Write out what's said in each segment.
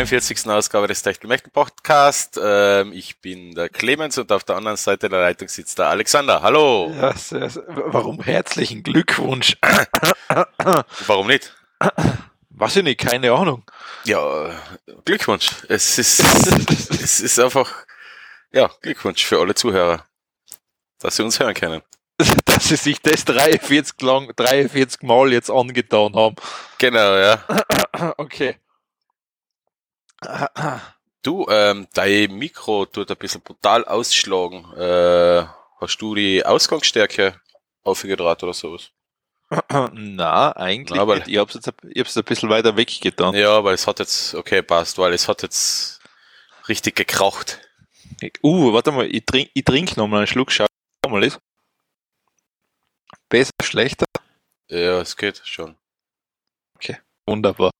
zur 43. Ausgabe des Techtelmächten Podcast. Ähm, ich bin der Clemens und auf der anderen Seite der Leitung sitzt der Alexander. Hallo. Ja, sehr, sehr, warum herzlichen Glückwunsch? Warum nicht? Weiß ich nicht, keine Ahnung. Ja, Glückwunsch. Es ist, es ist einfach, ja, Glückwunsch für alle Zuhörer, dass sie uns hören können. Dass sie sich das 43, lang, 43 Mal jetzt angetan haben. Genau, ja. Okay. Du, ähm, dein Mikro tut ein bisschen brutal ausschlagen. Äh, hast du die Ausgangsstärke aufgedraht oder sowas? Na, eigentlich Na, aber- nicht. Ich hab's jetzt, ein- ich hab's ein bisschen weiter weggetan. Ja, weil es hat jetzt, okay, passt, weil es hat jetzt richtig gekracht. Uh, warte mal, ich trink, ich trink noch mal einen Schluck, schau mal ist. Besser, schlechter? Ja, es geht schon. Wunderbar.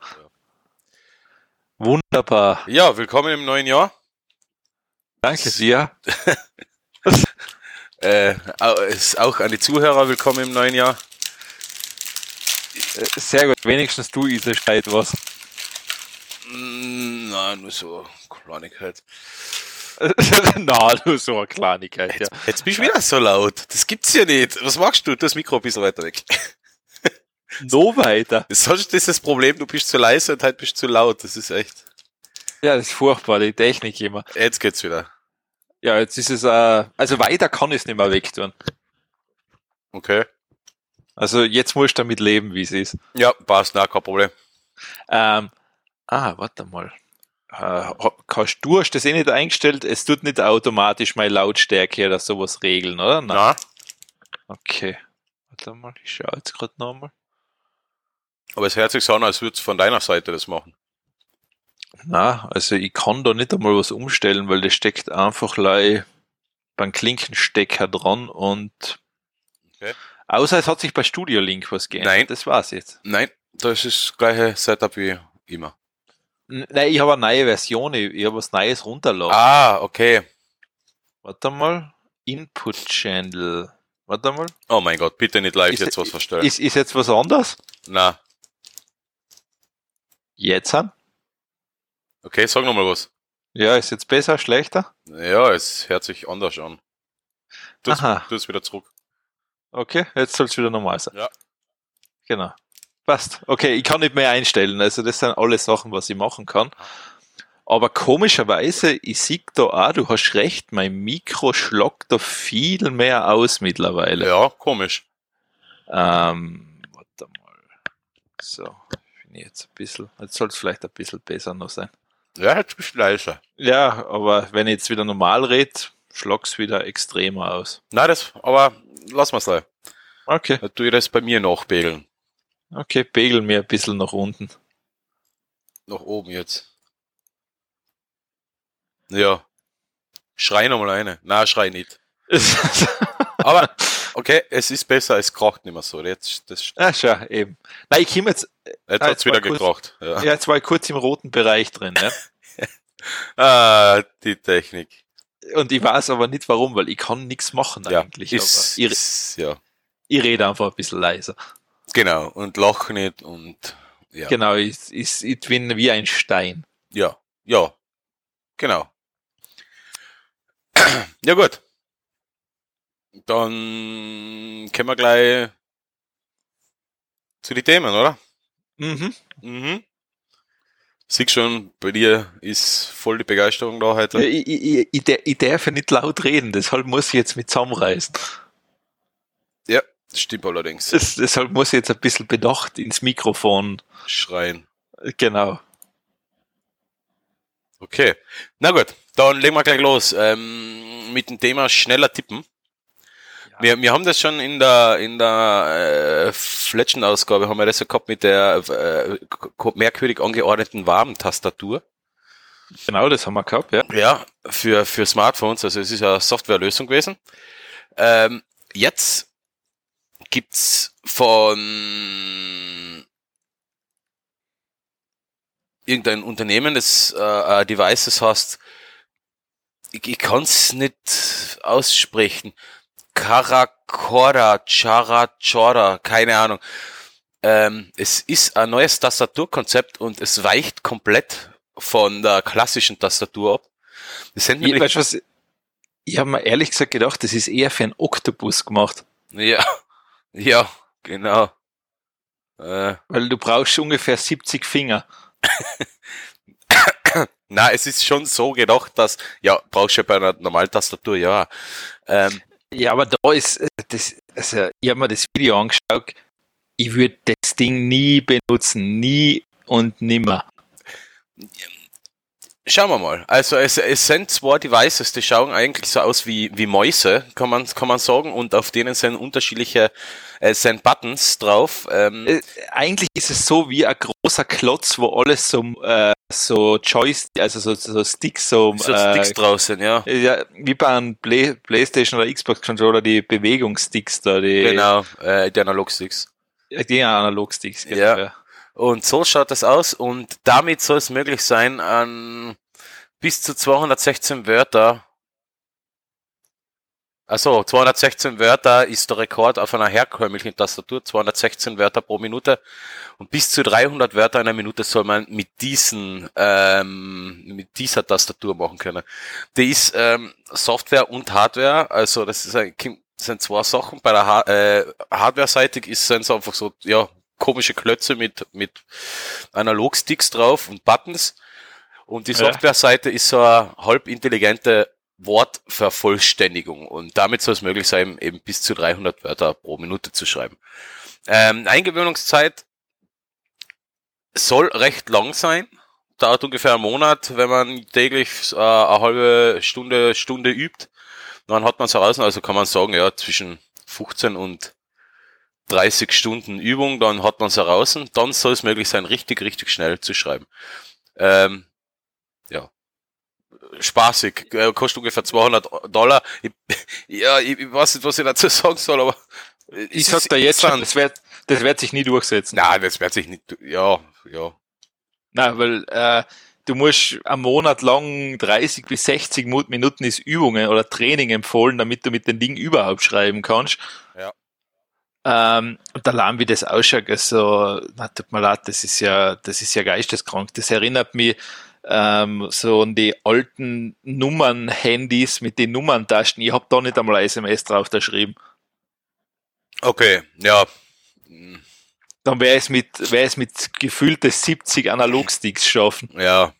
Wunderbar. Ja, willkommen im neuen Jahr. Danke dir. Äh, auch an die Zuhörer willkommen im neuen Jahr. Äh, Sehr gut. Wenigstens du, Isa, schreit was. Mm, Na, nur so Kleinigkeit. Na, nur so eine Kleinigkeit, ja. Jetzt, jetzt bist du wieder so laut. Das gibt's ja nicht. Was machst du? Du das Mikro ein bisschen weiter weg. No weiter. Sonst ist das Problem, du bist zu leise und halt bist zu laut. Das ist echt. Ja, das ist furchtbar, die Technik immer. Jetzt geht's wieder. Ja, jetzt ist es, äh, also weiter kann ich es nicht mehr wegtun. Okay. Also jetzt musst du damit leben, wie es ist. Ja, passt, na, kein Problem. Ähm, ah, warte mal. Äh, kannst du hast das eh nicht eingestellt? Es tut nicht automatisch meine Lautstärke oder sowas regeln, oder? Nein. Na, Okay. Warte mal, ich schaue jetzt gerade nochmal. Aber es hört sich so an, als würdest du von deiner Seite das machen. Na, also ich kann da nicht einmal was umstellen, weil das steckt einfach lei beim Klinkenstecker dran und Okay. außer es hat sich bei Studio Link was geändert. Nein. Das war's jetzt. Nein, das ist das gleiche Setup wie immer. Nein, ich habe eine neue Version, ich, ich habe was Neues runterladen. Ah, okay. Warte mal. Input Channel. Warte mal. Oh mein Gott, bitte nicht live Ist- jetzt was verstellen. Ist, ist jetzt was anderes? Na, Jetzt an? okay, sag nochmal was. Ja, ist jetzt besser, schlechter? Ja, es hört sich anders an. Es tu es wieder zurück. Okay, jetzt soll es wieder normal sein. Ja. Genau. Passt. Okay, ich kann nicht mehr einstellen. Also das sind alle Sachen, was ich machen kann. Aber komischerweise, ich sehe da auch, du hast recht, mein Mikro schlagt da viel mehr aus mittlerweile. Ja, komisch. Ähm, warte mal. So, jetzt ein bisschen, jetzt soll es vielleicht ein bisschen besser noch sein. Ja, jetzt bist du leiser. Ja, aber wenn ich jetzt wieder normal rede, schlag's wieder extremer aus. Na, das, aber lass mal sein. Okay, Dann tu ich das bei mir nachpegeln. okay, pegel mir ein bisschen nach unten. Nach oben jetzt. Ja. Schrei nochmal eine. Na, schrei nicht. Aber, okay, es ist besser, es kracht nicht mehr so. Jetzt, das, ah, schau, eben. Nein, ich komme jetzt, jetzt Ah, hat's jetzt wieder gekracht. Ja. ja, jetzt war ich kurz im roten Bereich drin, ja. Ah, die Technik. Und ich weiß aber nicht warum, weil ich kann nichts machen Ja, eigentlich. ist, ich, ist, ja. ich rede einfach ein bisschen leiser. Genau. Und lach nicht und, ja. Genau, ich, ich, ich bin wie ein Stein. Ja, ja, genau. Ja gut. Dann können wir gleich zu den Themen, oder? Mhm. Mhm. Siehst schon, bei dir ist voll die Begeisterung da heute. Ich, ich, ich, ich, dar- ich darf ja nicht laut reden, deshalb muss ich jetzt mit zusammenreißen. Ja, das stimmt allerdings. Das, deshalb muss ich jetzt ein bisschen bedacht ins Mikrofon. Schreien. Genau. Okay. Na gut, dann legen wir gleich los. Ähm, mit dem Thema schneller tippen. Wir, wir haben das schon in der in der äh, Fletchen-Ausgabe haben wir das ja gehabt mit der äh, merkwürdig angeordneten Warmtastatur. Genau, das haben wir gehabt, ja. Ja, für für Smartphones. Also es ist ja eine Softwarelösung gewesen. Ähm, jetzt gibt's von irgendein Unternehmen, das äh, Device, das heißt, ich, ich kann es nicht aussprechen. Caracorda, Chara, Chora, keine Ahnung. Ähm, es ist ein neues Tastaturkonzept und es weicht komplett von der klassischen Tastatur ab. Das sind ich, weißt, was, ich habe mir ehrlich gesagt gedacht, das ist eher für einen Oktopus gemacht. Ja, ja, genau. Äh. Weil du brauchst ungefähr 70 Finger. Na, es ist schon so gedacht, dass, ja, brauchst du ja bei einer normalen Tastatur, ja. Ähm, ja, aber da ist, äh, das, also, ich habe mir das Video angeschaut, ich würde das Ding nie benutzen, nie und nimmer. Schauen wir mal. Also es, es sind zwei Devices, die schauen eigentlich so aus wie, wie Mäuse, kann man, kann man sagen, und auf denen sind unterschiedliche äh, sind Buttons drauf. Ähm. Äh, eigentlich ist es so wie ein großer Klotz, wo alles so, äh, so Joystick, also so, so Sticks, so, so Sticks äh, draußen, ja. ja. Wie bei einem Play, Playstation oder Xbox Controller, die Bewegungssticks da, die. Genau, äh, die Analogsticks. Die Analogsticks, genau. Ja. Und so schaut das aus und damit soll es möglich sein, an bis zu 216 Wörter also 216 Wörter ist der Rekord auf einer herkömmlichen Tastatur, 216 Wörter pro Minute und bis zu 300 Wörter in einer Minute soll man mit diesen ähm, mit dieser Tastatur machen können. Die ist ähm, Software und Hardware, also das ist ein, sind zwei Sachen. Bei der ha äh, Hardware-seitig ist sind es einfach so ja komische Klötze mit mit Analogsticks drauf und Buttons. Und die Software-Seite ist so eine halb intelligente Wortvervollständigung und damit soll es möglich sein, eben bis zu 300 Wörter pro Minute zu schreiben. Ähm, Eingewöhnungszeit soll recht lang sein, dauert ungefähr einen Monat, wenn man täglich äh, eine halbe Stunde, Stunde übt. Dann hat man es heraus, also kann man sagen, ja, zwischen 15 und 30 Stunden Übung, dann hat man es heraus, dann soll es möglich sein, richtig, richtig schnell zu schreiben. Ähm, ja, spaßig. Äh, kostet ungefähr 200 Dollar. Ich, ja, ich, ich weiß nicht, was ich dazu sagen soll, aber ich sag da jetzt schon, das wird, das wird sich nie durchsetzen. Nein, das wird sich nicht, ja, ja. Na, weil äh, du musst am Monat lang 30 bis 60 Minuten ist Übungen oder Training empfohlen, damit du mit den Dingen überhaupt schreiben kannst. Ja. Ähm, und allein wie das ausschaut, also, na, tut mir leid, das ist ja, das ist ja geisteskrank. Das erinnert mich ähm, so an die alten Nummern-Handys mit den Nummerntasten. Ich habe da nicht einmal SMS drauf geschrieben. Okay, ja. Dann wäre es mit, wäre es mit gefühlte 70 Analogsticks schaffen. Ja,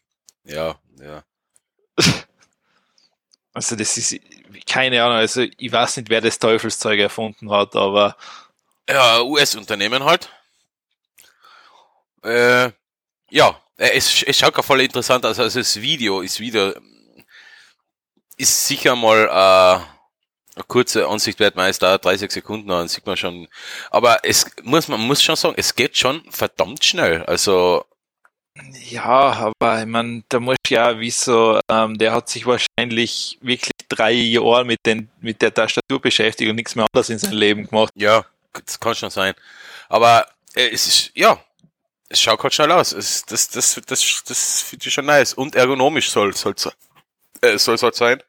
ja, ja. Also das ist, keine Ahnung, also ich weiß nicht, wer das Teufelszeug erfunden hat, aber. Ja, US-Unternehmen halt. Äh, ja, es, es schaut ja voll interessant aus. Also das Video ist wieder, ist sicher mal äh, eine kurze Ansicht wert, meist da 30 Sekunden, dann sieht man schon. Aber es muss, man muss schon sagen, es geht schon verdammt schnell. Also ja, aber ich meine, da muss ja, wie so, ähm, der hat sich wahrscheinlich wirklich drei Jahre mit, den, mit der Tastatur beschäftigt und nichts mehr anderes in seinem Leben gemacht. Ja, das kann schon sein. Aber äh, es ist, ja, es schaut halt schnell aus. Es, das, das, das, das finde ich schon nice. Und ergonomisch soll soll äh, soll halt sein.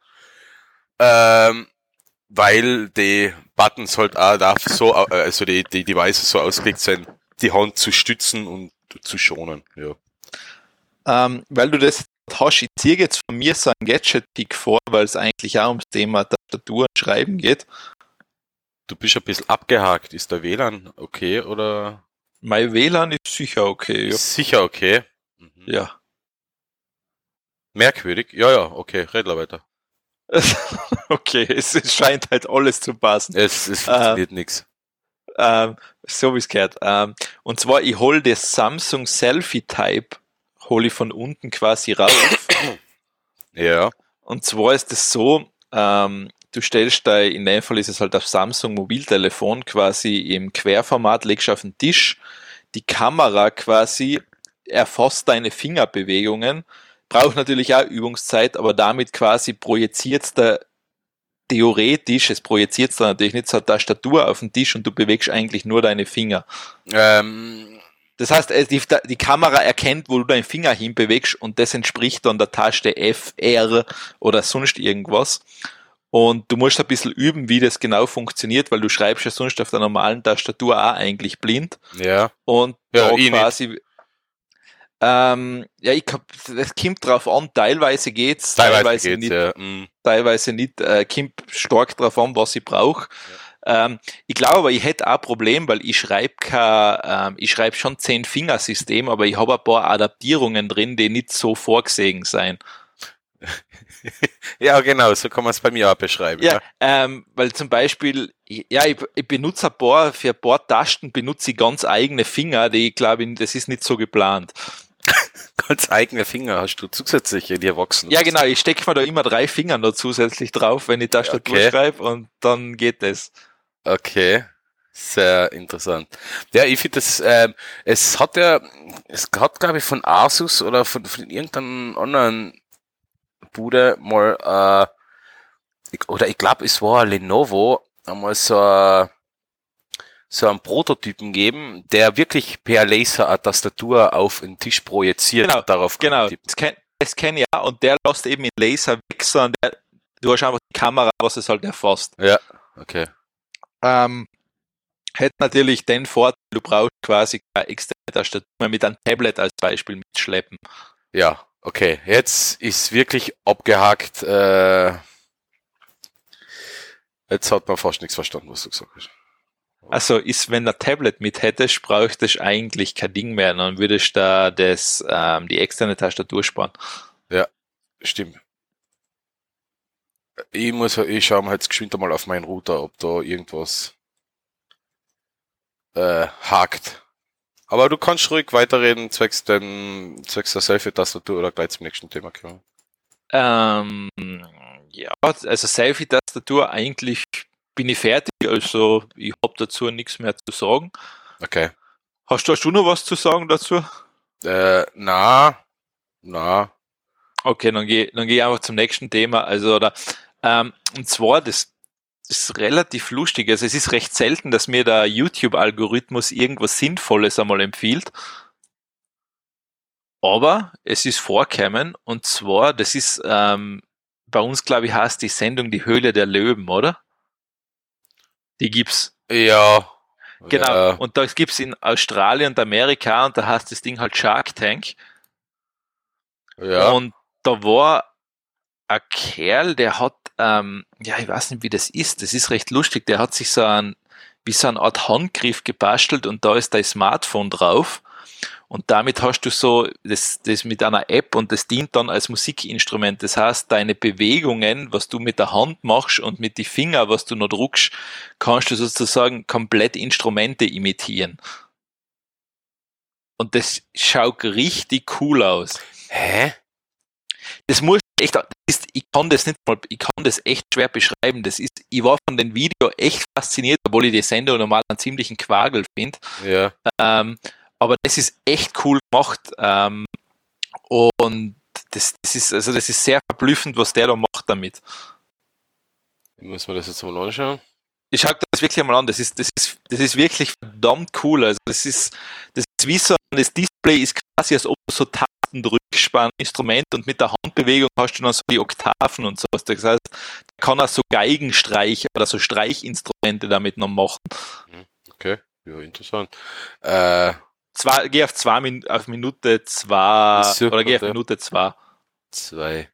Ähm, weil die Buttons halt auch da so, äh, also die, die Devices so ausgelegt sind, die Hand zu stützen und zu schonen, ja. Ähm, weil du das hast, ich ziehe jetzt von mir so ein Gadget-Pick vor, weil es eigentlich auch ums Thema Tastatur und Schreiben geht. Du bist ein bisschen abgehakt. Ist der WLAN okay oder? Mein WLAN ist sicher okay. Ja. Sicher okay. Mhm. Ja. Merkwürdig. Ja, ja, okay, red weiter. okay, es, es, scheint halt alles zu passen. Es, es funktioniert ähm, nichts. Ähm, so wie es gehört. Ähm, und zwar, ich hole das Samsung Selfie Type, hole ich von unten quasi raus. ja. Und zwar ist es so, ähm, du stellst da, in dem Fall ist es halt auf Samsung Mobiltelefon quasi im Querformat, legst auf den Tisch, die Kamera quasi erfasst deine Fingerbewegungen, braucht natürlich auch Übungszeit, aber damit quasi projiziert da theoretisch, es projiziert da natürlich nicht so eine Tastatur auf den Tisch und du bewegst eigentlich nur deine Finger. Ähm, das heißt, äh, die, die, Kamera erkennt, wo du deinen Finger hinbewegst und das entspricht dann der Taste F, R oder sonst irgendwas. Und du musst ein bisschen üben, wie das genau funktioniert, weil du schreibst ja sonst auf der normalen Tastatur auch eigentlich blind. Ja. Und ja, da quasi, Ähm, ja, ich hab, das kommt drauf an, teilweise geht's, Teilweise, teilweise, geht's, nicht, ja. Mm. teilweise nicht, äh, kommt stark drauf an, was ich brauche. Ähm, ich glaube aber, ich hätte auch ein Problem, weil ich schreibe kein, ähm, ich schreibe schon zehn Fingersystem, aber ich habe ein paar Adaptierungen drin, die nicht so vorgesehen sein. Ja, genau, so kann man es bei mir auch beschreiben. Ja, ähm, weil zum Beispiel, ja, ich, ich benutze ein paar, für ein paar Tasten benutze ich ganz eigene Finger, die ich glaube, das ist nicht so geplant. Ganz eigene Finger hast du zusätzlich in dir wachsen. Ja, genau, ich stecke mir da immer drei Finger noch zusätzlich drauf, wenn ich Tastatur Okay. schreibe und dann geht das. Okay. Sehr interessant. Ja, ich finde das, ähm, es hat ja, es hat glaube ich von Asus oder von, von irgendeinem anderen Bude mal, äh, ich, oder ich glaube es war Lenovo, einmal so, ein- so einen Prototypen geben, der wirklich per Laser eine Tastatur auf den Tisch projiziert Genau, und darauf Genau, das kenne kenn ich auch und der lässt eben in Laser wechseln. Der, du hast einfach die Kamera, was es halt erfasst. Ja, okay. Ähm, hätte natürlich den Vorteil, du brauchst quasi keine externe Tastatur mehr mit einem Tablet als Beispiel mitschleppen. Ja, okay. Jetzt ist wirklich abgehakt. Äh, jetzt hat man fast nichts verstanden, was du gesagt hast. Also ist, wenn du ein Tablet mit hättest, bräuchtest eigentlich kein Ding mehr, dann würdest du da das, ähm, die externe Tastatur sparen. Stimmt. Ich muss, ich schaue mal jetzt geschwind mal auf meinen Router, ob da irgendwas äh, hakt. Aber du kannst ruhig weiterreden, zwecks, dem, zwecks der Selfie-Tastatur oder gleich zum nächsten Thema kommen. Ähm, ja, also Selfie-Tastatur, eigentlich bin ich fertig, also ich habe dazu nichts mehr zu sagen. Okay. Hast du, hast du noch was zu sagen dazu? Äh, na, na, Okay, dann gehe dann geh ich einfach zum nächsten Thema. Also, oder, ähm, und zwar, das, das ist relativ lustig. Also, es ist recht selten, dass mir der YouTube-Algorithmus irgendwas Sinnvolles einmal empfiehlt. Aber es ist vorkommen, und zwar, das ist, ähm, bei uns, glaube ich, heißt die Sendung Die Höhle der Löwen, oder? Die gibt's. ja. Genau. Ja, Und das gibt's in Australien und Amerika, und da heißt das Ding halt Shark Tank. ja. Und da war ein Kerl, der hat, ähm, ja, ich weiß nicht, wie das ist. Das ist recht lustig. Der hat sich so ein, wie so eine Art Handgriff gebastelt und da ist dein Smartphone drauf. Und damit hast du so das, das mit einer App und das dient dann als Musikinstrument. Das heißt, deine Bewegungen, was du mit der Hand machst und mit die Finger, was du noch druckst, kannst du sozusagen komplett Instrumente imitieren. Und das schaut richtig cool aus Hä? das muss echt, ist, ich kann das nicht mal, ich kann das echt schwer beschreiben. Das ist, ich war von dem Video echt fasziniert, obwohl ich die Sendung normal einen ziemlichen Quagel finde. Ja. Ähm, aber das ist echt cool gemacht. Ähm, und das, das ist, also das ist sehr verblüffend, was der da macht damit. Muss mir das jetzt mal anschauen. Ich schau das wirklich mal an. Das ist, das ist, das ist wirklich verdammt cool. Also das ist, das ist wie so, das Display ist quasi, als ob du so Tasten bei einem Instrument und mit der Handbewegung hast du dann so die Oktaven und sowas. Das heißt, der kann auch so Geigenstreiche oder so Streichinstrumente damit noch machen. Okay. Ja, interessant. Äh, Zwei, geh auf zwei Min auf Minute zwei Super, oder geh auf. Minute zwei. zwei.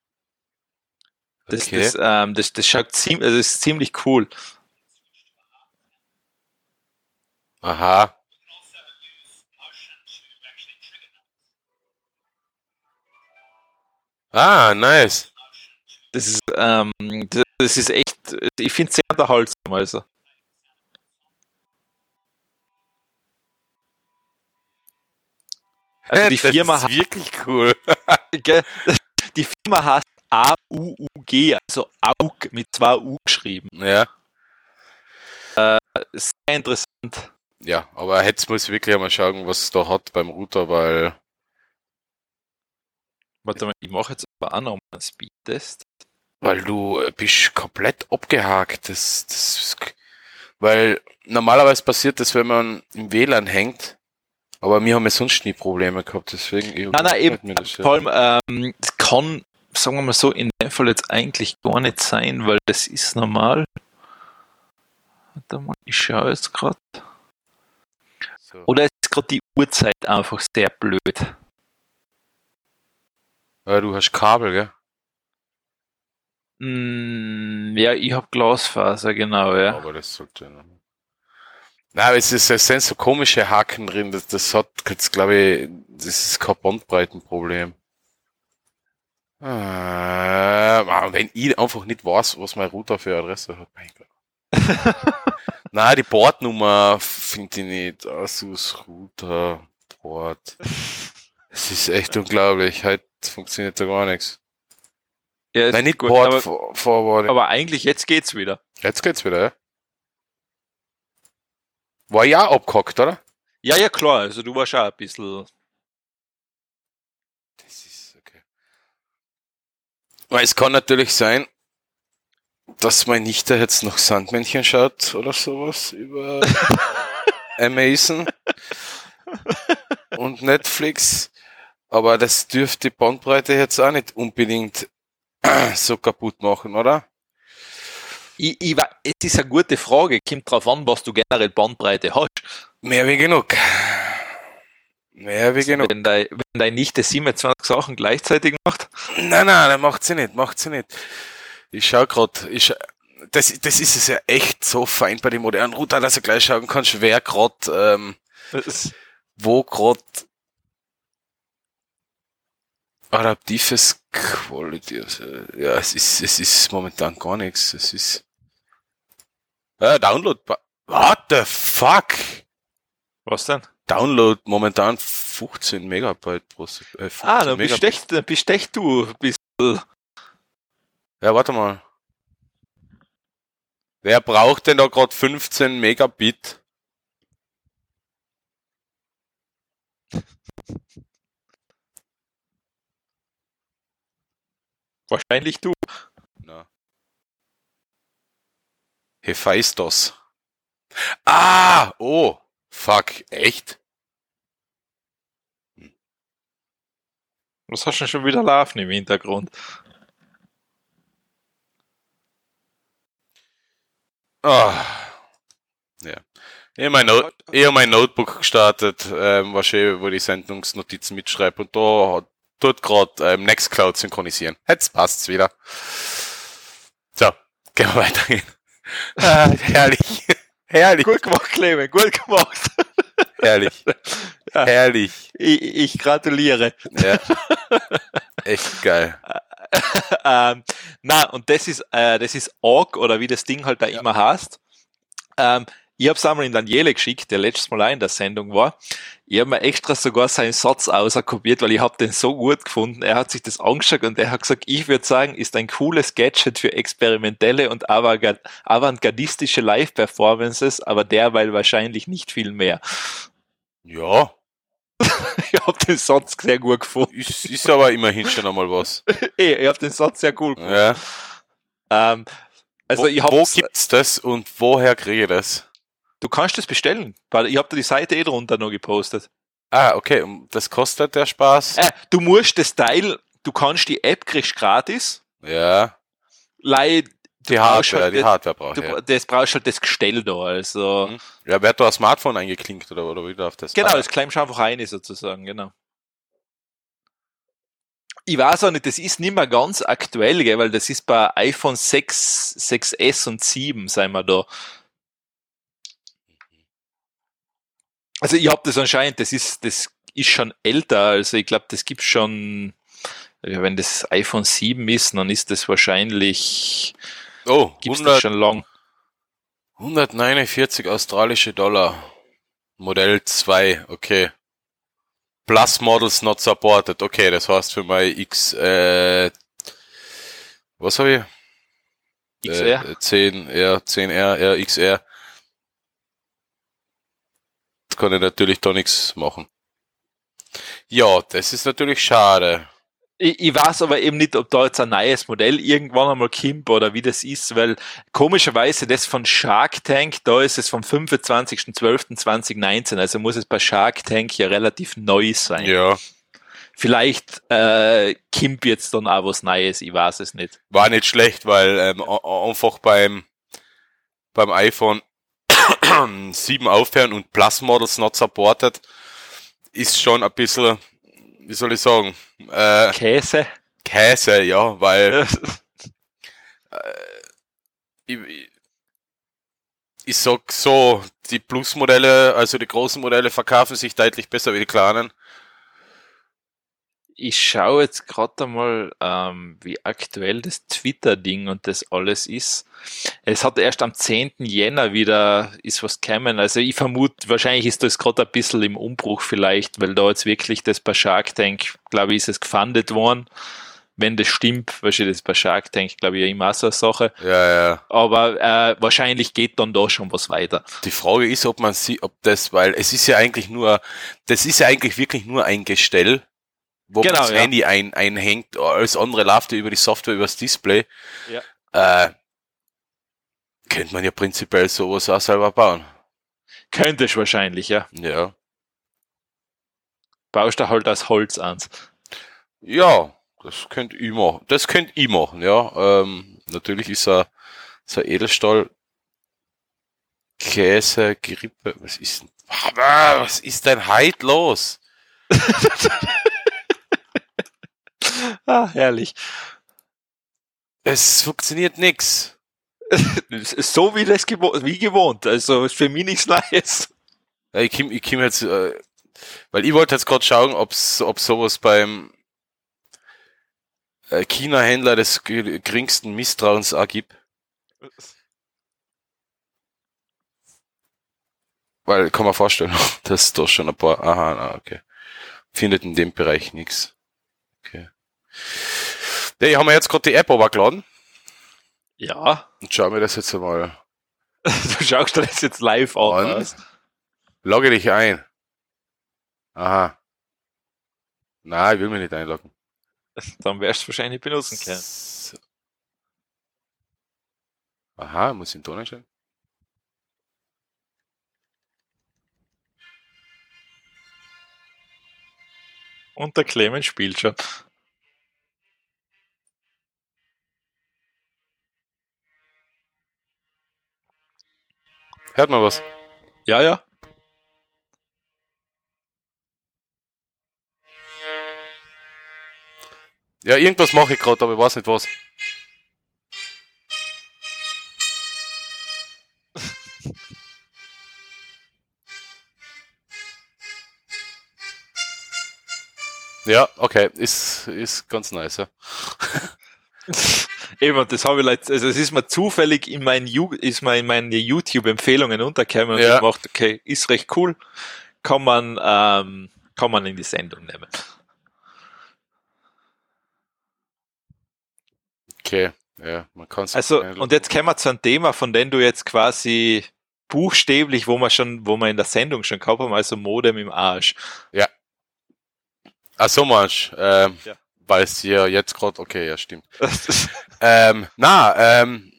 Das, Okay. das, ähm, das, das schaut ziemlich, also das ist ziemlich cool. Aha. Ah, nice. Das ist, ähm, das, das ist echt, ich finde es sehr unterhaltsam. Also. Also die das Firma ist wirklich cool. Die Firma heißt AUUG, also AUG mit zwei U geschrieben. Ja. Sehr interessant. Ja, aber jetzt muss ich wirklich einmal schauen, was es da hat beim Router, weil Warte mal, ich mache jetzt aber auch noch mal einen Speedtest. Weil du äh, bist komplett abgehakt. Das, das, weil normalerweise passiert das, wenn man im WLAN hängt. Aber wir haben ja sonst nie Probleme gehabt, deswegen. Nein, nein, eben. das. Vor allem, ähm, das kann, sagen wir mal so, in dem Fall jetzt eigentlich gar nicht sein, weil das ist normal. Warte mal, ich schaue jetzt gerade. So. Oder ist gerade die Uhrzeit einfach sehr blöd? Äh, du hast Kabel, gell? Mm, ja, ich hab Glasfaser, genau, ja. Aber das sollte. Na, es ist, es sind so komische Haken drin. Das, das hat jetzt, glaube ich, das ist kein Bandbreitenproblem. Ah, wenn ich einfach nicht weiß, was mein Router für Adresse hat, mein Gott. Nein, die Bordnummer finde ich nicht. Asus Router Port. Es ist echt unglaublich. Heute funktioniert da gar nichts. ja Nein, nicht gut, Port aber, for- Forward. aber eigentlich jetzt geht's wieder. Jetzt geht's wieder, ja? War ja abgehackt, oder? Ja, ja, klar, also du warst auch ein bisschen. Das ist okay. Weil es kann natürlich sein, dass mein Nichte jetzt noch Sandmännchen schaut oder sowas über Amazon und Netflix. Aber das dürfte die Bandbreite jetzt auch nicht unbedingt so kaputt machen, oder? Ich, ich, es ist eine gute Frage, kommt drauf an, was du generell Bandbreite hast. Mehr wie genug. Mehr wie genug. Wenn dein, wenn dein Nichte 27 Sachen gleichzeitig macht. Nein, nein, das macht sie nicht, macht sie nicht. Ich schau grad, ich schau, das, das ist es ja echt so fein bei den modernen Router, dass du gleich schauen kannst, wer grad, ähm, wo grad adaptives Quality, also, ja, es ist, es ist momentan gar nichts, es ist, äh, Download, what the fuck? Was denn? Download momentan 15 Megabyte pro Sekunde. Äh, 15 Ah, dann echt, dann bist echt du. Bist, Ja, warte mal. Wer braucht denn da gerade 15 Megabit? Wahrscheinlich du. Na. Hephaistos. Ah! Oh! Fuck, echt? Was hast du denn schon wieder laufen im Hintergrund? Ah. Ja. Ich habe mein, no ich hab mein Notebook gestartet, ähm, was ich, wo die Sendungsnotizen mitschreibe und da hat dort gerade ähm, Nextcloud synchronisieren. Jetzt passt's wieder. So, gehen wir weiter hin. Ah, herrlich. herrlich. Gut gemacht, Clement, gut gemacht. Herrlich. Ja. Herrlich. Ich, ich gratuliere. Ja. Echt geil. ähm, na, und das ist, äh, das ist Org oder wie das Ding halt da immer heißt. Ähm, ich habe es einmal in Daniele geschickt, der letztes Mal auch in der Sendung war. Ich habe mir extra sogar seinen Satz auskopiert, weil ich habe den so gut gefunden. Er hat sich das angeschaut und er hat gesagt, ich würde sagen, ist ein cooles Gadget für experimentelle und avantgard- avantgardistische Live-Performances, aber derweil wahrscheinlich nicht viel mehr. Ja, Ich habe den Satz sehr gut gefunden. ist, ist aber immerhin schon einmal was. Eh, Ich habe den Satz sehr cool gefunden. Ja. Ähm, also wo, ich wo hab's, gibt's das und woher kriege ich das? Du kannst das bestellen, weil ich habe da die Seite eh drunter noch gepostet. Ah, okay, und das kostet der Spaß? Äh, du musst das Teil, du kannst die App kriegst gratis, Ja, leih, du die brauchst Hardware, halt die Hardware brauche du. Ja. das brauchst halt das Gestell da, also Mhm. ja, wird da ein Smartphone eingeklinkt oder, oder wie darf das? genau, Ah, das klemmst du einfach rein sozusagen, genau. Ich weiß auch nicht, das ist nicht mehr ganz aktuell, gell, weil das ist bei iPhone 6, 6S und 7, sei wir da. Also ich habe das anscheinend, das ist, das ist schon älter, also ich glaube, das gibt schon, ja, wenn das iPhone 7 ist, dann ist das wahrscheinlich, Oh, gibt's das 100, schon lang. 149 australische Dollar. Modell 2, okay. Plus Models not supported. Okay, das heißt für mein X, äh, was habe ich? XR. Äh, 10R, 10R, R, Kann ich natürlich da nichts machen. Ja, das ist natürlich schade. Ich, ich weiß aber eben nicht, ob da jetzt ein neues Modell irgendwann einmal kommt oder wie das ist, weil komischerweise das von Shark Tank, da ist es vom 25.12.2019, also muss es bei Shark Tank ja relativ neu sein. Ja, Vielleicht äh, kommt jetzt dann auch was Neues, ich weiß es nicht. war nicht schlecht, weil ähm, einfach beim beim iPhone 7 aufhören und Plus Models not supported ist schon ein bisschen wie soll ich sagen, äh, Käse. Käse, ja, weil ich, ich, ich sag so, die Plus-Modelle, also die großen Modelle verkaufen sich deutlich besser wie die kleinen. Ich schaue jetzt gerade einmal, ähm, wie aktuell das Twitter-Ding und das alles ist. Es hat erst am 10. Jänner wieder ist was gekommen. Also ich vermute, wahrscheinlich ist das gerade ein bisschen im Umbruch vielleicht, weil da jetzt wirklich das bei Shark Tank, glaube ich, ist es gefundet worden. Wenn das stimmt, wahrscheinlich das bei Shark Tank, glaube ich, ja immer so eine Sache. Ja, ja. Aber äh, wahrscheinlich geht dann da schon was weiter. Die Frage ist, ob man sie, ob das, weil es ist ja eigentlich nur, das ist ja eigentlich wirklich nur ein Gestell, wo Genau, das ja. Handy ein, einhängt. Alles andere läuft ja über die Software, über das Display. Ja. Äh, könnte man ja prinzipiell sowas auch selber bauen. Könntest wahrscheinlich, ja. Ja. Baust du halt aus Holz an. Ja, das könnte ich machen. Das könnte ich machen, ja. Ähm, natürlich ist er so ein Edelstahl Käse, Grippe, was ist denn, was ist denn heute los? Ah, herrlich. Es funktioniert nix. So wie das gewo wie gewohnt. Also ist für mich nichts Neues. Ja, ich komm, ich komm jetzt, äh, weil ich wollte jetzt gerade schauen, ob's, ob sowas beim äh, China-Händler des ge- geringsten Misstrauens auch gibt. Weil, kann man vorstellen, dass da schon ein paar, aha, na, okay. Findet in dem Bereich nichts. Ja, ich habe mir jetzt gerade die App runtergeladen Ja. und schau mir das jetzt einmal. Du schaust dir das jetzt live an. An. Logge dich ein. Aha. Nein, ich will mich nicht einloggen. Dann wirst du wahrscheinlich benutzen können. So. Aha, muss ich den Ton einstellen? Und der Clemens spielt schon. Hört man was? Ja, ja. Ja, irgendwas mache ich gerade, aber ich weiß nicht was. Ja, okay, ist, ist ganz nice, ja. Eben, das habe ich leid, also es ist mir zufällig in meinen ist mir in meine YouTube-Empfehlungen untergekommen und Ja. ich gemacht, okay, ist recht cool, kann man, ähm, kann man in die Sendung nehmen. Okay, ja, man kann Also, und jetzt kommen wir zu einem Thema, von dem du jetzt quasi buchstäblich, wo wir schon, wo wir in der Sendung schon gehabt haben, also Modem im Arsch. Ach so, manch, ähm, Ja. Weil es ja jetzt gerade, okay, ja, stimmt. Ähm, na, ähm,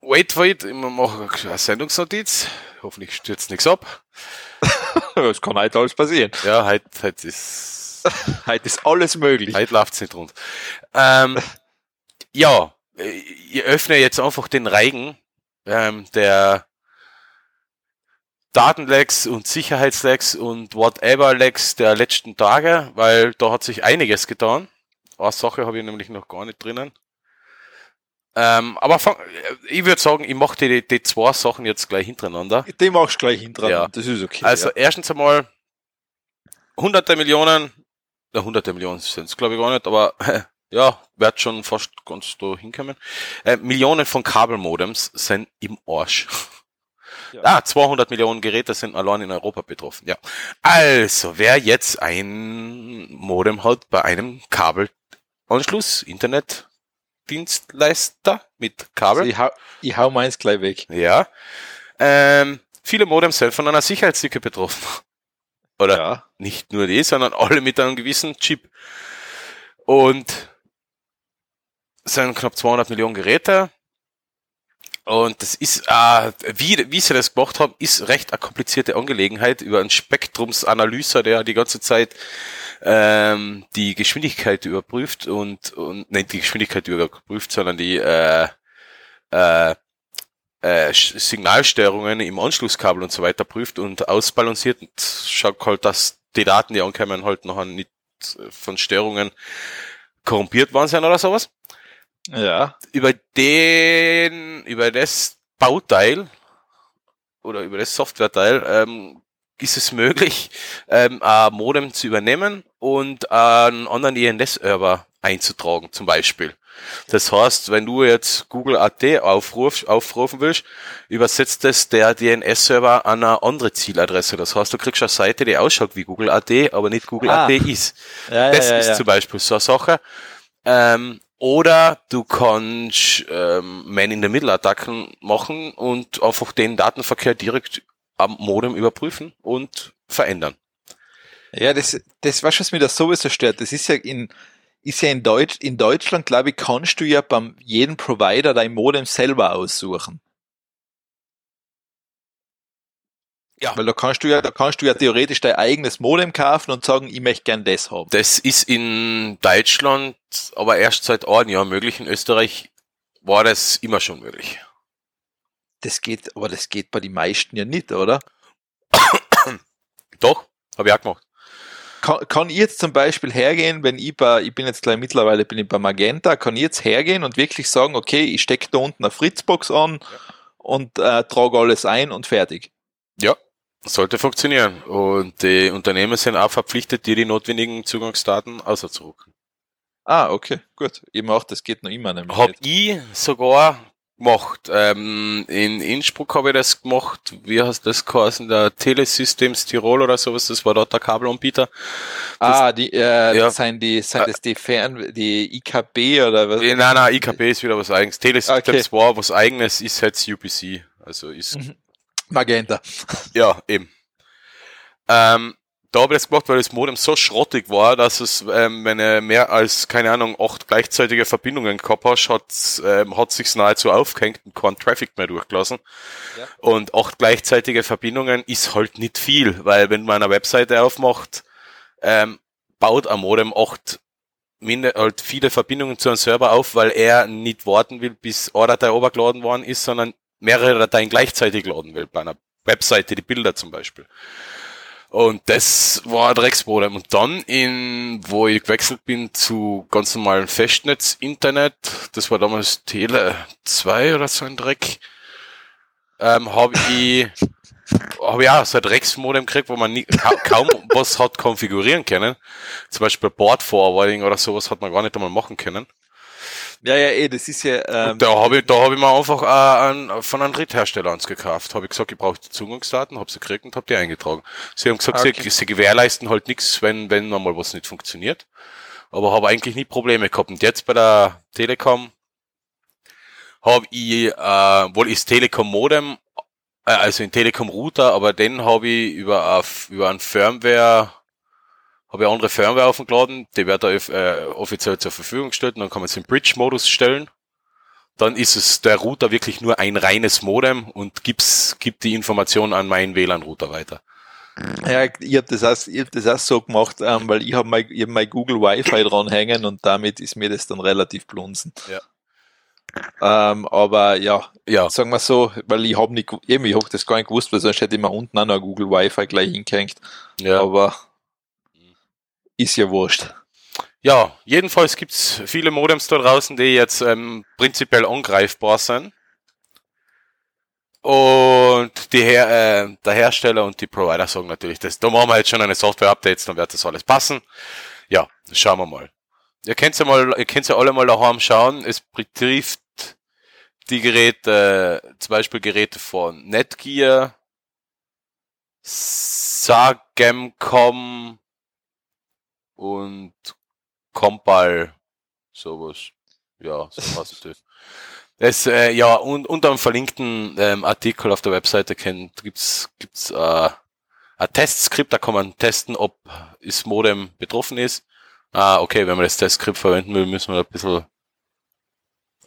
wait, wait, ich mache eine Sendungsnotiz. Hoffentlich stürzt nichts ab. Es kann heute alles passieren. Ja, heute, heute ist, Heute ist alles möglich. heute läuft's nicht rund. Ähm, ja, ich öffne jetzt einfach den Reigen ähm, der Datenlecks und Sicherheitslecks und whatever Lecks der letzten Tage, weil da hat sich einiges getan. Eine Sache habe ich nämlich noch gar nicht drinnen. Ähm, aber fang, ich würde sagen, ich mache die, die zwei Sachen jetzt gleich hintereinander. Die machst du gleich hinten Ja. Das ist okay. Also ja. erstens einmal hunderte Millionen, na hunderte Millionen sind es glaube ich gar nicht, aber ja, wird schon fast ganz da hinkommen. Äh, Millionen von Kabelmodems sind im Arsch. Ja. Ah, 200 Millionen Geräte sind allein in Europa betroffen. Ja. Also, wer jetzt ein Modem hat bei einem Kabelanschluss, Internetdienstleister mit Kabel, Also ich, hau, ich hau meins gleich weg. ja, ähm, viele Modems sind von einer Sicherheitslücke betroffen. Oder Ja. nicht nur die, sondern alle mit einem gewissen Chip. Und es sind knapp 200 Millionen Geräte. Und das ist, äh, wie, wie sie das gemacht haben, ist recht eine komplizierte Angelegenheit über einen Spektrumsanalyser, der die ganze Zeit ähm, die Geschwindigkeit überprüft und, und nicht die Geschwindigkeit überprüft, sondern die äh, äh, äh, Signalstörungen im Anschlusskabel und so weiter prüft und ausbalanciert und schaut halt, dass die Daten, die ankommen, halt noch nicht von Störungen korrumpiert worden sind oder sowas. Ja. Über den, über das Bauteil oder über das Softwareteil ähm, ist es möglich, ähm, ein Modem zu übernehmen und einen anderen INS-Server einzutragen, zum Beispiel. Das heißt, wenn du jetzt Google AT aufruf, aufrufen willst, übersetzt es der DNS-Server an eine andere Zieladresse. Das heißt, du kriegst eine Seite, die ausschaut wie Google AT, aber nicht Google Ah. AT ist. Ja, das ja, ist ja. zum Beispiel so eine Sache. Ähm, oder du kannst ähm, Man-in-the-Middle-Attacken machen und einfach den Datenverkehr direkt am Modem überprüfen und verändern. Ja, das, das was was mir das sowieso stört. Das ist ja in, ist ja in Deutsch, in Deutschland, glaube ich, kannst du ja beim jedem Provider dein Modem selber aussuchen. Ja. Weil da kannst du ja, da kannst du ja theoretisch dein eigenes Modem kaufen und sagen, ich möchte gern das haben. Das ist in Deutschland aber erst seit einem Jahr möglich. In Österreich war das immer schon möglich. Das geht, aber das geht bei den meisten ja nicht, oder? Doch, habe ich auch gemacht. Kann, kann ich jetzt zum Beispiel hergehen, wenn ich bei, ich bin jetzt gleich mittlerweile bin ich bei Magenta, kann ich jetzt hergehen und wirklich sagen, okay, ich stecke da unten eine Fritzbox an und äh, trage alles ein und fertig. Ja, sollte funktionieren. Und die Unternehmen sind auch verpflichtet, dir die notwendigen Zugangsdaten auszudrucken. Ah, okay, gut. Eben auch, das geht noch immer nämlich. Hab ich sogar gemacht. Ähm, in Innsbruck habe ich das gemacht. Wie heißt das geheißen? Der Telesystems Tirol oder sowas. Das war dort der Kabelanbieter. Ah, die, äh, Ja. das sind die, sind das die Fern, die IKB oder was? Nein, nein, IKB ist wieder was eigenes. Telesystems Okay. war was eigenes, ist jetzt UPC. Also ist Mhm. Magenta. Ja, eben. Ähm, da habe ich das gemacht, weil das Modem so schrottig war, dass es, ähm, wenn er mehr als, keine Ahnung, acht gleichzeitige Verbindungen gehabt hast, hat, ähm, hat sich's nahezu aufgehängt und kein Traffic mehr durchgelassen. Ja. Und acht gleichzeitige Verbindungen ist halt nicht viel, weil wenn man eine Webseite aufmacht, ähm, baut ein Modem acht minde, halt viele Verbindungen zu einem Server auf, weil er nicht warten will, bis eine Datei obergeladen worden ist, sondern mehrere Dateien gleichzeitig laden will, bei einer Webseite, die Bilder zum Beispiel. Und das war ein Drecksmodem. Und dann, in, wo ich gewechselt bin zu ganz normalen Festnetz-Internet, das war damals Tele 2 oder so ein Dreck, ähm, habe ich, habe ich auch so ein Drecksmodem gekriegt, wo man nie, ka kaum was hat konfigurieren können. Zum Beispiel Board Forwarding oder sowas hat man gar nicht einmal machen können. Ja, ja, eh, das ist ja, ähm, Da habe ich, da habe ich mir einfach äh, an, von einem Dritthersteller eins gekauft. Habe ich gesagt, ich brauche die Zugangsdaten, habe sie gekriegt und habe die eingetragen. Sie haben gesagt, Okay. sie, sie gewährleisten halt nichts, wenn wenn mal was nicht funktioniert. Aber habe eigentlich nie Probleme gehabt. Und jetzt bei der Telekom habe ich, äh, wohl ist Telekom Modem, äh, also in Telekom Router, aber den habe ich über über ein Firmware habe ich andere Firmware aufgeladen, die wird da äh, offiziell zur Verfügung gestellt und dann kann man es im Bridge-Modus stellen. Dann ist es der Router wirklich nur ein reines Modem und gibt's, gibt die Information an meinen WLAN-Router weiter. ja, ich habe das, auch- ich hab das auch so gemacht, ähm, weil ich habe mein, ich hab mein Google Wi-Fi dranhängen und damit ist mir das dann relativ blunzen. Ja. Ähm, aber ja, Ja, sagen wir so, weil ich habe nicht, eben, ich habe das gar nicht gewusst, weil sonst hätte ich mir unten auch noch Google Wi-Fi gleich hingehängt. ja. Aber ist ja wurscht. Ja, jedenfalls gibt's viele Modems da draußen, die jetzt ähm, prinzipiell angreifbar sind. Und die Her äh, der Hersteller und die Provider sagen natürlich, das, da machen wir jetzt schon eine Software-Updates, dann wird das alles passen. Ja, schauen wir mal. Ihr könnt ja mal, ihr könnt ja alle mal daheim schauen. Es betrifft die Geräte, zum Beispiel Geräte von Netgear, Sagemcom und Compal, sowas. Ja, so was das. Es, äh, ja, und unter einem verlinkten ähm, Artikel auf der Webseite kennt, gibt's, gibt's äh, ein Testskript, da kann man testen, ob das Modem betroffen ist. Ah, okay, wenn man das Testskript verwenden will, müssen wir ein bisschen.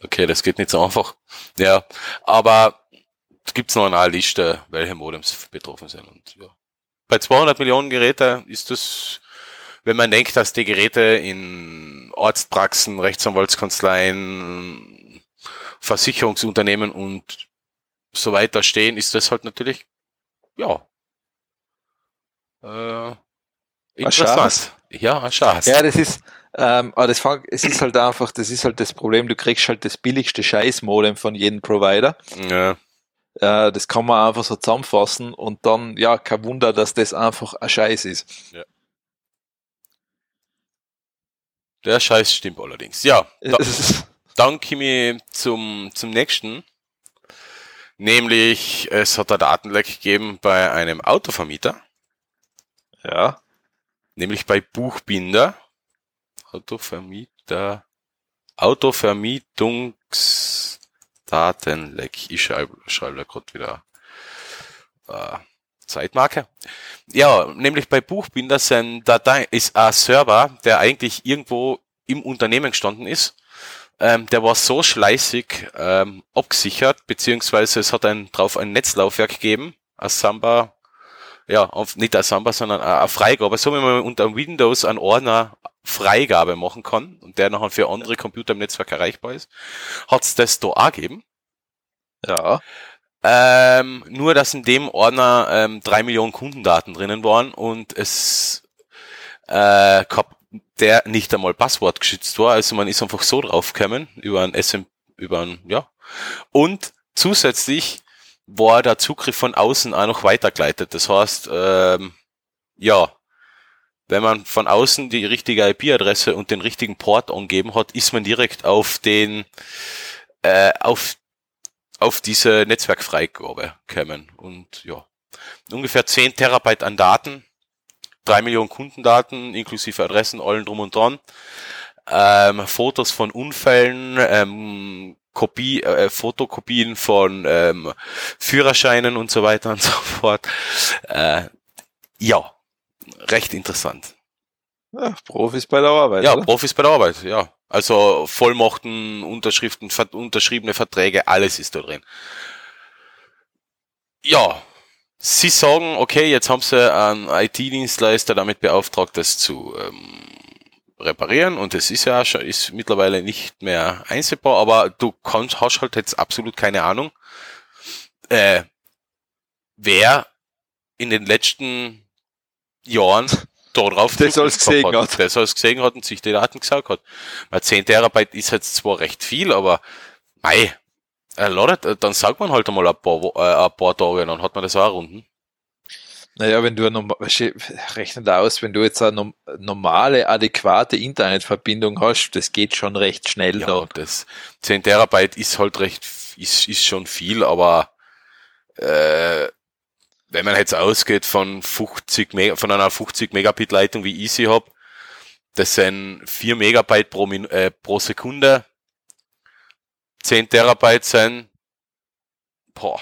Okay, das geht nicht so einfach. Ja, aber gibt's noch eine Liste, welche Modems betroffen sind. Und ja, bei 200 Millionen Geräte ist das, wenn man denkt, dass die Geräte in Arztpraxen, Rechtsanwaltskanzleien, Versicherungsunternehmen und so weiter stehen, ist das halt natürlich, ja, äh, Interessant. Ja, ein Schatz. Ja, das ist, ähm, aber das fang, es ist halt einfach, das ist halt das Problem, du kriegst halt das billigste Scheißmodem von jedem Provider. Ja. Äh, das kann man einfach so zusammenfassen und dann, ja, kein Wunder, dass das einfach ein Scheiß ist. Der Scheiß stimmt allerdings. Ja, da, dann komme ich zum, zum nächsten. Nämlich, es hat ein Datenleck gegeben bei einem Autovermieter, ja, nämlich bei Buchbinder. Autovermieter, Autovermietungsdatenleck. Ich schreibe, schreibe da gerade wieder äh, Zeitmarke. Ja, nämlich bei Buchbinder sein Datei ist ein Server, der eigentlich irgendwo im Unternehmen gestanden ist. Ähm, der war so schleißig ähm, abgesichert, beziehungsweise es hat ein, drauf ein Netzlaufwerk gegeben, ein Samba, ja, auf, nicht ein Samba, sondern eine Freigabe, so wie man unter Windows einen Ordner Freigabe machen kann und der nachher für andere Computer im Netzwerk erreichbar ist, hat's das da auch gegeben. ja, Ähm, nur, dass in dem Ordner ähm, drei Millionen Kundendaten drinnen waren und es äh, gab, der nicht einmal Passwort geschützt war. Also man ist einfach so draufgekommen über ein SM, über ein, ja. Und zusätzlich war der Zugriff von außen auch noch weitergeleitet. Das heißt, ähm, ja, wenn man von außen die richtige IP-Adresse und den richtigen Port angeben hat, ist man direkt auf den, äh, auf auf diese Netzwerkfreigabe kämen. Und ja, ungefähr 10 Terabyte an Daten, 3 Millionen Kundendaten, inklusive Adressen, allen drum und dran, ähm, Fotos von Unfällen, ähm, Kopie, äh, Fotokopien von ähm, Führerscheinen und so weiter und so fort. Äh, ja, recht interessant. ja, Profis bei der Arbeit. Ja, oder? Profis bei der Arbeit, ja. Also Vollmachten, Unterschriften, unterschriebene Verträge, alles ist da drin. Ja, Sie sagen, okay, jetzt haben Sie einen IT-Dienstleister damit beauftragt, das zu ähm, reparieren und es ist ja schon, ist mittlerweile nicht mehr einsehbar, aber du kannst, hast halt jetzt absolut keine Ahnung, äh, wer in den letzten Jahren da drauf Der soll's gesehen gehabt hat. Der soll es gesehen hat und sich die Daten gesaugt hat. Weil 10 Terabyte ist jetzt zwar recht viel, aber mei, äh, ladet, dann sagt man halt einmal ein paar, äh, ein paar Tage, dann hat man das auch runden. Naja, wenn du eine norma- weißt du, rechne da aus, wenn du jetzt eine normale, adäquate Internetverbindung hast, das geht schon recht schnell Ja, da. das 10 Terabyte ist halt recht, ist, ist schon viel, aber äh, wenn man jetzt ausgeht von 50 Mega, von einer 50 Megabit Leitung wie ich sie hab, das sind 4 Megabyte pro, Min äh, pro Sekunde, 10 Terabyte sind, boah,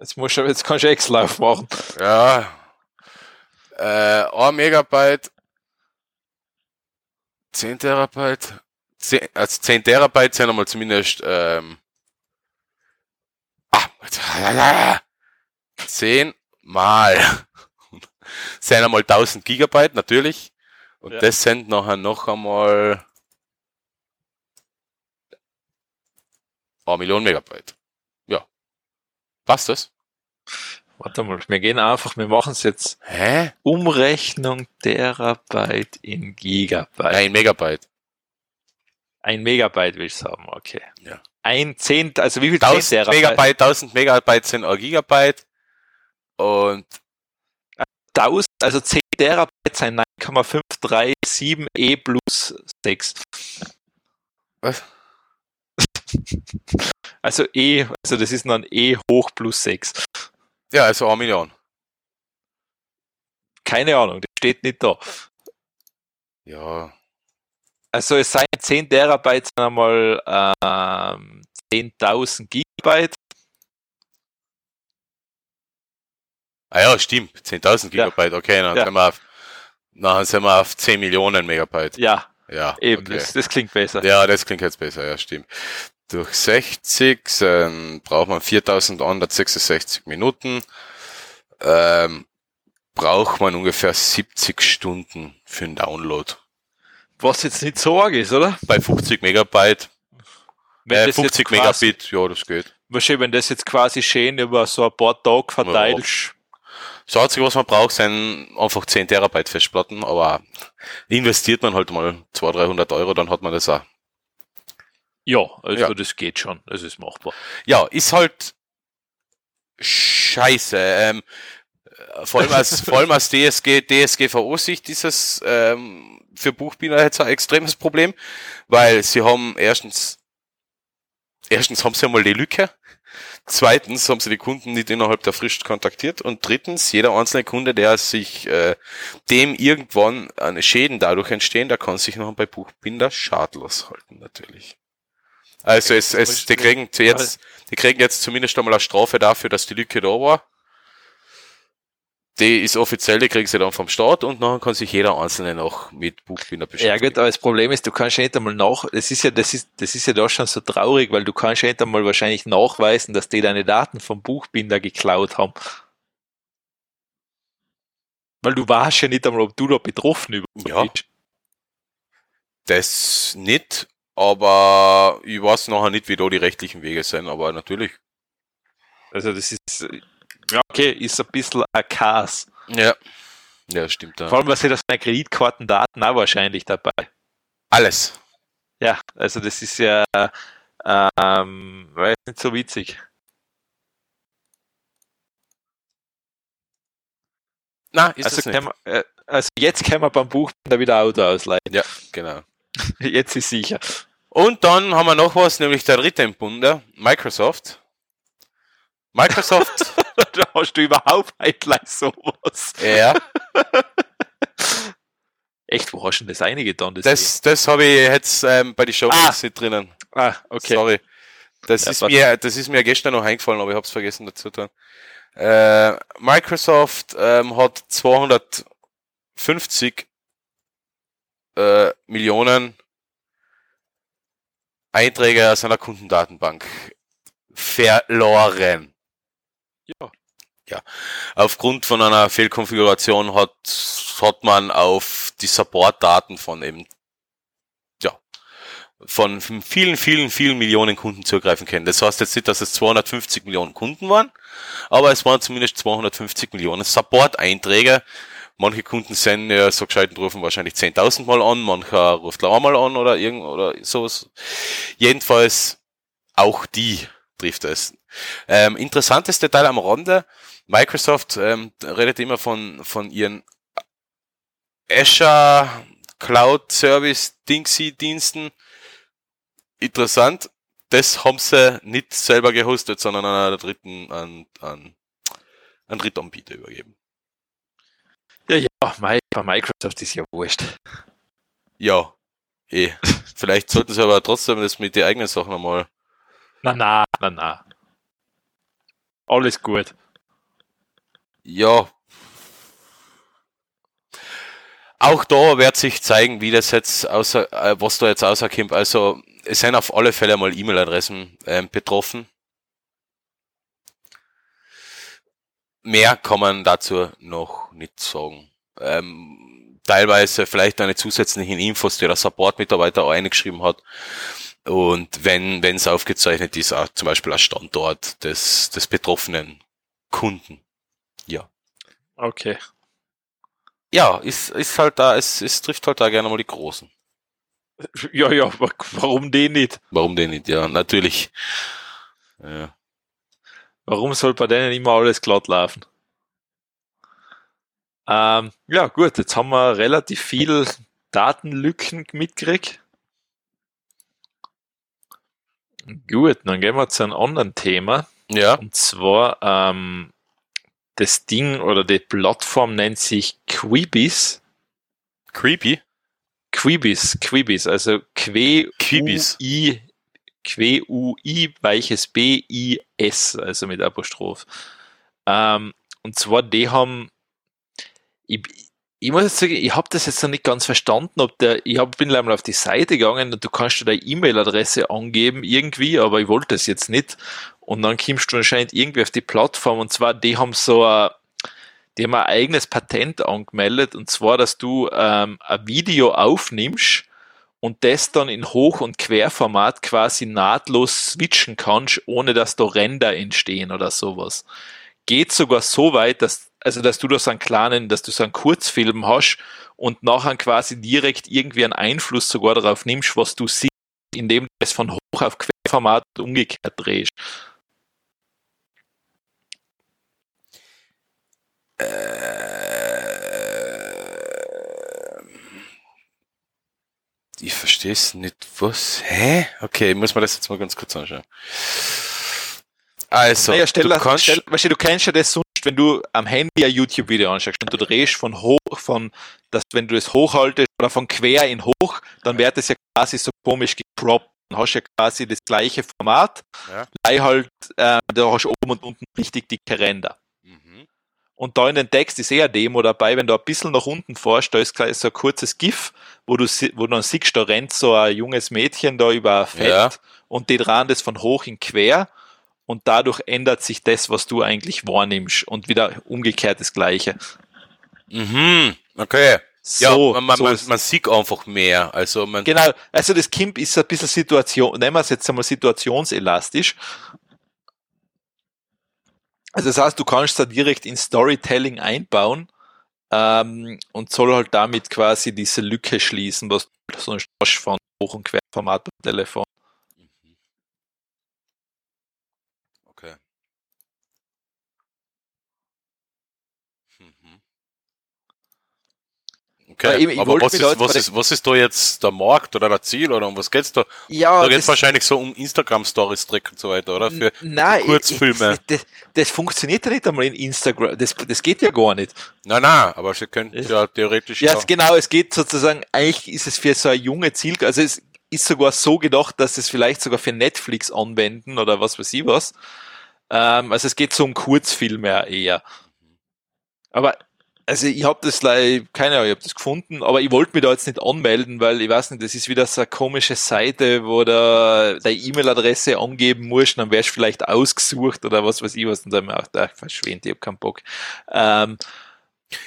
Jetzt, musst du, jetzt kannst du Excel aufmachen. ja, äh, 1 Megabyte, 10 Terabyte, 10, also 10 Terabyte sind einmal zumindest, ähm, ah, 10 mal, sind einmal 1000 Gigabyte, natürlich, und Ja. das sind nachher noch einmal 1 Million Megabyte. Ja. Passt das? Warte mal, wir gehen einfach, wir machen es jetzt Hä? Umrechnung Terabyte in Gigabyte. Nein, Megabyte. Ein Megabyte will ich sagen, okay. Ja. Ein Zehnt, also wie viel 1000 Terabyte? Megabyte, 1000 Megabyte sind ein Gigabyte. Und 1000, also 10 Terabyte sind 9,537 E plus 6. was? Also E, also das ist dann E hoch plus 6. Ja, also eine Million. Keine Ahnung, das steht nicht da. Ja. Also es seien 10 Terabyte sind einmal ähm, 10.000 Gigabyte. Ah ja, stimmt. 10.000 Ja. Gigabyte. Okay, dann Ja. sind wir auf, dann sind wir auf 10 Millionen Megabyte. Ja, Ja. eben, okay. das, das klingt besser. Ja, das klingt jetzt besser, ja, stimmt. Durch 60 sind, braucht man 4166 Minuten. Ähm, braucht man ungefähr 70 Stunden für den Download. Was jetzt nicht so arg ist, oder? Bei 50 Megabyte, äh, das jetzt 50 quasi- Megabit, ja, das geht. Wahrscheinlich, wenn das jetzt quasi schön über so ein paar Tage verteilst. Das Einzige, was man braucht, sind einfach 10 Terabyte Festplatten, aber investiert man halt mal 200, 300 Euro, dann hat man das auch. Ja, also Ja. das geht schon. Das ist machbar. Ja, ist halt scheiße. Ähm, äh, vor allem als, vor allem als DSG, DSGVO-Sicht ist es ähm, für Buchbinder jetzt ein extremes Problem, weil sie haben erstens, erstens haben sie einmal die Lücke, zweitens haben sie die Kunden nicht innerhalb der Frist kontaktiert und drittens, jeder einzelne Kunde, der sich äh, dem irgendwann eine Schäden dadurch entstehen, der kann sich noch bei Buchbinder schadlos halten, natürlich. Also es, es, die kriegen jetzt, die kriegen jetzt zumindest einmal eine Strafe dafür, dass die Lücke da war. Die ist offiziell, die kriegen sie dann vom Staat und dann kann sich jeder Einzelne noch mit Buchbinder Ja beschäftigen. gut, aber das Problem ist, du kannst ja nicht einmal nach, das ist ja, das ist, das ist ja da schon so traurig, weil du kannst ja nicht einmal wahrscheinlich nachweisen, dass die deine Daten vom Buchbinder geklaut haben. Weil du weißt ja nicht einmal, ob du da betroffen über Ja. Das nicht, aber ich weiß nachher nicht, wie da die rechtlichen Wege sind, aber natürlich. Also das ist, ja okay, ist ein bisschen ein Chaos. Ja. Ja, stimmt. Vor allem, was ja das meine Kreditkartendaten auch wahrscheinlich dabei. Alles. Ja, also das ist ja, ähm, weiß nicht so witzig. Na, ist also, nicht. wir, äh, also jetzt können wir beim Buchbinder wieder Auto ausleihen. Ja, genau. Jetzt ist sicher. Und dann haben wir noch was, nämlich der dritte im Bunde, Microsoft. Microsoft, da hast du überhaupt nicht gleich sowas. ja, Echt, wo hast du denn das eingetan? Das das, das habe ich jetzt ähm, bei den Show Ah. nicht drinnen. ah, okay. Sorry. Das Ja, ist mir, das ist mir gestern noch eingefallen, aber ich habe es vergessen dazu zu tun. Äh, Microsoft ähm, hat 250 äh, Millionen Einträge aus einer Kundendatenbank verloren. Ja. Ja. Aufgrund von einer Fehlkonfiguration hat, hat man auf die Support-Daten von eben, ja, von vielen, vielen, vielen Millionen Kunden zugreifen können. Das heißt jetzt nicht, dass es 250 Millionen Kunden waren, aber es waren zumindest 250 Millionen Support-Einträge. Manche Kunden sind ja so gescheit und rufen wahrscheinlich 10.000 Mal an, mancher ruft auch einmal an oder irgend, oder sowas. Jedenfalls auch die trifft es. Ähm, interessantes Detail am Rande. Microsoft ähm, redet immer von, von ihren Azure Cloud Service Dingsy Diensten. Interessant. Das haben sie nicht selber gehostet, sondern an einer dritten, an, an, an Drittanbieter übergeben. Ja, ja, bei Microsoft ist ja wurscht. Ja. Eh. Vielleicht sollten sie aber trotzdem das mit den eigenen Sachen einmal. Na, na, na, na. Alles gut. Ja. Auch da wird sich zeigen, wie das jetzt außer, äh, was da jetzt rauskommt. Also, es sind auf alle Fälle mal E-Mail-Adressen ähm, betroffen. Mehr kann man dazu noch nicht sagen. Ähm, teilweise vielleicht eine zusätzlichen Infos, die der Support-Mitarbeiter auch eingeschrieben hat. Und wenn wenn es aufgezeichnet ist, auch zum Beispiel ein Standort des, des betroffenen Kunden. Ja. Okay. Ja, ist, ist halt da, es, es trifft halt da gerne mal die Großen. Ja, ja, wa- warum den nicht? Warum denn nicht? Ja, natürlich. Ja. Warum soll bei denen immer alles glatt laufen? Ähm, ja, gut, jetzt haben wir relativ viel Datenlücken mitgekriegt. Gut, dann gehen wir zu einem anderen Thema. Ja, Und zwar, ähm, das Ding oder die Plattform nennt sich Quibis. creepy. Quibis, Quibis, also Q Quibis. I Q-U-I weiches B-I-S, also mit Apostroph. Ähm, und zwar, die haben, ich, ich muss jetzt sagen, ich habe das jetzt noch nicht ganz verstanden, ob der, ich hab, bin einmal auf die Seite gegangen und du kannst dir deine E-Mail-Adresse angeben irgendwie, aber ich wollte das jetzt nicht. Und dann kommst du anscheinend irgendwie auf die Plattform und zwar, die haben so ein, die haben ein eigenes Patent angemeldet und zwar, dass du ähm, ein Video aufnimmst und das dann in Hoch- und Querformat quasi nahtlos switchen kannst, ohne dass da Ränder entstehen oder sowas. Geht sogar so weit, dass also dass du da so einen kleinen, dass du so einen Kurzfilm hast und nachher quasi direkt irgendwie einen Einfluss sogar darauf nimmst, was du siehst, indem du es von hoch auf Querformat umgekehrt drehst. Äh, ich verstehe es nicht. Was? Hä? Okay, ich muss mir das jetzt mal ganz kurz anschauen. Also, naja, stell, du kannst, stell, weißt du, du kennst ja das sonst, wenn du am Handy ein YouTube-Video anschaust und du drehst von hoch, von, dass wenn du es hochhaltest oder von quer in hoch, dann wird es ja quasi so komisch gecroppt. Dann hast du ja quasi das gleiche Format, Ja. weil halt, äh, da hast du oben und unten richtig dicke Ränder. Mhm. Und da in den Text ist eher Demo dabei, wenn du ein bisschen nach unten fährst, da ist gleich so ein kurzes GIF, wo du, wo du dann siehst, da rennt so ein junges Mädchen da über ein Feld Ja. und die dran das von hoch in quer und dadurch ändert sich das, was du eigentlich wahrnimmst und wieder umgekehrt das Gleiche. Mhm. Okay. Ja, So, man, man, so man, man sieht einfach mehr. Also man, Genau, also das Kimp ist ein bisschen Situation, nehmen wir es jetzt einmal situationselastisch. Also das heißt, du kannst da direkt in Storytelling einbauen ähm, und soll halt damit quasi diese Lücke schließen, was du sonst von Hoch- und Querformat Telefon. Mhm. Okay. Mhm. Aber Okay, eben, ich aber was ist, bei was, ist, was ist da jetzt der Markt oder der Ziel oder um was geht's da? Ja, Da geht's wahrscheinlich so um Instagram-Stories Trick und so weiter, oder? Für, Nein, Kurzfilme. Das, das, das funktioniert ja nicht einmal in Instagram. Das, das geht ja gar nicht. na na, aber sie könnten ja theoretisch Ja, genau, es geht sozusagen, eigentlich ist es für so eine junge Ziel, also es ist sogar so gedacht, dass es vielleicht sogar für Netflix anwenden oder was weiß ich was. Ähm, also es geht so um Kurzfilme eher. Aber also ich habe das leider, keine Ahnung, ich habe das gefunden, aber ich wollte mich da jetzt nicht anmelden, weil ich weiß nicht, das ist wieder so eine komische Seite, wo du deine E-Mail-Adresse angeben musst, dann wärst du vielleicht ausgesucht oder was weiß ich was, und dann hab ich mir gedacht, ach, verschwind, ich hab keinen Bock. Ähm,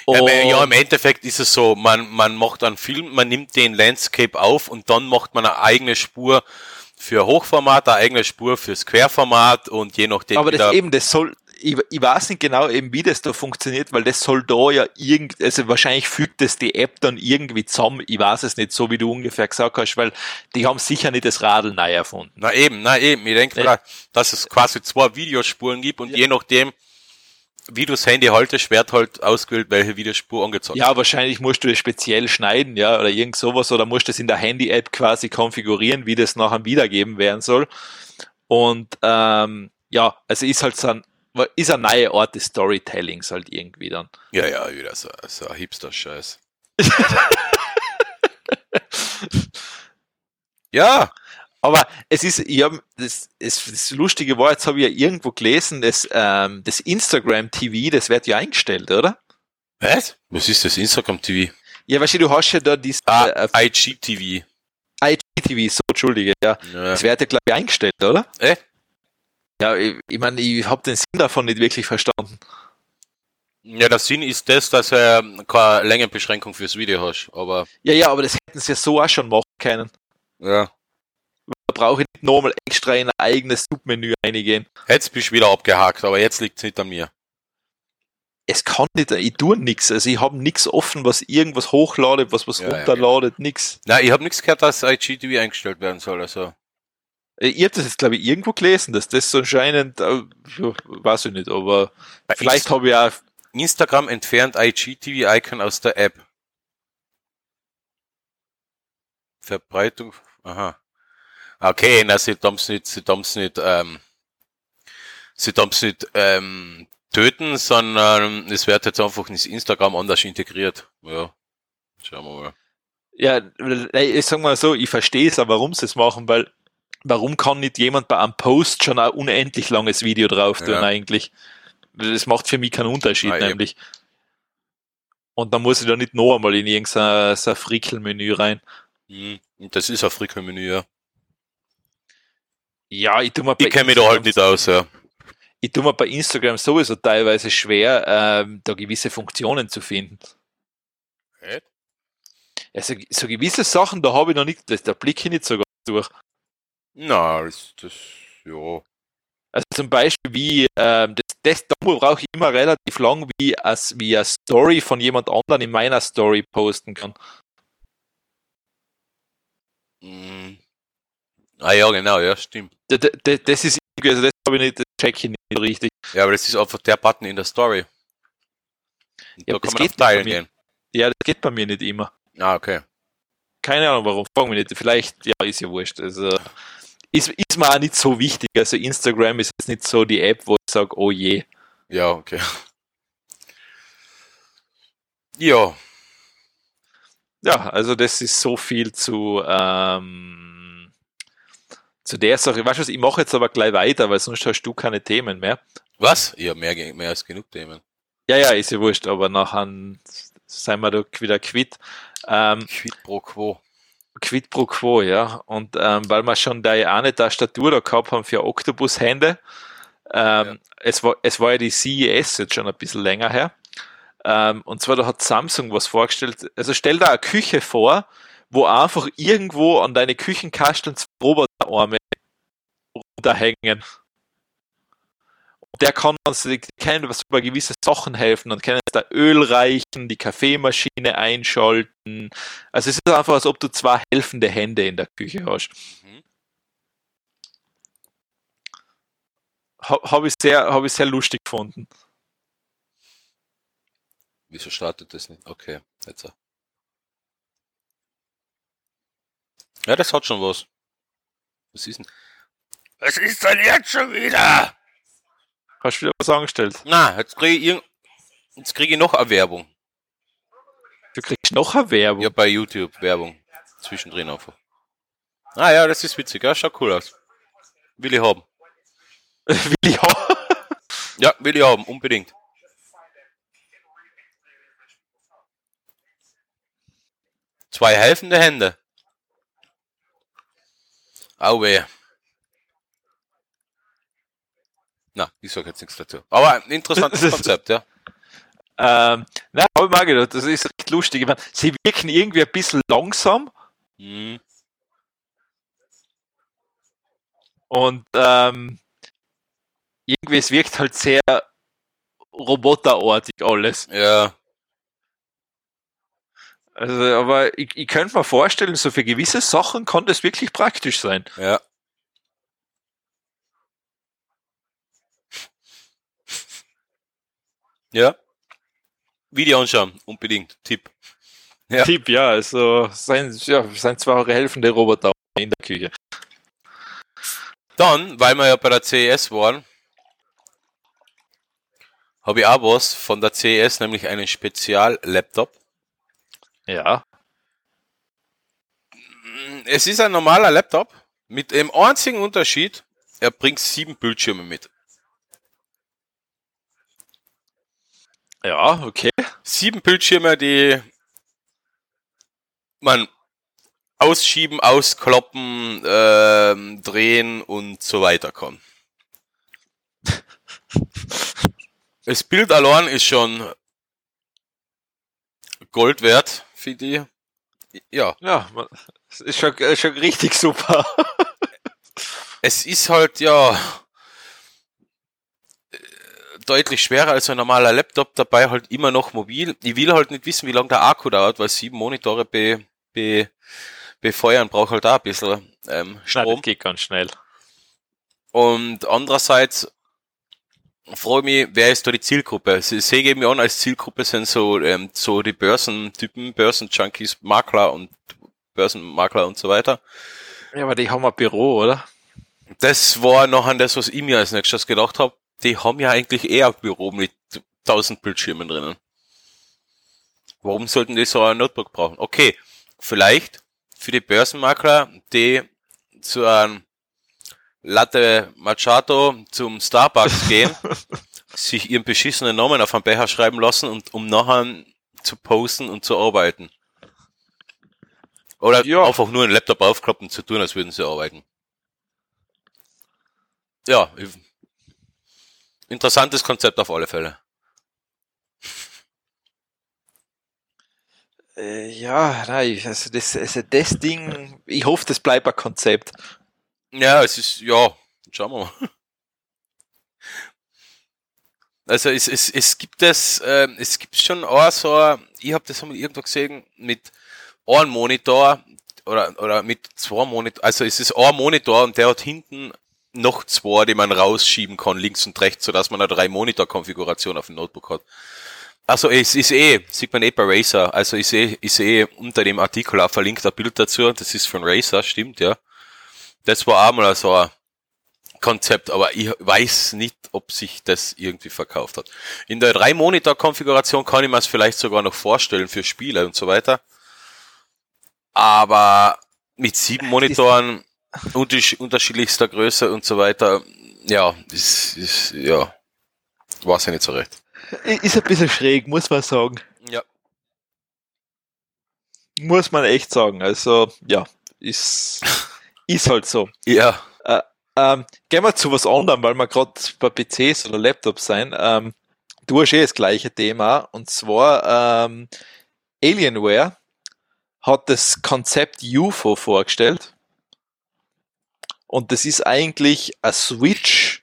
Ja, ja, und- im Endeffekt ist es so, man, man macht einen Film, man nimmt den Landscape auf und dann macht man eine eigene Spur für Hochformat, eine eigene Spur fürs Querformat und je nachdem Aber das eben, das soll, ich, ich weiß nicht genau eben, wie das da funktioniert, weil das soll da ja irgend, also wahrscheinlich fügt das die App dann irgendwie zusammen. Ich weiß es nicht, so wie du ungefähr gesagt hast, weil die haben sicher nicht das Radl neu erfunden. na eben, na eben, ich denke, Ja. dass es quasi zwei Videospuren gibt und je nachdem, wie du das Handy haltest, wird halt ausgewählt, welche Videospur angezeigt Ja, wahrscheinlich musst du das speziell schneiden, ja, oder irgend sowas, oder musst das in der Handy-App quasi konfigurieren, wie das nachher wiedergeben werden soll. Und ähm, ja, also ist halt so ein, ist eine neue Art des Storytellings halt irgendwie dann. Ja, ja, wieder so, so ein Hipster-Scheiß. ja, Aber es ist, ich hab, das, das, das Lustige war, jetzt habe ich ja irgendwo gelesen, das, ähm, das Instagram TV, das wird ja eingestellt, oder? was? Was ist das Instagram-TV? Ja, weißt du, du hast ja da dieses Ah, äh, IGTV. IGTV, so, entschuldige, ja. Ja. Das wird ja, glaube ich, eingestellt, oder? Äh? Ja, ich, ich meine, ich habe den Sinn davon nicht wirklich verstanden. Ja, der Sinn ist das, dass er keine Längenbeschränkung fürs Video hast, aber Ja, ja, aber das hätten sie ja so auch schon machen können. ja. Da brauche ich nicht nochmal extra in ein eigenes Submenü eingehen. Jetzt bist du wieder abgehakt, aber jetzt liegt's nicht an mir. Es kann nicht, ich tue nix. Also ich habe nix offen, was irgendwas hochladet, was was Ja, ja, runterladet, nix. Na, ich habe nichts gehört, dass IGTV eingestellt werden soll, also. Äh, Ihr habt das jetzt, glaube ich, irgendwo gelesen, dass das so anscheinend, äh, weiß ich nicht, aber Bei vielleicht habe ich auch, Instagram entfernt IGTV-Icon aus der App. Verbreitung, aha. Okay, na, sie haben's nicht, sie haben's nicht, ähm, sie haben's nicht, ähm, töten, sondern es wird jetzt einfach ins Instagram anders integriert. Ja. Schauen wir mal. ja, ich sag mal so, ich verstehe es, aber warum sie es machen, weil warum kann nicht jemand bei einem Post schon ein unendlich langes Video drauf tun Ja. eigentlich? Das macht für mich keinen Unterschied, Ah, eben. nämlich. Und dann muss ich da nicht noch einmal in irgendein so Frickelmenü rein. Hm, das ist ein Frickelmenü, ja. Ja, ich tu mir bei Ich kenne mich da halt nicht aus, ja. ich tue mir bei Instagram sowieso teilweise schwer, ähm, da gewisse Funktionen zu finden. Also so gewisse Sachen, da habe ich noch nicht, da blicke ich nicht so ganz durch. Na, das, das, ja. Also zum Beispiel wie, ähm, das, das da brauche ich immer relativ lang, wie, als, wie eine Story von jemand anderem in meiner Story posten kann. Mm. Ah ja, genau, ja, stimmt. Das, das, das ist irgendwie, also das habe ich nicht, das check ich nicht richtig. Ja, aber das ist einfach der Button in der Story. Und Ja, da das kann man geht auf Teilen gehen. Ja, das geht bei mir nicht immer. Ah, okay. Keine Ahnung warum, fragen wir nicht. Vielleicht, ja, ist ja wurscht. Also, ist, ist mir auch nicht so wichtig. Also Instagram ist jetzt nicht so die App, wo ich sage, oh je. Ja, okay. Ja, Ja, also das ist so viel zu, ähm, zu der Sache. Weißt du was, ich mache jetzt aber gleich weiter, weil sonst hast du keine Themen mehr. was? Ja, mehr, mehr als genug Themen. Ja, ja, ist ja wurscht, aber nachher sind wir da wieder quitt. Ähm, Quid pro quo. Quid pro quo, ja. Und ähm, weil wir schon da eine Tastatur da gehabt haben für Octopus-Hände, ähm, es, war, es war ja die CES jetzt schon ein bisschen länger her. Ähm, und zwar da hat Samsung was vorgestellt. Also stell dir eine Küche vor, wo einfach irgendwo an deine Küchenkasteln zwei Roboterarme runterhängen. Und der kann uns, die können was über gewisse Sachen helfen und können da Öl reichen, die Kaffeemaschine einschalten. Also es ist einfach, als ob du zwei helfende Hände in der Küche hast. Mhm. Ha, Habe ich, sehr- hab ich sehr lustig gefunden. Wieso startet das nicht? Okay, jetzt. Ja, das hat schon was. Was ist denn? Was ist denn jetzt schon wieder? Hast du wieder was angestellt? Na, jetzt kriege ich, krieg ich noch eine Werbung. Du kriegst noch eine Werbung. Ja, bei YouTube Werbung. Zwischendrin einfach. Ah ja, das ist witzig. Ja, schaut cool aus. Will ich haben. Will ich haben. Ja, will ich haben, unbedingt. Zwei helfende Hände. Au weh. Na, ich sag jetzt nichts dazu. Aber ein interessantes Konzept, ja. Ähm, nein, habe ich mal gedacht, das ist recht lustig. Ich meine, sie wirken irgendwie ein bisschen langsam Hm. und ähm, irgendwie es wirkt halt sehr roboterartig alles. Ja, Also, aber ich, ich könnte mir vorstellen, so für gewisse Sachen kann das wirklich praktisch sein. ja. Ja. Video anschauen, unbedingt. Tipp. Ja. Tipp, ja, also sein, ja, sein zwei helfende Roboter in der Küche. Dann, weil wir ja bei der CES waren, habe ich auch was von der CES, nämlich einen Spezial-Laptop. Ja. Es ist ein normaler Laptop mit dem einzigen Unterschied, er bringt sieben Bildschirme mit. Ja, okay. Sieben Bildschirme, die man ausschieben, auskloppen, ähm, drehen und so weiter kann. Das Bild allein ist schon Gold wert, finde ich. Ja, Ja, man- ist schon, ist schon richtig super. es ist halt ja äh, deutlich schwerer als ein normaler Laptop, dabei halt immer noch mobil. Ich will halt nicht wissen, wie lange der Akku dauert, weil sieben Monitore be, be, befeuern braucht halt auch ein bisschen ähm, Nein, Strom. das geht ganz schnell. Und andererseits freue ich mich, wer ist da die Zielgruppe? Sie sehe mir an, als Zielgruppe sind so, ähm, so die Börsentypen, Börsenjunkies, Makler und Börsenmakler und so weiter. Ja, aber die haben ein Büro, oder? Das war noch an das, was ich mir als nächstes gedacht habe. Die haben ja eigentlich eher ein Büro mit 1000 Bildschirmen drinnen. Warum sollten die so ein Notebook brauchen? Okay, vielleicht für die Börsenmakler, die zu einem Latte Macchiato zum Starbucks gehen, sich ihren beschissenen Namen auf einen Becher schreiben lassen und um nachher zu posten und zu arbeiten. Oder Ja. einfach nur einen Laptop aufklappen zu tun, als würden sie arbeiten. Ja, ich- interessantes Konzept auf alle Fälle. Äh, ja, nein, also das, also das Ding, ich hoffe, das bleibt ein Konzept. Ja, es ist, ja, schauen wir mal. Also es, es, es gibt es, äh, es gibt schon auch so, ich habe das mal irgendwo gesehen, mit einem Monitor oder, oder mit zwei Monitor, also es ist ein Monitor und der hat hinten noch zwei, die man rausschieben kann, links und rechts, sodass man eine drei Monitor-Konfiguration auf dem Notebook hat. Also es ist eh, sieht man eh bei Razer, also ich sehe, ich sehe unter dem Artikel auch verlinkt ein Bild dazu, das ist von Razer, stimmt, ja. Das war auch mal so ein Konzept, aber ich weiß nicht, ob sich das irgendwie verkauft hat. In der drei Monitor Konfiguration kann ich mir es vielleicht sogar noch vorstellen für Spiele und so weiter. Aber mit sieben Monitoren unterschiedlichster Größe und so weiter, ja, ist, ist ja, weiß ich nicht so recht. Ist ein bisschen schräg, muss man sagen. Ja. Muss man echt sagen. Also, ja, ist, ist halt so. Ja. Äh, ähm, gehen wir zu was anderem, weil wir gerade bei PCs oder Laptops sein. Ähm, du hast eh das gleiche Thema und zwar ähm, Alienware hat das Konzept UFO vorgestellt. Und das ist eigentlich ein Switch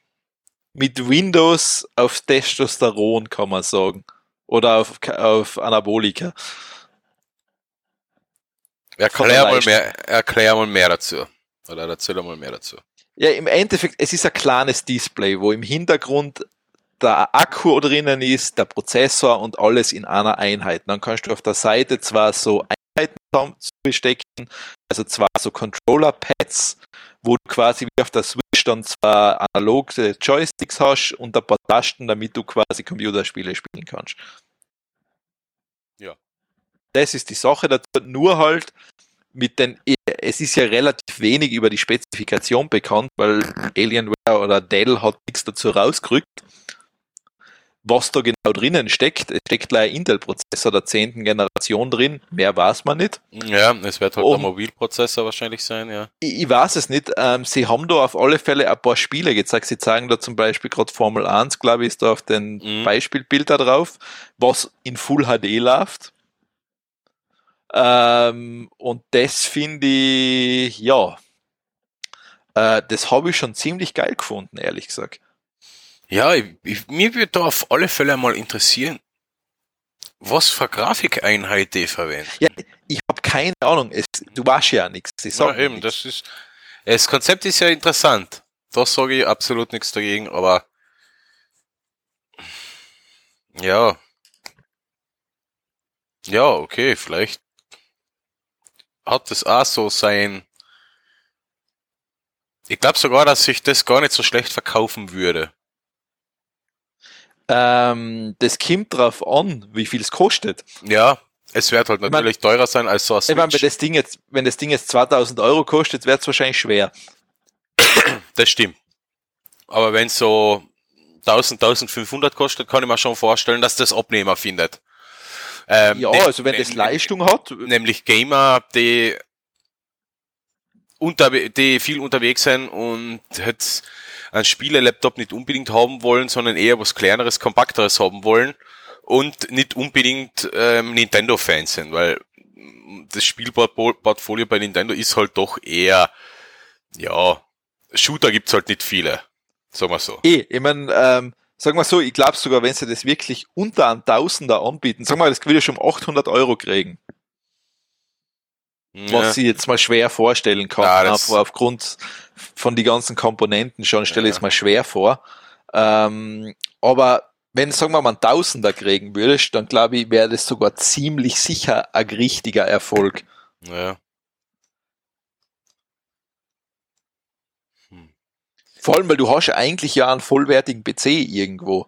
mit Windows auf Testosteron, kann man sagen. Oder auf, auf Anabolika. Erklär mal, mehr, erklär mal mehr dazu. Oder erzähl mal mehr dazu. Ja, im Endeffekt, es ist ein kleines Display, wo im Hintergrund der Akku drinnen ist, der Prozessor und alles in einer Einheit. Dann kannst du auf der Seite zwar so Einheiten bestecken, also zwar so Controller-Pads, wo du quasi wie auf der Switch dann zwar analoge Joysticks hast und ein paar Tasten, damit du quasi Computerspiele spielen kannst. Ja. Das ist die Sache dazu, nur halt mit den, es ist ja relativ wenig über die Spezifikation bekannt, weil Alienware oder Dell hat nichts dazu rausgerückt was da genau drinnen steckt. Es steckt leider Intel-Prozessor der zehnten Generation drin, mehr weiß man nicht. Ja, es wird halt um, der Mobilprozessor wahrscheinlich sein, ja. Ich, ich weiß es nicht. Ähm, sie haben da auf alle Fälle ein paar Spiele gezeigt. Sie zeigen da zum Beispiel gerade Formel 1, glaube ich, ist da auf den mhm. Beispielbild da drauf, was in Full HD läuft. Ähm, und das finde ich, ja, äh, das habe ich schon ziemlich geil gefunden, ehrlich gesagt. Ja, ich, ich, mir würde da auf alle Fälle mal interessieren, was für Grafikeinheit die verwenden. Ja, ich habe keine Ahnung. Es, du weißt ja nichts. Ich sag ja, eben, nichts. das ist. Das Konzept ist ja interessant. Da sage ich absolut nichts dagegen, aber ja. Ja, okay, vielleicht hat das auch so sein. Ich glaube sogar, dass sich das gar nicht so schlecht verkaufen würde. Ähm, das kommt drauf an, wie viel es kostet. Ja, es wird halt natürlich ich mein, teurer sein als so ein Switch. Ich mein, wenn das Ding jetzt, wenn das Ding jetzt 2000 Euro kostet, wird es wahrscheinlich schwer. Das stimmt. Aber wenn es so 1000, 1500 kostet, kann ich mir schon vorstellen, dass das Abnehmer findet. Ähm, ja, also wenn das Leistung hat. Nämlich Gamer, die unter, die viel unterwegs sind und jetzt einen Spiele-Laptop nicht unbedingt haben wollen, sondern eher was kleineres, kompakteres haben wollen und nicht unbedingt ähm, Nintendo-Fans sind, weil das Spielportfolio bei Nintendo ist halt doch eher, ja, Shooter gibt's halt nicht viele, sagen wir so. Eh, ich mein, ähm, sagen wir so, ich glaube sogar, wenn sie das wirklich unter einem Tausender anbieten, sagen wir mal, das würde schon um 800 Euro kriegen ja. was ich jetzt mal schwer vorstellen kann, ja, auf, aufgrund von die ganzen Komponenten schon stelle ich es mal schwer vor. Ähm, aber wenn, sagen wir mal, ein Tausender kriegen würdest, dann glaube ich, wäre das sogar ziemlich sicher ein richtiger Erfolg. Ja. Hm. Vor allem, weil du hast eigentlich ja einen vollwertigen PC irgendwo.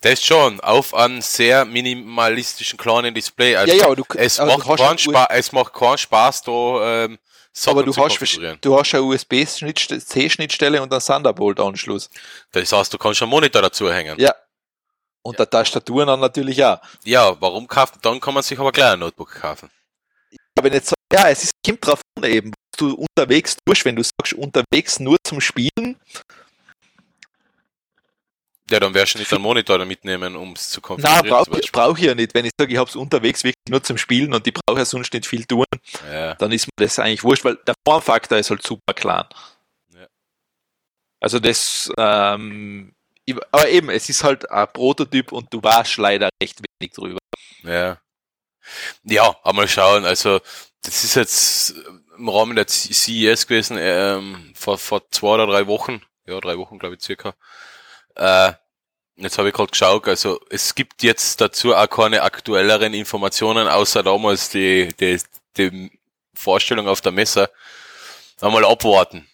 Das schon, auf einem sehr minimalistischen kleinen Display. Also ja, ja, aber du, es, macht keinen Spaß, es macht keinen Spaß, da ähm, aber du hast, du hast eine USB-C-Schnittstelle und einen Thunderbolt-Anschluss. Das heißt, du kannst einen Monitor dazu hängen. Ja. Und ja. der Tastatur dann natürlich auch. Ja, warum kaufen? Dann kann man sich aber gleich ein Notebook kaufen. Aber nicht so, ja, es ist, kommt drauf an eben, was du unterwegs tust, wenn du sagst, unterwegs nur zum Spielen, ja, dann wärst du nicht einen Monitor mitnehmen, um es zu konfigurieren. Nein, brauche brauch ich ja nicht. Wenn ich sage, ich habe es unterwegs wirklich nur zum Spielen und ich brauche ja sonst nicht viel tun, ja. dann ist mir das eigentlich wurscht, weil der Formfaktor ist halt super klar. Ja. Also das, ähm, aber eben, es ist halt ein Prototyp und du warst leider recht wenig drüber. Ja. Ja, aber mal schauen. Also, das ist jetzt im Rahmen der CES gewesen, ähm, vor, vor zwei oder drei Wochen. Ja, drei Wochen, glaube ich, circa. Äh, jetzt habe ich gerade geschaut, also es gibt jetzt dazu auch keine aktuelleren Informationen, außer damals die, die, die Vorstellung auf der Messe. Einmal abwarten.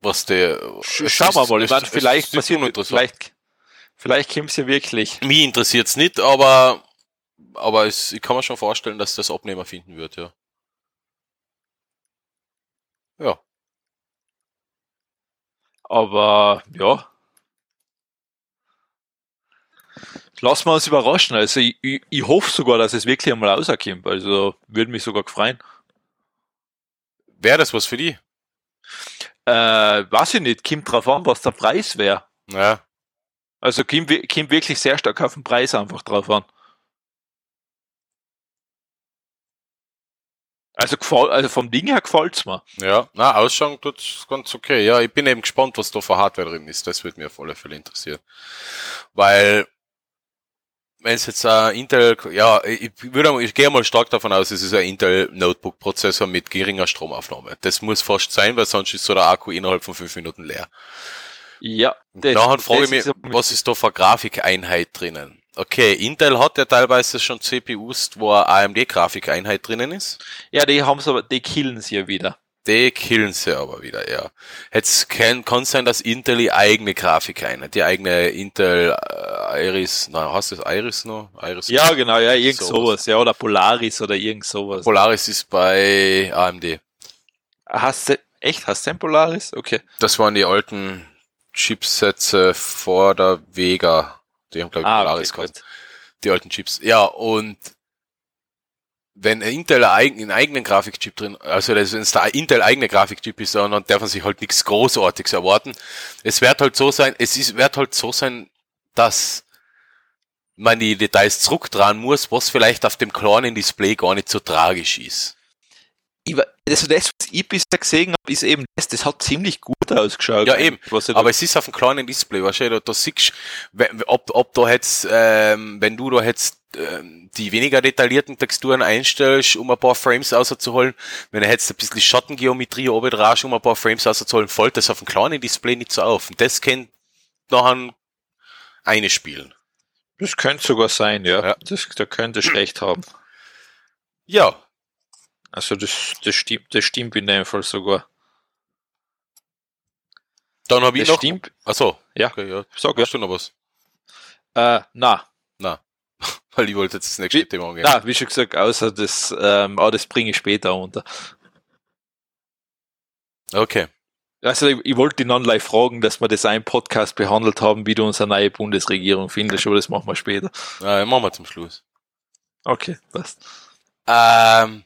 Was der. Schauen wir mal, ich meine, vielleicht passiert, vielleicht, vielleicht kommt es ja wirklich. Mich interessiert's nicht, aber, aber es, ich kann mir schon vorstellen, dass das Abnehmer finden wird, ja. Ja. Aber, ja. Lassen wir uns überraschen. Also, ich, ich, ich hoffe sogar, dass es wirklich einmal rauskommt. Also, würde mich sogar freuen. Wäre das was für die? Äh, weiß ich nicht, kommt drauf an, was der Preis wäre. Ja. Also kommt, kommt wirklich sehr stark auf den Preis einfach drauf an. Also, gefall, also vom Ding her gefällt's mir. Ja, na, ausschauen tut's ganz okay. Ja, ich bin eben gespannt, was da für Hardware drin ist. Das würde mir auf alle Fälle interessieren. Weil, wenn es jetzt ein Intel, ja, ich würde, ich gehe mal stark davon aus, es ist ein Intel Notebook Prozessor mit geringer Stromaufnahme. Das muss fast sein, weil sonst ist so der Akku innerhalb von fünf Minuten leer. Ja. Das, Nachher frage ich mich, was ist da für Grafikeinheit drinnen? Okay, Intel hat ja teilweise schon CPUs, wo eine AMD-Grafikeinheit drinnen ist. Ja, die haben aber, die killen sie ja wieder. Die killen sie aber wieder, ja. Jetzt kann, kann sein, dass Intel die eigene Grafikeinheit, die eigene Intel äh, Iris, na, hast du das Iris noch? Iris ja, genau, ja, irgend sowas. sowas, ja, oder Polaris oder irgend sowas. Polaris ist bei AMD. Hast du, echt, hast du ein Polaris? Okay. Das waren die alten Chipsätze vor der Vega. Die haben, glaube ich, ah, Polaris okay. Die alten Chips. Ja, und wenn Intel einen eigenen Grafikchip drin, also wenn es der Intel eigene Grafikchip ist, dann darf man sich halt nichts Großartiges erwarten. Es wird halt so sein, es ist, wird halt so sein, dass man die Details zurückdrehen muss, was vielleicht auf dem kleinen Display gar nicht so tragisch ist also das, was ich bisher gesehen habe, ist eben das, das hat ziemlich gut ausgeschaut. Ja, eben. Aber es ist auf einem kleinen Display, weißt du, da, da siehst ob, ob da jetzt, ähm, wenn du da jetzt ähm, die weniger detaillierten Texturen einstellst, um ein paar Frames rauszuholen, wenn du jetzt ein bisschen Schattengeometrie oben drauf, um ein paar Frames rauszuholen, fällt das auf einem kleinen Display nicht so auf. Und das kennt nachher eine spielen. Das könnte sogar sein, ja. ja. Das, da könnte ich recht haben. Ja, also das, das stimmt, das stimmt in dem Fall sogar. Dann habe ich noch. Stimmt. Achso. Ja. Okay, ja. Sag, hast du noch was? Äh, na. Na. Weil ich wollte jetzt das nächste wie, Thema angehen. Na, wie schon gesagt, außer das, ähm, aber das bringe ich später unter. Okay. Also ich, ich wollte die non-live fragen, dass wir das ein Podcast behandelt haben, wie du unsere neue Bundesregierung findest, aber das machen wir später. Ja, machen wir zum Schluss. Okay, passt. Ähm,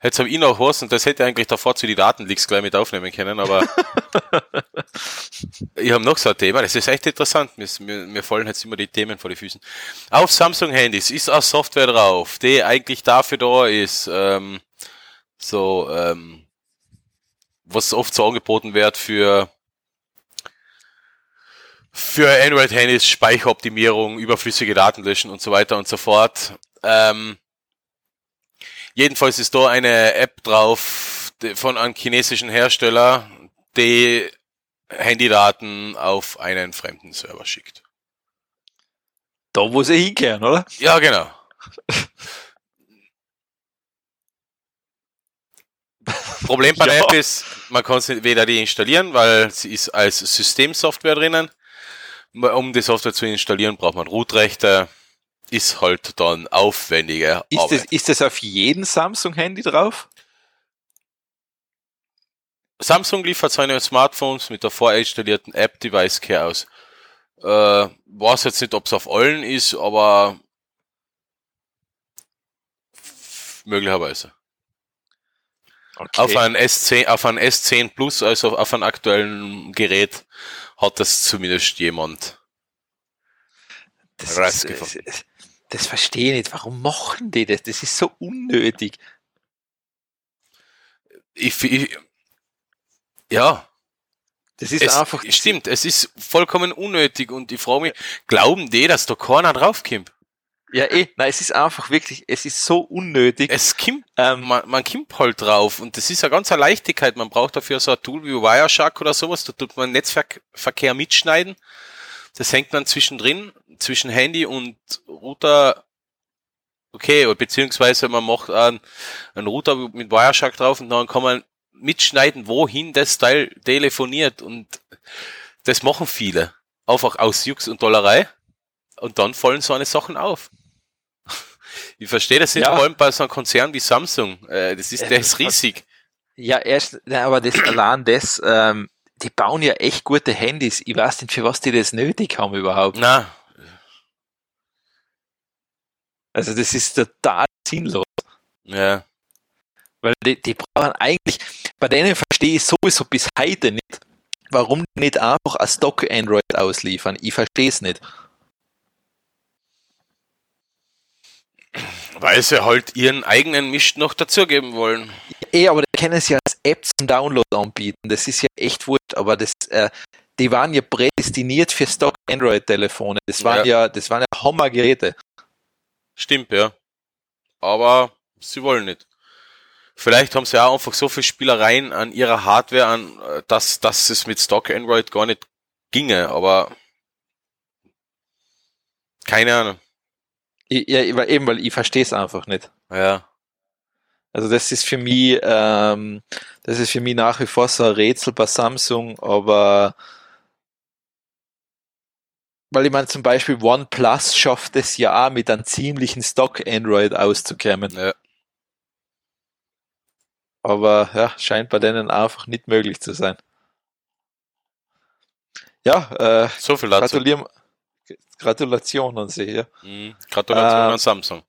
Jetzt habe ich noch was und das hätte eigentlich davor zu die Datenleaks gleich mit aufnehmen können, aber ich habe noch so ein Thema, das ist echt interessant. Mir, mir, mir fallen jetzt immer die Themen vor die Füßen. Auf Samsung-Handys ist auch Software drauf, die eigentlich dafür da ist, ähm, so, ähm, was oft so angeboten wird für für Android-Handys, Speicheroptimierung, überflüssige Daten löschen und so weiter und so fort. Ähm, Jedenfalls ist da eine App drauf von einem chinesischen Hersteller, die Handydaten auf einen fremden Server schickt. Da, wo sie hinkehren, oder? Ja, genau. Problem bei der ja. App ist, man kann sie weder die installieren, weil sie ist als Systemsoftware drinnen. Um die Software zu installieren, braucht man Root-Rechte ist halt dann aufwendiger. Ist, das, ist das auf jedem Samsung-Handy drauf? Samsung liefert seine Smartphones mit der vorinstallierten App Device Care aus. Äh, weiß jetzt nicht, ob es auf allen ist, aber möglicherweise. Okay. Auf ein S10, auf ein S10 Plus, also auf einem aktuellen Gerät, hat das zumindest jemand das. Ist, das verstehe ich nicht. Warum machen die das? Das ist so unnötig. Ich, ich ja. Das ist es, einfach. Stimmt, es ist vollkommen unnötig und ich frage mich, glauben die, dass da keiner draufkommt? Ja, eh, nein, es ist einfach wirklich, es ist so unnötig. Es kommt, ähm, man, man kommt halt drauf und das ist eine ganz eine Leichtigkeit. Man braucht dafür so ein Tool wie Wireshark oder sowas, da tut man Netzwerkverkehr mitschneiden. Das hängt dann zwischendrin, zwischen Handy und Router okay, beziehungsweise man macht einen, einen Router mit Wireshark drauf und dann kann man mitschneiden, wohin das Teil telefoniert und das machen viele. Einfach aus Jux und Dollerei und dann fallen so eine Sachen auf. Ich verstehe das nicht, ja. vor allem bei so einem Konzern wie Samsung. Äh, das ist, der ist riesig. Ja, erst, aber das allein das, ähm, die bauen ja echt gute Handys. Ich weiß nicht, für was die das nötig haben überhaupt. Na, also das ist total sinnlos. Ja. Weil die, die brauchen eigentlich, bei denen verstehe ich sowieso bis heute nicht, warum die nicht einfach ein Stock Android ausliefern. Ich verstehe es nicht. Weil sie halt ihren eigenen Mist noch dazugeben wollen. Eh, aber die können sie als App zum Download anbieten. Das ist ja echt wurscht, aber das, äh, die waren ja prädestiniert für Stock Android Telefone. Das waren ja, ja das waren ja Hammergeräte. Stimmt, ja. Aber sie wollen nicht. Vielleicht haben sie auch einfach so viel Spielereien an ihrer Hardware an, äh, dass, dass es mit Stock Android gar nicht ginge, aber keine Ahnung. Ja, eben, weil ich verstehe es einfach nicht. Ja. Also das ist für mich, ähm, das ist für mich nach wie vor so ein Rätsel bei Samsung, aber weil ich meine, zum Beispiel OnePlus schafft es ja auch mit einem ziemlichen Stock Android auszukommen. Ja. Aber ja, scheint bei denen einfach nicht möglich zu sein. Ja, äh, so viel dazu. Gratulieren, Gratulation an Sie. Ja. Mhm. Gratulation äh, an Samsung.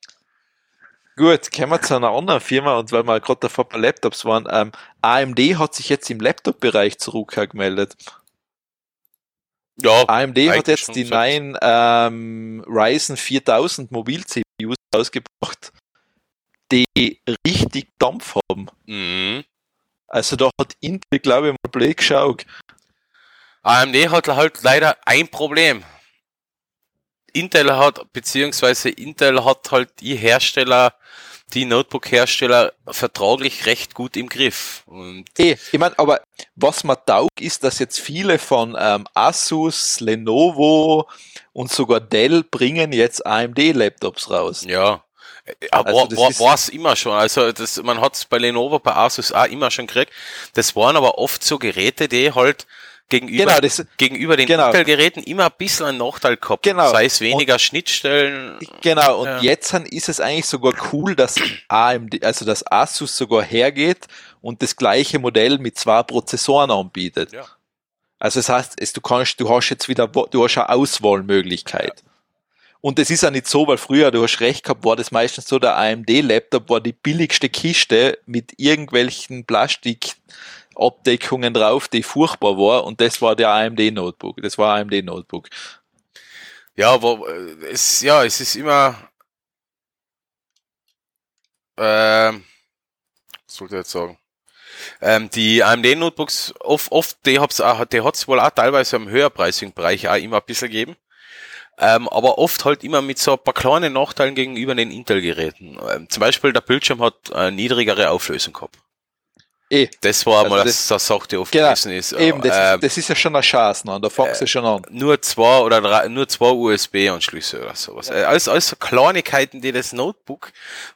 Gut, kommen wir zu einer anderen Firma und weil wir gerade davor bei Laptops waren, ähm, AMD hat sich jetzt im Laptop-Bereich zurückgemeldet. Ja, AMD hat jetzt die neuen ähm, Ryzen 4000 Mobil-CPUs ausgebracht, die richtig Dampf haben. Mhm. Also da hat Intel, glaube ich, mal blöd geschaut. AMD hat halt leider ein Problem. Intel hat, beziehungsweise Intel hat halt die Hersteller die Notebook-Hersteller vertraglich recht gut im Griff. Und eh, ich meine, aber was man taugt, ist, dass jetzt viele von ähm, Asus, Lenovo und sogar Dell bringen jetzt AMD-Laptops raus. Ja. Aber also war, war es immer schon. Also das, man hat es bei Lenovo, bei Asus auch immer schon gekriegt. Das waren aber oft so Geräte, die halt gegenüber, genau, das, gegenüber den genau. Intel-Geräten immer ein bisschen einen Nachteil gehabt. Genau. Sei es weniger und, Schnittstellen. Genau, und ja. jetzt ist es eigentlich sogar cool, dass AMD, also dass Asus sogar hergeht und das gleiche Modell mit zwei Prozessoren anbietet. Ja. Also das heißt, es, du kannst, du hast jetzt wieder, du hast eine Auswahlmöglichkeit. Ja. Und es ist ja nicht so, weil früher, du hast recht gehabt, war das meistens so, der AMD-Laptop war die billigste Kiste mit irgendwelchen Plastik, Abdeckungen drauf, die furchtbar war und das war der AMD Notebook. Das war AMD Notebook. Ja, aber äh, es, ja, es ist immer, ähm, was sollte ich jetzt sagen? Ähm, die AMD Notebooks, oft, oft die hab's auch, die hat's wohl auch teilweise im höherpreisigen Bereich auch immer ein bisschen gegeben. Ähm, aber oft halt immer mit so ein paar kleinen Nachteilen gegenüber den Intel-Geräten. Ähm, zum Beispiel der Bildschirm hat eine niedrigere Auflösung gehabt. Eh. Das war also mal das, das Sache, die oft genau, gewesen ist. Eben, das, äh, ist, das ist ja schon eine Chance, ne? da fängst äh, du schon an. Nur zwei oder drei, nur zwei USB-Anschlüsse oder sowas. Ja. Äh, alles, alles so Kleinigkeiten, die das Notebook,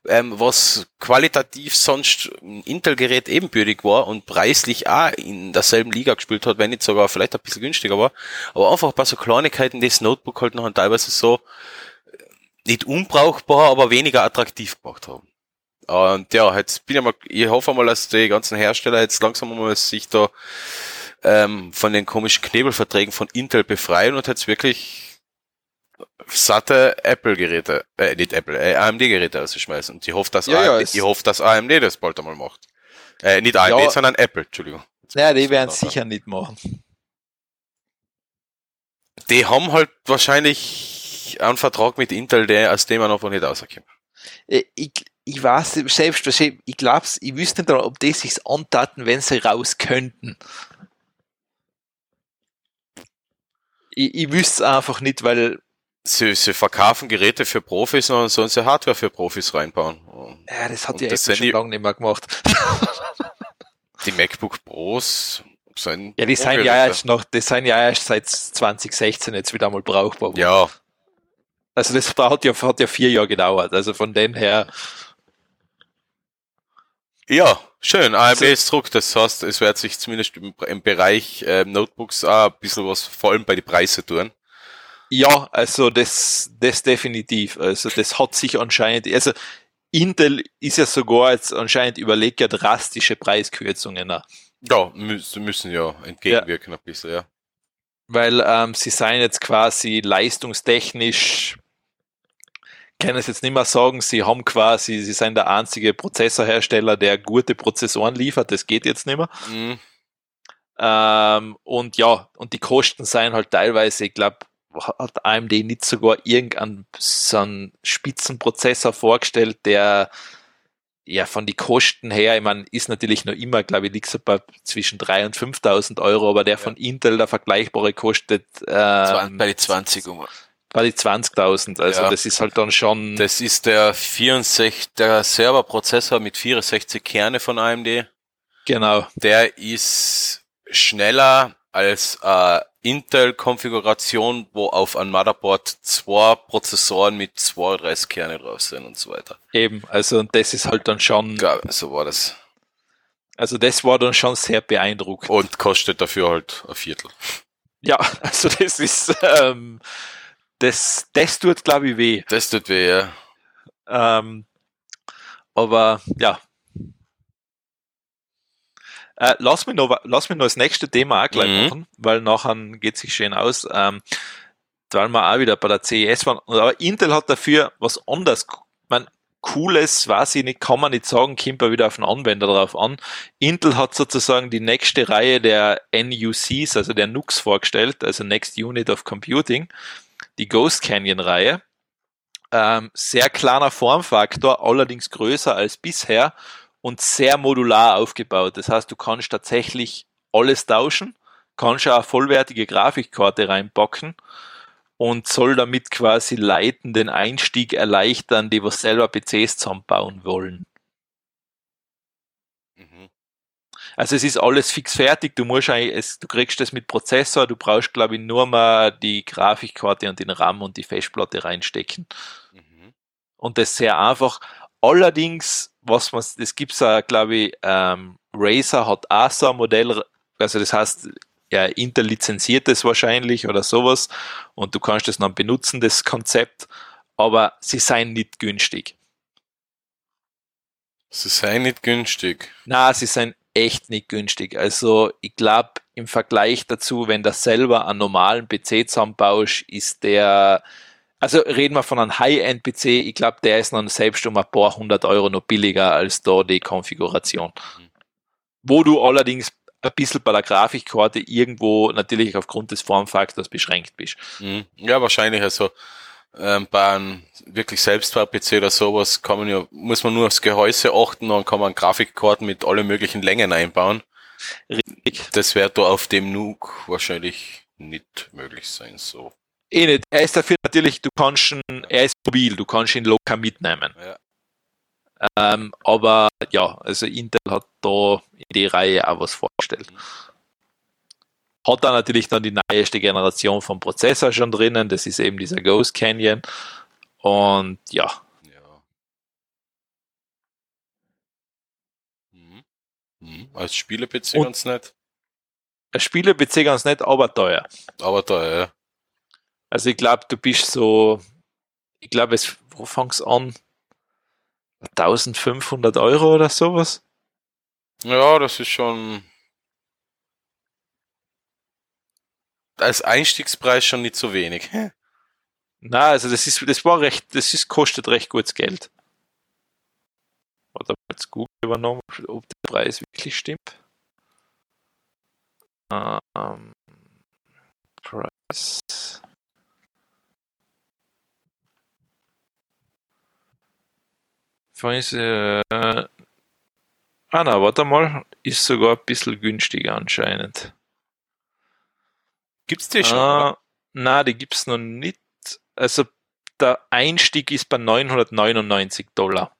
ähm, was qualitativ sonst ein Intel-Gerät ebenbürtig war und preislich auch in derselben Liga gespielt hat, wenn nicht sogar vielleicht ein bisschen günstiger war, aber einfach ein paar so Kleinigkeiten, die das Notebook halt noch teilweise so äh, nicht unbrauchbar, aber weniger attraktiv gemacht haben. Und ja, jetzt bin ich mal, ich hoffe mal, dass die ganzen Hersteller jetzt langsam mal sich da ähm, von den komischen Knebelverträgen von Intel befreien und jetzt wirklich satte Apple-Geräte, äh, nicht Apple, äh, AMD-Geräte ausschmeißen. Und ich hoffe, dass, ja, AMD, ich hoffe, dass AMD das bald einmal macht. Äh, nicht AMD, ja, sondern Apple, Entschuldigung. naja, die werden es sicher nicht machen. Die haben halt wahrscheinlich einen Vertrag mit Intel, der aus dem man noch nicht rauskommt. Äh, ich, ich weiß selbst, ich glaube, ich wüsste nicht, ob die sich antaten, wenn sie raus könnten. Ich, ich wüsste es einfach nicht, weil Sie, sie verkaufen Geräte für Profis und sollen sie Hardware für Profis reinbauen. ja, das hat ja sind schon die- lange nicht mehr gemacht. Die MacBook Pros sind Ja, die sind ja erst noch, die sind ja erst seit 2016 jetzt wieder mal brauchbar. Ja, Also das da hat ja, hat ja vier Jahre gedauert. Also von dem her, ja, schön. AMD So- ist Druck, das heißt, es wird sich zumindest im, im Bereich ähm, Notebooks auch ein bisschen was vor allem bei den Preisen tun. ja, also das, das definitiv. Also das hat sich anscheinend, also Intel ist ja sogar jetzt anscheinend überlegt ja drastische Preiskürzungen. Ja, müssen, müssen ja entgegenwirken ein bisschen, ja. weil ähm, sie seien jetzt quasi leistungstechnisch, kann es jetzt nicht mehr sagen, sie haben quasi, sie sind der einzige Prozessorhersteller, der gute Prozessoren liefert, das geht jetzt nicht mehr. Mhm. Ähm, und ja, und die Kosten seien halt teilweise, ich glaube, hat AMD nicht sogar irgendeinen so einen Spitzenprozessor vorgestellt, der ja von die Kosten her, ich meine, ist natürlich noch immer, glaube ich, liegt so bei zwischen 3.000 und 5.000 Euro, aber der von Intel, der vergleichbare, kostet ähm, Bei die 20 um. Bei die 20.000. Also Ja. das ist halt dann schon, Das ist der 64, der Serverprozessor mit 64 Kerne von AMD. genau, Der ist schneller als äh, Intel-Konfiguration, wo auf einem Motherboard zwei Prozessoren mit 32 Kerne drauf sind und so weiter. eben, also und das ist halt dann schon, Ja, so war das. also das war dann schon sehr beeindruckend. Und kostet dafür halt ein Viertel. Ja, also das ist, ähm, das, das tut, glaube ich, weh. Das tut weh, ja. Ähm, aber ja. Äh, lass, mich noch, lass mich noch das nächste Thema auch gleich Mhm. machen, weil nachher geht sich schön aus. Ähm, weil wir auch wieder bei der CES waren. Aber Intel hat dafür was anderes. Man, Cooles, weiß ich nicht, kann man nicht sagen, kommt ja wieder auf den Anwender drauf an. Intel hat sozusagen die nächste Reihe der NUCs, also der NUCs vorgestellt, also Next Unit of Computing, die Ghost Canyon Reihe. Ähm, sehr kleiner Formfaktor, allerdings größer als bisher und sehr modular aufgebaut. Das heißt, du kannst tatsächlich alles tauschen, kannst auch vollwertige Grafikkarte reinpacken und soll damit quasi Leuten den Einstieg erleichtern, die was selber PCs zusammenbauen wollen. Mhm. Also es ist alles fix fertig, du musst eigentlich, es, du kriegst das mit Prozessor, du brauchst glaube ich nur mal die Grafikkarte und den RAM und die Festplatte reinstecken. Mhm. und das sehr einfach. Allerdings, was man, das gibt's ja, glaube ich, ähm, Razer hat auch so ein Modell, also das heißt, ja, Intel lizenziert es wahrscheinlich oder sowas und du kannst es dann benutzen, das Konzept, aber sie seien nicht günstig. Sie seien nicht günstig. Na, sie sind echt nicht günstig. Also ich glaube, im Vergleich dazu, wenn du selber einen normalen PC zusammenbaust, ist der, also reden wir von einem High-End-PC, ich glaube, der ist dann selbst um ein paar hundert Euro noch billiger als da die Konfiguration. Wo du allerdings ein bisschen bei der Grafikkarte irgendwo natürlich aufgrund des Formfaktors beschränkt bist. Mhm. Ja, wahrscheinlich. Also ähm, bei einem wirklich Selbstbau-PC oder sowas kann man ja, muss man nur aufs Gehäuse achten, dann kann man Grafikkarten mit allen möglichen Längen einbauen. Richtig. Das wird da auf dem Nuke wahrscheinlich nicht möglich sein. So. Eh nicht. Er ist dafür natürlich, du kannst ihn, er ist mobil, du kannst ihn locker mitnehmen. Ja. Ähm, aber ja, also Intel hat da in die Reihe auch was vorgestellt. Hat da natürlich dann die neueste Generation vom Prozessor schon drinnen, das ist eben dieser Ghost Canyon. Und ja, Ja. Mhm. Mhm. Als Spieler-PC Und- ganz nett. ein Spiele-PC ganz nett, aber teuer. Aber da, ja. Also ich glaube, du bist so, ich glaube, es, wo fang's an? 1500 Euro oder sowas? Ja, das ist schon als Einstiegspreis schon nicht so wenig. Na, also das ist, das war recht, das ist, kostet recht gutes Geld. Oder jetzt Google übernommen, ob der Preis wirklich stimmt. Ähm, Preis. Äh, ah na, warte mal, ist sogar ein bisschen günstiger anscheinend. Gibt's die schon? Ah? Na, die gibt's noch nicht. Also der Einstieg ist bei 999 Dollar.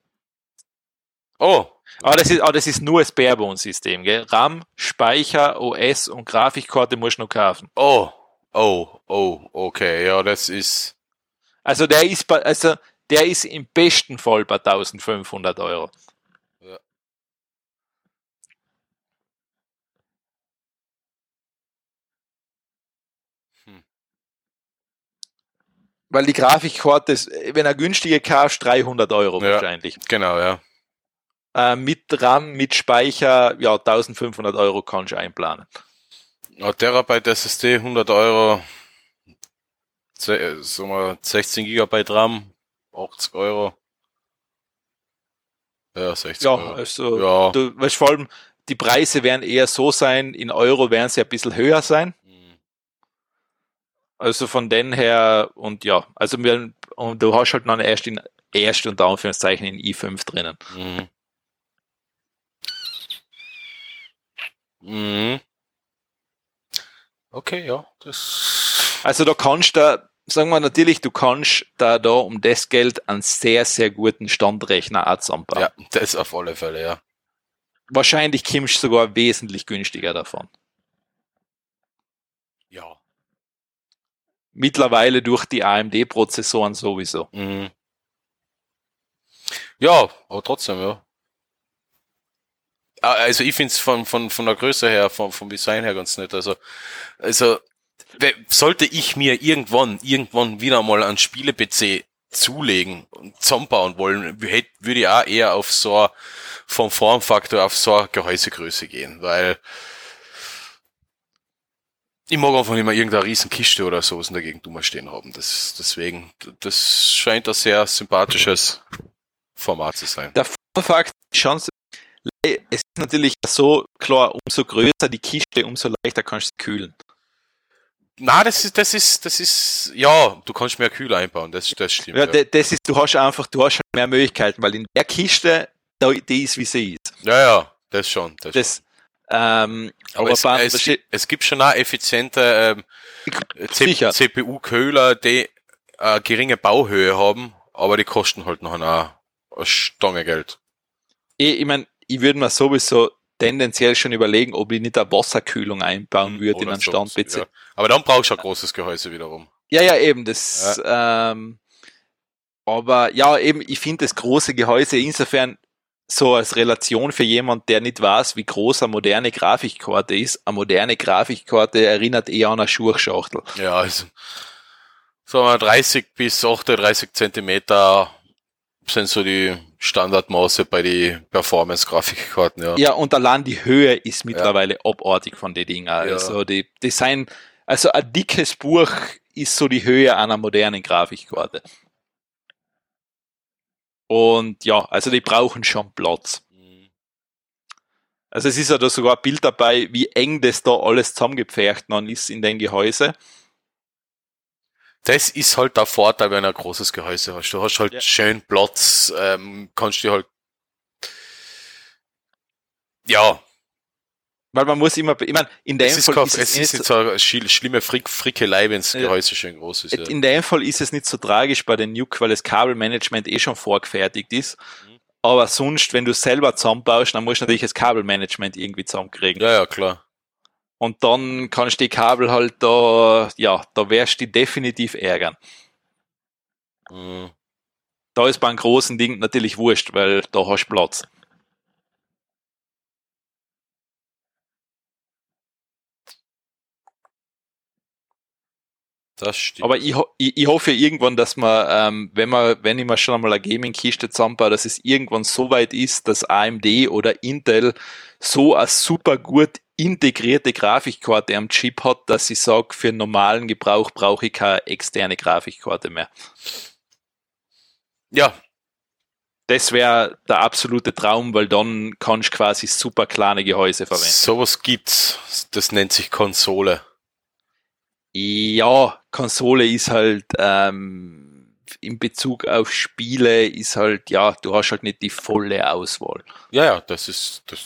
Oh, Aber das ist, aber das ist nur das Barebone-System, gell? RAM, Speicher, OS und Grafikkarte musst du noch kaufen. oh, oh, oh, okay, ja, das ist, Also der ist bei, also der ist im besten Fall bei 1500 Euro. Weil die Grafikkarte, ist, wenn er günstige kaufst, 300 Euro Ja. wahrscheinlich. genau, ja. Äh, mit RAM, mit Speicher, ja, 1500 Euro kannst du einplanen. Ein Terabyte SSD, 100 Euro, ze- äh, sagen wir, 16 Gigabyte RAM, 80 Euro. Ja, 60 Ja, Euro. also Ja. du weißt vor allem, die Preise werden eher so sein, in Euro werden sie ein bisschen höher sein. Also von den her, und ja, also wir, und du hast halt noch erst in erst unter Anführungszeichen in i5 drinnen. Mhm. Mhm. Okay, ja, das. Also da kannst du, sagen wir natürlich, du kannst da da um das Geld einen sehr, sehr guten Standrechner auch zusammenbauen. Ja, das auf alle Fälle, ja. Wahrscheinlich kommst du sogar wesentlich günstiger davon. Ja. Mittlerweile durch die AMD-Prozessoren sowieso. Mhm. Ja, aber trotzdem, ja. Ah, Also ich find's von, von, von der Größe her, vom, vom Design her ganz nett. Also, also sollte ich mir irgendwann, irgendwann wieder mal einen Spiele-PC zulegen und zusammenbauen wollen, würde ich auch eher auf so vom Formfaktor auf so eine Gehäusegröße gehen, weil ich mag einfach nicht mehr irgendeine riesen Kiste oder sowas in der Gegend stehen haben. Das, deswegen, das scheint ein sehr sympathisches Format zu sein. Der Fakt, die Chance, es ist natürlich so, klar, umso größer die Kiste, umso leichter kannst du sie kühlen. Na, das ist, das ist, das ist, ja, du kannst mehr Kühler einbauen, das, das stimmt. Ja, Ja, das ist, du hast einfach, du hast mehr Möglichkeiten, weil in der Kiste, die ist wie sie ist. ja, ja, das schon. Das Das, ähm, aber aber es, es, gibt- es gibt schon auch effiziente ähm. CPU-Köhler, die äh, geringe Bauhöhe haben, aber die kosten halt noch eine, eine Stange Geld. ich, ich meine, ich würde mir sowieso tendenziell schon überlegen, ob ich nicht eine Wasserkühlung einbauen würde in Oder einen sowas, Stand-PC. Ja. Aber dann brauchst du ein großes Gehäuse wiederum. Ja, ja, eben, das, ähm, aber ja, eben, ich finde das große Gehäuse insofern so als Relation für jemand, der nicht weiß, wie groß eine moderne Grafikkarte ist. Eine moderne Grafikkarte erinnert eher an eine Schuhschachtel. Ja, also, sagen wir 30 bis 38 Zentimeter sind so die Standardmaße bei die Performance-Grafikkarten, ja. Ja, und allein die Höhe ist mittlerweile abartig von den Dingen. Ja. Also die, die sind, also ein dickes Buch ist so die Höhe einer modernen Grafikkarte. Und ja, also die brauchen schon Platz. Mhm. Also es ist ja da sogar ein Bild dabei, wie eng das da alles zusammengepfercht noch ist in den Gehäuse. Das ist halt der Vorteil, wenn du ein großes Gehäuse hast. Du hast halt Ja. schön Platz, ähm, kannst du halt, ja, Weil man muss immer, ich meine, in dem es Fall kein, ist es es, ist nicht jetzt so, eine schli- schlimme Frick, Frickelei, wenn das Ja. Gehäuse schön groß ist. Ja. in dem Fall ist es nicht so tragisch bei den Nuke, weil das Kabelmanagement eh schon vorgefertigt ist. Mhm. Aber sonst, wenn du es selber zusammenbaust, dann musst du natürlich das Kabelmanagement irgendwie zusammenkriegen. ja, ja, klar. Und dann kannst du die Kabel halt da, ja, da wirst du dich definitiv ärgern. Mhm. Da ist beim großen Ding natürlich wurscht, weil da hast du Platz. Das stimmt. Aber ich, ich, ich hoffe irgendwann, dass man, ähm, wenn man, wenn ich mir schon einmal eine Gaming-Kiste zusammenbaue, dass es irgendwann so weit ist, dass AMD oder Intel so eine super gut integrierte Grafikkarte am Chip hat, dass ich sage, für normalen Gebrauch brauche ich keine externe Grafikkarte mehr. ja, Das wäre der absolute Traum, weil dann kannst du quasi super kleine Gehäuse verwenden. sowas gibt's. Das nennt sich Konsole. Ja, Konsole ist halt ähm, in Bezug auf Spiele ist halt, ja, du hast halt nicht die volle Auswahl. Ja, ja, das ist, das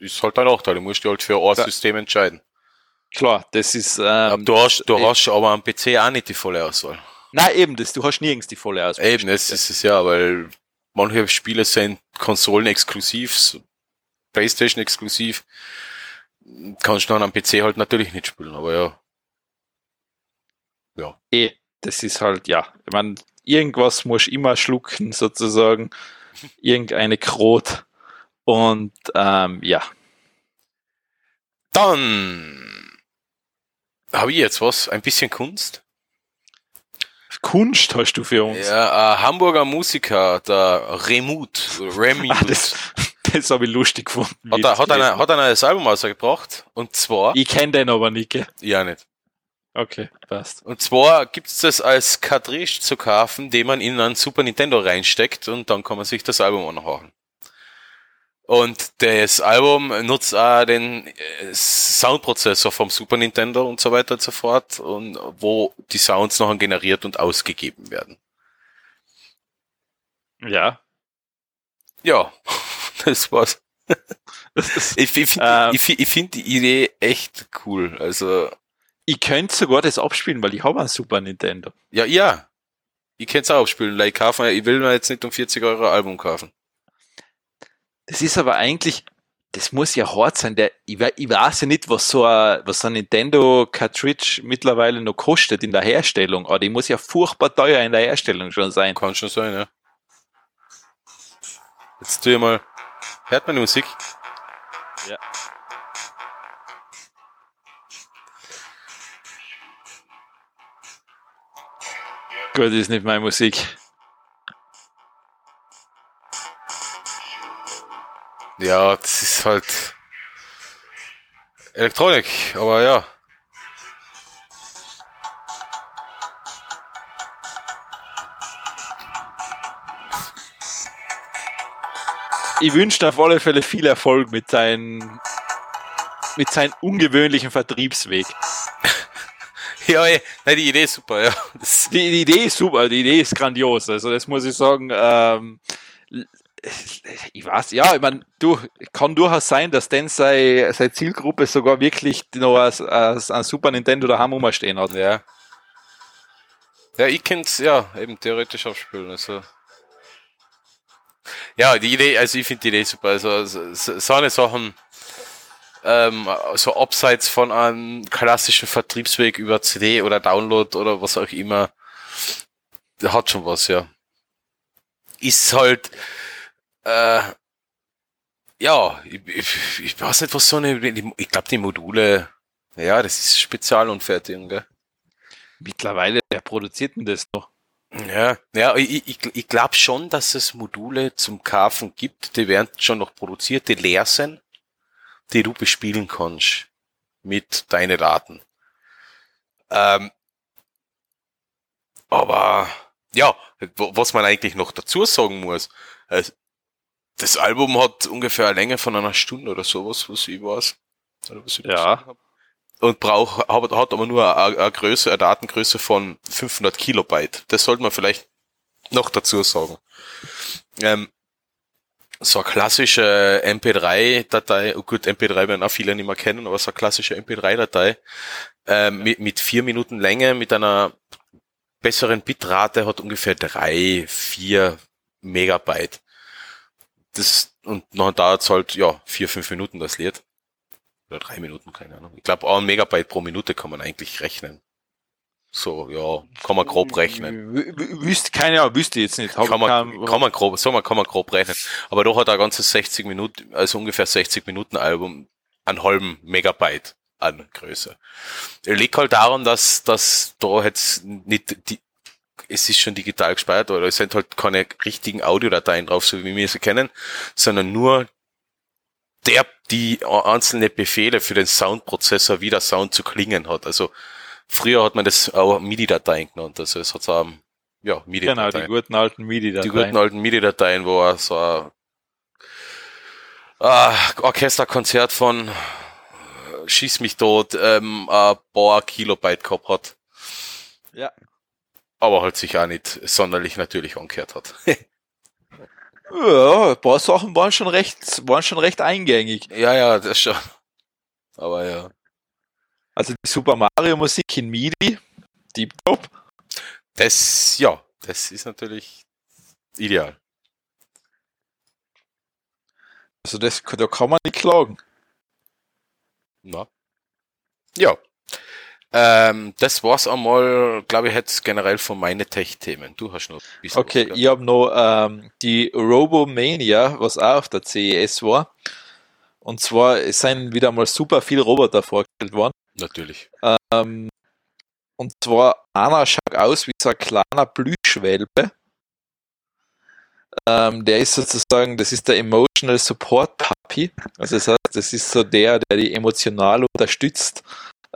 ist halt ein Nachteil. Du musst dich halt für ein System entscheiden. Klar, das ist. Ähm, du hast, du ich- hast aber am PC auch nicht die volle Auswahl. nein, eben, das, du hast nirgends die volle Auswahl. Eben, das ist es ja, weil manche Spiele sind Konsolen-exklusiv, so Playstation-exklusiv. Kannst du dann am PC halt natürlich nicht spielen, aber ja. Ja. Eh, das ist halt, ja, ich meine, irgendwas musst du immer schlucken, sozusagen. Irgendeine Krot. Und ähm, ja, Dann habe ich jetzt was, ein bisschen Kunst. Kunst hast du für uns. Ja, ein Hamburger Musiker, der Remut, Remut, Ah, das das habe ich lustig gefunden. hat, er, das hat, gelesen ein, hat ein neues Album rausgebracht. Und zwar, Ich kenne den aber nicht, gell? ja nicht. Okay, passt. Und zwar gibt's das als Cartridge zu kaufen, den man in einen Super Nintendo reinsteckt und dann kann man sich das Album anhören. Und das Album nutzt auch den äh, Soundprozessor vom Super Nintendo und so weiter und so fort, und wo die Sounds nachher generiert und ausgegeben werden. Ja. Ja, das war's. Ich, ich finde Ähm. find die Idee echt cool. Also, ich könnte sogar das abspielen, weil ich habe einen Super Nintendo. ja, ja. Ich kann's auch abspielen. Like, kaufen, ich will mir jetzt nicht um 40 Euro ein Album kaufen. Das ist aber eigentlich, das muss ja hart sein. Der, ich, ich weiß ja nicht, was so ein, was ein Nintendo Cartridge mittlerweile noch kostet in der Herstellung, aber die muss ja furchtbar teuer in der Herstellung schon sein. Kann schon sein, ja. Jetzt tu ich mal. Hört man die Musik? Ja. Gut, das ist nicht meine Musik. Ja, das ist halt Elektronik, aber ja. Ich wünsche dir auf alle Fälle viel Erfolg mit seinem mit seinem ungewöhnlichen Vertriebsweg. Ja, nein, die Idee ist super, ja. Die, die Idee ist super, die Idee ist grandios. Also das muss ich sagen. Ähm, ich weiß, ja, ich meine, du kann durchaus sein, dass denn seine, seine Zielgruppe sogar wirklich noch als, als ein Super Nintendo daheim rumstehen hat. ja. Ja, ich kann's, ja, eben theoretisch aufspielen, also. Ja, die Idee, also ich finde die Idee super, also, so, so so eine Sachen, ähm, so abseits von einem klassischen Vertriebsweg über CD oder Download oder was auch immer, hat schon was, ja. Ist halt, äh, ja, ich, ich, ich weiß nicht, was so eine, ich glaube, die Module, ja, das ist Spezialunfertigung, gell? Mittlerweile, wer produziert denn das noch? Ja, ja, ich, ich, ich glaube schon, dass es Module zum Kaufen gibt, die werden schon noch produziert, die leer sind, die du bespielen kannst mit deinen Daten. Ähm, aber ja, was man eigentlich noch dazu sagen muss, äh, das Album hat ungefähr eine Länge von einer Stunde oder sowas, was ich weiß. Was ich Ja. Und braucht, hat, hat aber nur eine, eine Größe, eine Datengröße von 500 Kilobyte. Das sollte man vielleicht noch dazu sagen. Ähm, so eine klassische MP3-Datei, oh gut, MP3 werden auch viele nicht mehr kennen, aber so eine klassische MP3-Datei ähm, mit, mit vier Minuten Länge, mit einer besseren Bitrate hat ungefähr drei, vier Megabyte. Das, und dann dauert es halt, ja, vier, fünf Minuten das Lied. Oder drei Minuten, keine Ahnung. Ich glaube, ein Megabyte pro Minute kann man eigentlich rechnen. So, ja, kann man grob rechnen. Wüsste, keine Ahnung, wüsste ich jetzt nicht. Kann man, kann man grob, so man kann man grob rechnen. Aber doch hat ein ganzes 60 Minuten, also ungefähr 60 Minuten Album einen halben Megabyte an Größe. Liegt halt daran, dass, dass da jetzt nicht die, es ist schon digital gespeichert, oder es sind halt keine richtigen Audiodateien drauf, so wie wir sie kennen, sondern nur der, die einzelne Befehle für den Soundprozessor, wie der Sound zu klingen hat. Also früher hat man das auch MIDI-Dateien genannt, also es hat so, ähm, ja, Genau, MIDI-Dateien. die guten alten MIDI Die guten alten MIDI-Dateien, wo er so ein ah, Orchesterkonzert von äh, Schieß mich tot, ähm, ein paar Kilobyte gehabt hat. Ja. Aber halt sich auch nicht sonderlich natürlich angehört hat. Ja, ein paar Sachen waren schon recht, waren schon recht eingängig. ja, ja, das schon. Aber ja. Also die Super Mario Musik in MIDI, Deep Top. Das, ja, das ist natürlich ideal. Also das, da kann man nicht klagen. Na. Ja. Ähm, das war's einmal, glaube ich, jetzt generell von meinen Tech-Themen. Du hast noch ein bisschen Okay, ich habe noch ähm, die Robomania, was auch auf der CES war. Und zwar sind wieder mal super viele Roboter vorgestellt worden. Natürlich. Ähm, und zwar einer schaut aus wie so ein kleiner Plüschwelpe. Ähm, der ist sozusagen, das ist der Emotional Support Puppy. Also das heißt, das ist so der, der die emotional unterstützt.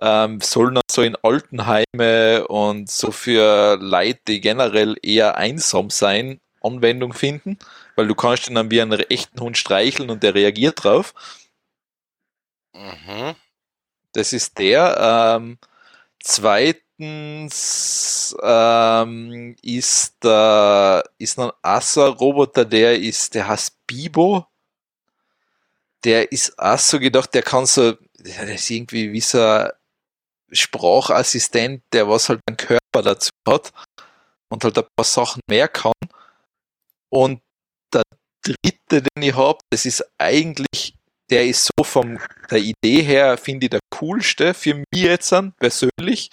Ähm, soll dann so in Altenheime und so für Leute, die generell eher einsam sein, Anwendung finden, weil du kannst ihn dann wie einen echten Hund streicheln und der reagiert drauf. Mhm. Das ist der. Ähm, zweitens ähm, ist der ist noch ein Assa-Roboter, der ist, der heißt Bibo. Der ist auch so gedacht, der kann so, der ist irgendwie wie so ein Sprachassistent, der was halt einen Körper dazu hat und halt ein paar Sachen mehr kann. Und der dritte, den ich habe, das ist eigentlich der ist so vom der Idee her, finde ich, der coolste für mich jetzt an, persönlich.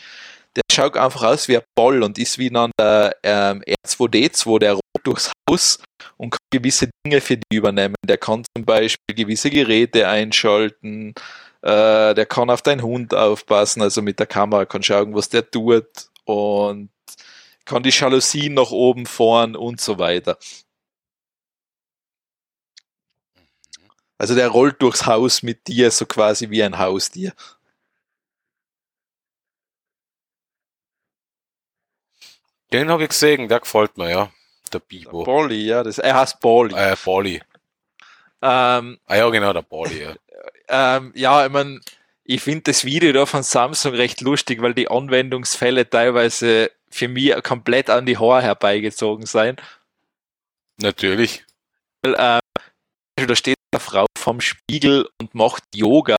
Der schaut einfach aus wie ein Ball und ist wie dann der ähm, R2D2, der rollt durchs Haus und kann gewisse Dinge für die übernehmen. Der kann zum Beispiel gewisse Geräte einschalten, äh, der kann auf deinen Hund aufpassen, also mit der Kamera kann schauen, was der tut und kann die Jalousien nach oben fahren und so weiter. Also der rollt durchs Haus mit dir, so quasi wie ein Haustier. Den habe ich gesehen, der gefällt mir, ja. Der Bibo. Bolly, ja, das, er heißt Bolly. Äh, Bali. Ähm, Ah ja, genau, der Bali, ja. ähm, ja, ich mein, ich finde das Video da von Samsung recht lustig, weil die Anwendungsfälle teilweise für mich komplett an die Haare herbeigezogen sein. Natürlich. Weil, äh, da steht eine Frau vorm Spiegel und macht Yoga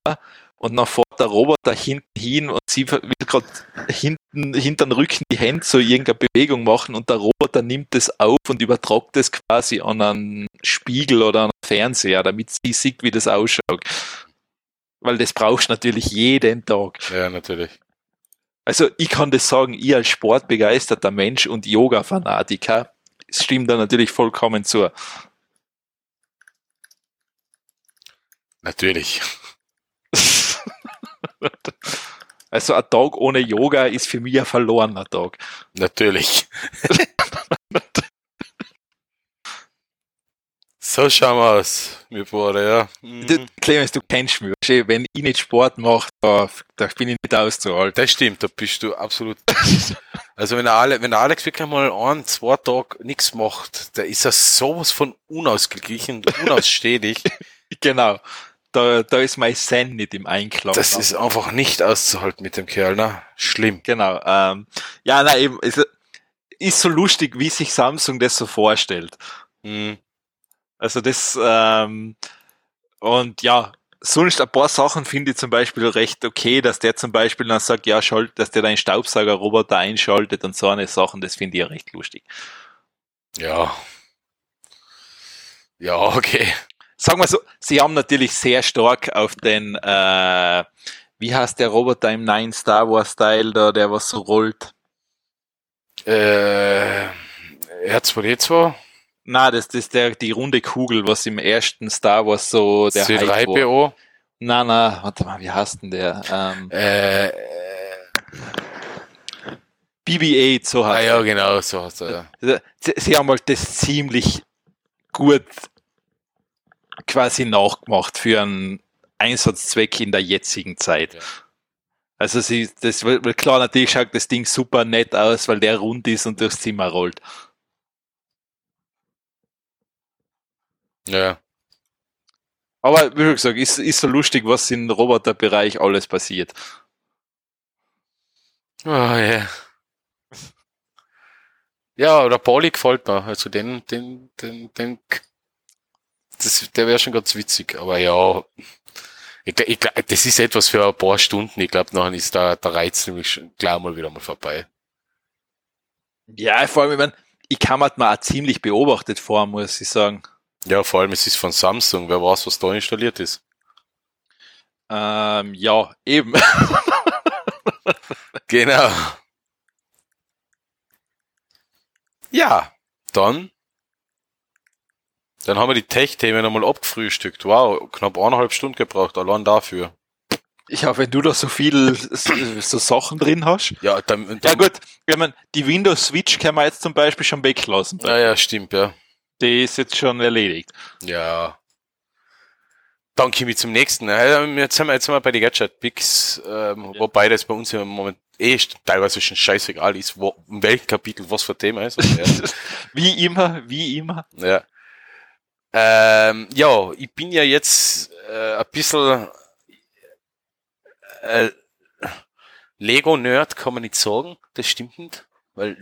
und dann fährt der Roboter hinten hin und sie will gerade hinten, hinter den Rücken die Hände so irgendeine Bewegung machen und der Roboter nimmt das auf und übertragt das quasi an einen Spiegel oder an einen Fernseher, damit sie sieht, wie das ausschaut. Weil das brauchst du natürlich jeden Tag. Ja, natürlich. Also ich kann das sagen, ich als sportbegeisterter Mensch und Yoga-Fanatiker, es stimmt da natürlich vollkommen zu. Natürlich. Also ein Tag ohne Yoga ist für mich ein verlorener Tag. Natürlich. so schauen wir aus, mir Bruder, ja. Mhm. Du, Clemens, du kennst mich. Wenn ich nicht Sport mache, da, da bin ich nicht auszuhalten. Das stimmt, da bist du absolut. Also wenn Ale, wenn Alex wirklich mal ein, zwei Tage nichts macht, da ist er sowas von unausgeglichen, unausstehlich. Genau. Da, da ist mein Zen nicht im Einklang. Das ist einfach nicht auszuhalten mit dem Kerl, ne? Schlimm. Genau. Ähm, ja, nein, eben, es ist so lustig, wie sich Samsung das so vorstellt. Mhm. Also das, ähm, und ja, sonst ein paar Sachen finde ich zum Beispiel recht okay, dass der zum Beispiel dann sagt, ja, schalt, dass der deinen Staubsaugerroboter einschaltet und so eine Sachen, das finde ich ja recht lustig. Ja. Ja, okay. Sagen wir so, sie haben natürlich sehr stark auf den, äh, wie heißt der Roboter im neuen Star Wars Style da, der was so rollt? Äh, R2D2, Na, das, das ist der, die runde Kugel, was im ersten Star Wars so der Hype war. C3PO, Na, na, warte mal, wie heißt denn der? Ähm, äh, äh, BB-8, so ah heißt ja, genau, so hast du, ja. er. Sie, sie haben halt das ziemlich gut quasi nachgemacht für einen Einsatzzweck in der jetzigen Zeit. Ja. Also sie, das weil klar, natürlich schaut das Ding super nett aus, weil der rund ist und durchs Zimmer rollt. Ja. Aber wie schon gesagt, ist, ist so lustig, was im Roboterbereich alles passiert. Oh, ja. Ja, der Pauli gefällt mir. Also den, den, den, den, das, der wäre schon ganz witzig. Aber ja, Ich, ich, das ist etwas für ein paar Stunden. Ich glaube, nachher ist da der Reiz nämlich schon gleich mal wieder mal vorbei. Ja, vor allem, ich, mein, ich kann mir mal auch ziemlich beobachtet vor, muss ich sagen. Ja, vor allem, es ist von Samsung. Wer weiß, was da installiert ist. Ähm, ja, eben. Genau. Ja, dann. Dann haben wir die Tech-Themen einmal abgefrühstückt. Wow, knapp eineinhalb Stunden gebraucht, allein dafür. Ja, wenn du da so viel so, so Sachen drin hast. Ja, dann, dann Ja gut, ich mein, die Windows Switch kann man jetzt zum Beispiel schon weglassen. Ja, ja, stimmt, ja. Die ist jetzt schon erledigt. Ja. Dann komme ich zum nächsten. Jetzt sind wir, jetzt sind wir bei den Gadget Picks, ähm, Ja. wobei das bei uns im Moment eh teilweise schon scheißegal ist, wo, in welchem Kapitel was für Thema ist. Ja. Wie immer, wie immer. Ja. Ähm, ja, ich bin ja jetzt äh, ein bisschen äh, Lego-Nerd, kann man nicht sagen. Das stimmt nicht. Weil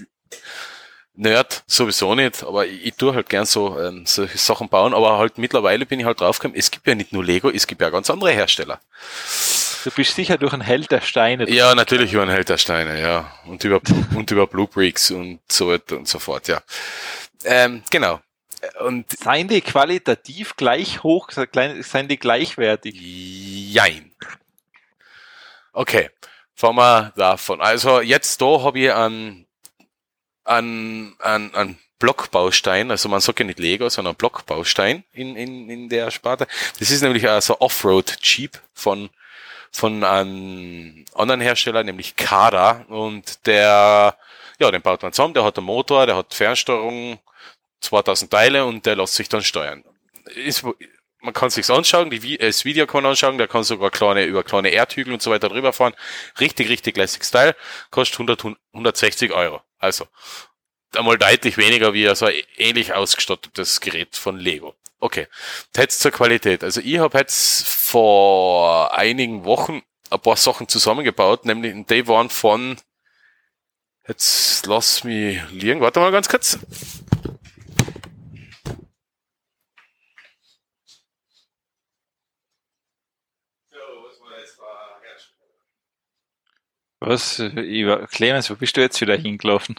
Nerd sowieso nicht, aber ich, ich tue halt gern so ähm, solche Sachen bauen, aber halt mittlerweile bin ich halt draufgekommen, es gibt ja nicht nur Lego, es gibt ja ganz andere Hersteller. Du bist sicher durch einen Held der Steine. Ja, natürlich über den Held der Steine, ja. Und über, und über Blue Bricks und so weiter und so fort, ja. Ähm, genau. Und Seien die qualitativ gleich hoch, seien die gleichwertig? Jein. Okay, fangen wir davon. Also jetzt da habe ich einen, einen, einen, einen Blockbaustein, also man sagt ja nicht Lego, sondern Blockbaustein in, in, in der Sparte. Das ist nämlich also Offroad Jeep von, von einem anderen Hersteller, nämlich Kada. Und der, ja, den baut man zusammen, der hat einen Motor, der hat Fernsteuerung, 2000 Teile und der lässt sich dann steuern. Ist, man kann sich's anschauen, die, äh, das Video kann man anschauen, der kann sogar kleine, über kleine Erdhügel und so weiter drüber fahren. Richtig, richtig lässiges Teil, kostet 100, 160 Euro. Also, einmal deutlich weniger wie so ein ähnlich ausgestattetes Gerät von Lego. Okay, jetzt zur Qualität. Also ich habe jetzt vor einigen Wochen ein paar Sachen zusammengebaut, nämlich die waren von, jetzt lass mich liegen, warte mal ganz kurz. Was? War- Clemens, wo bist du jetzt wieder hingelaufen?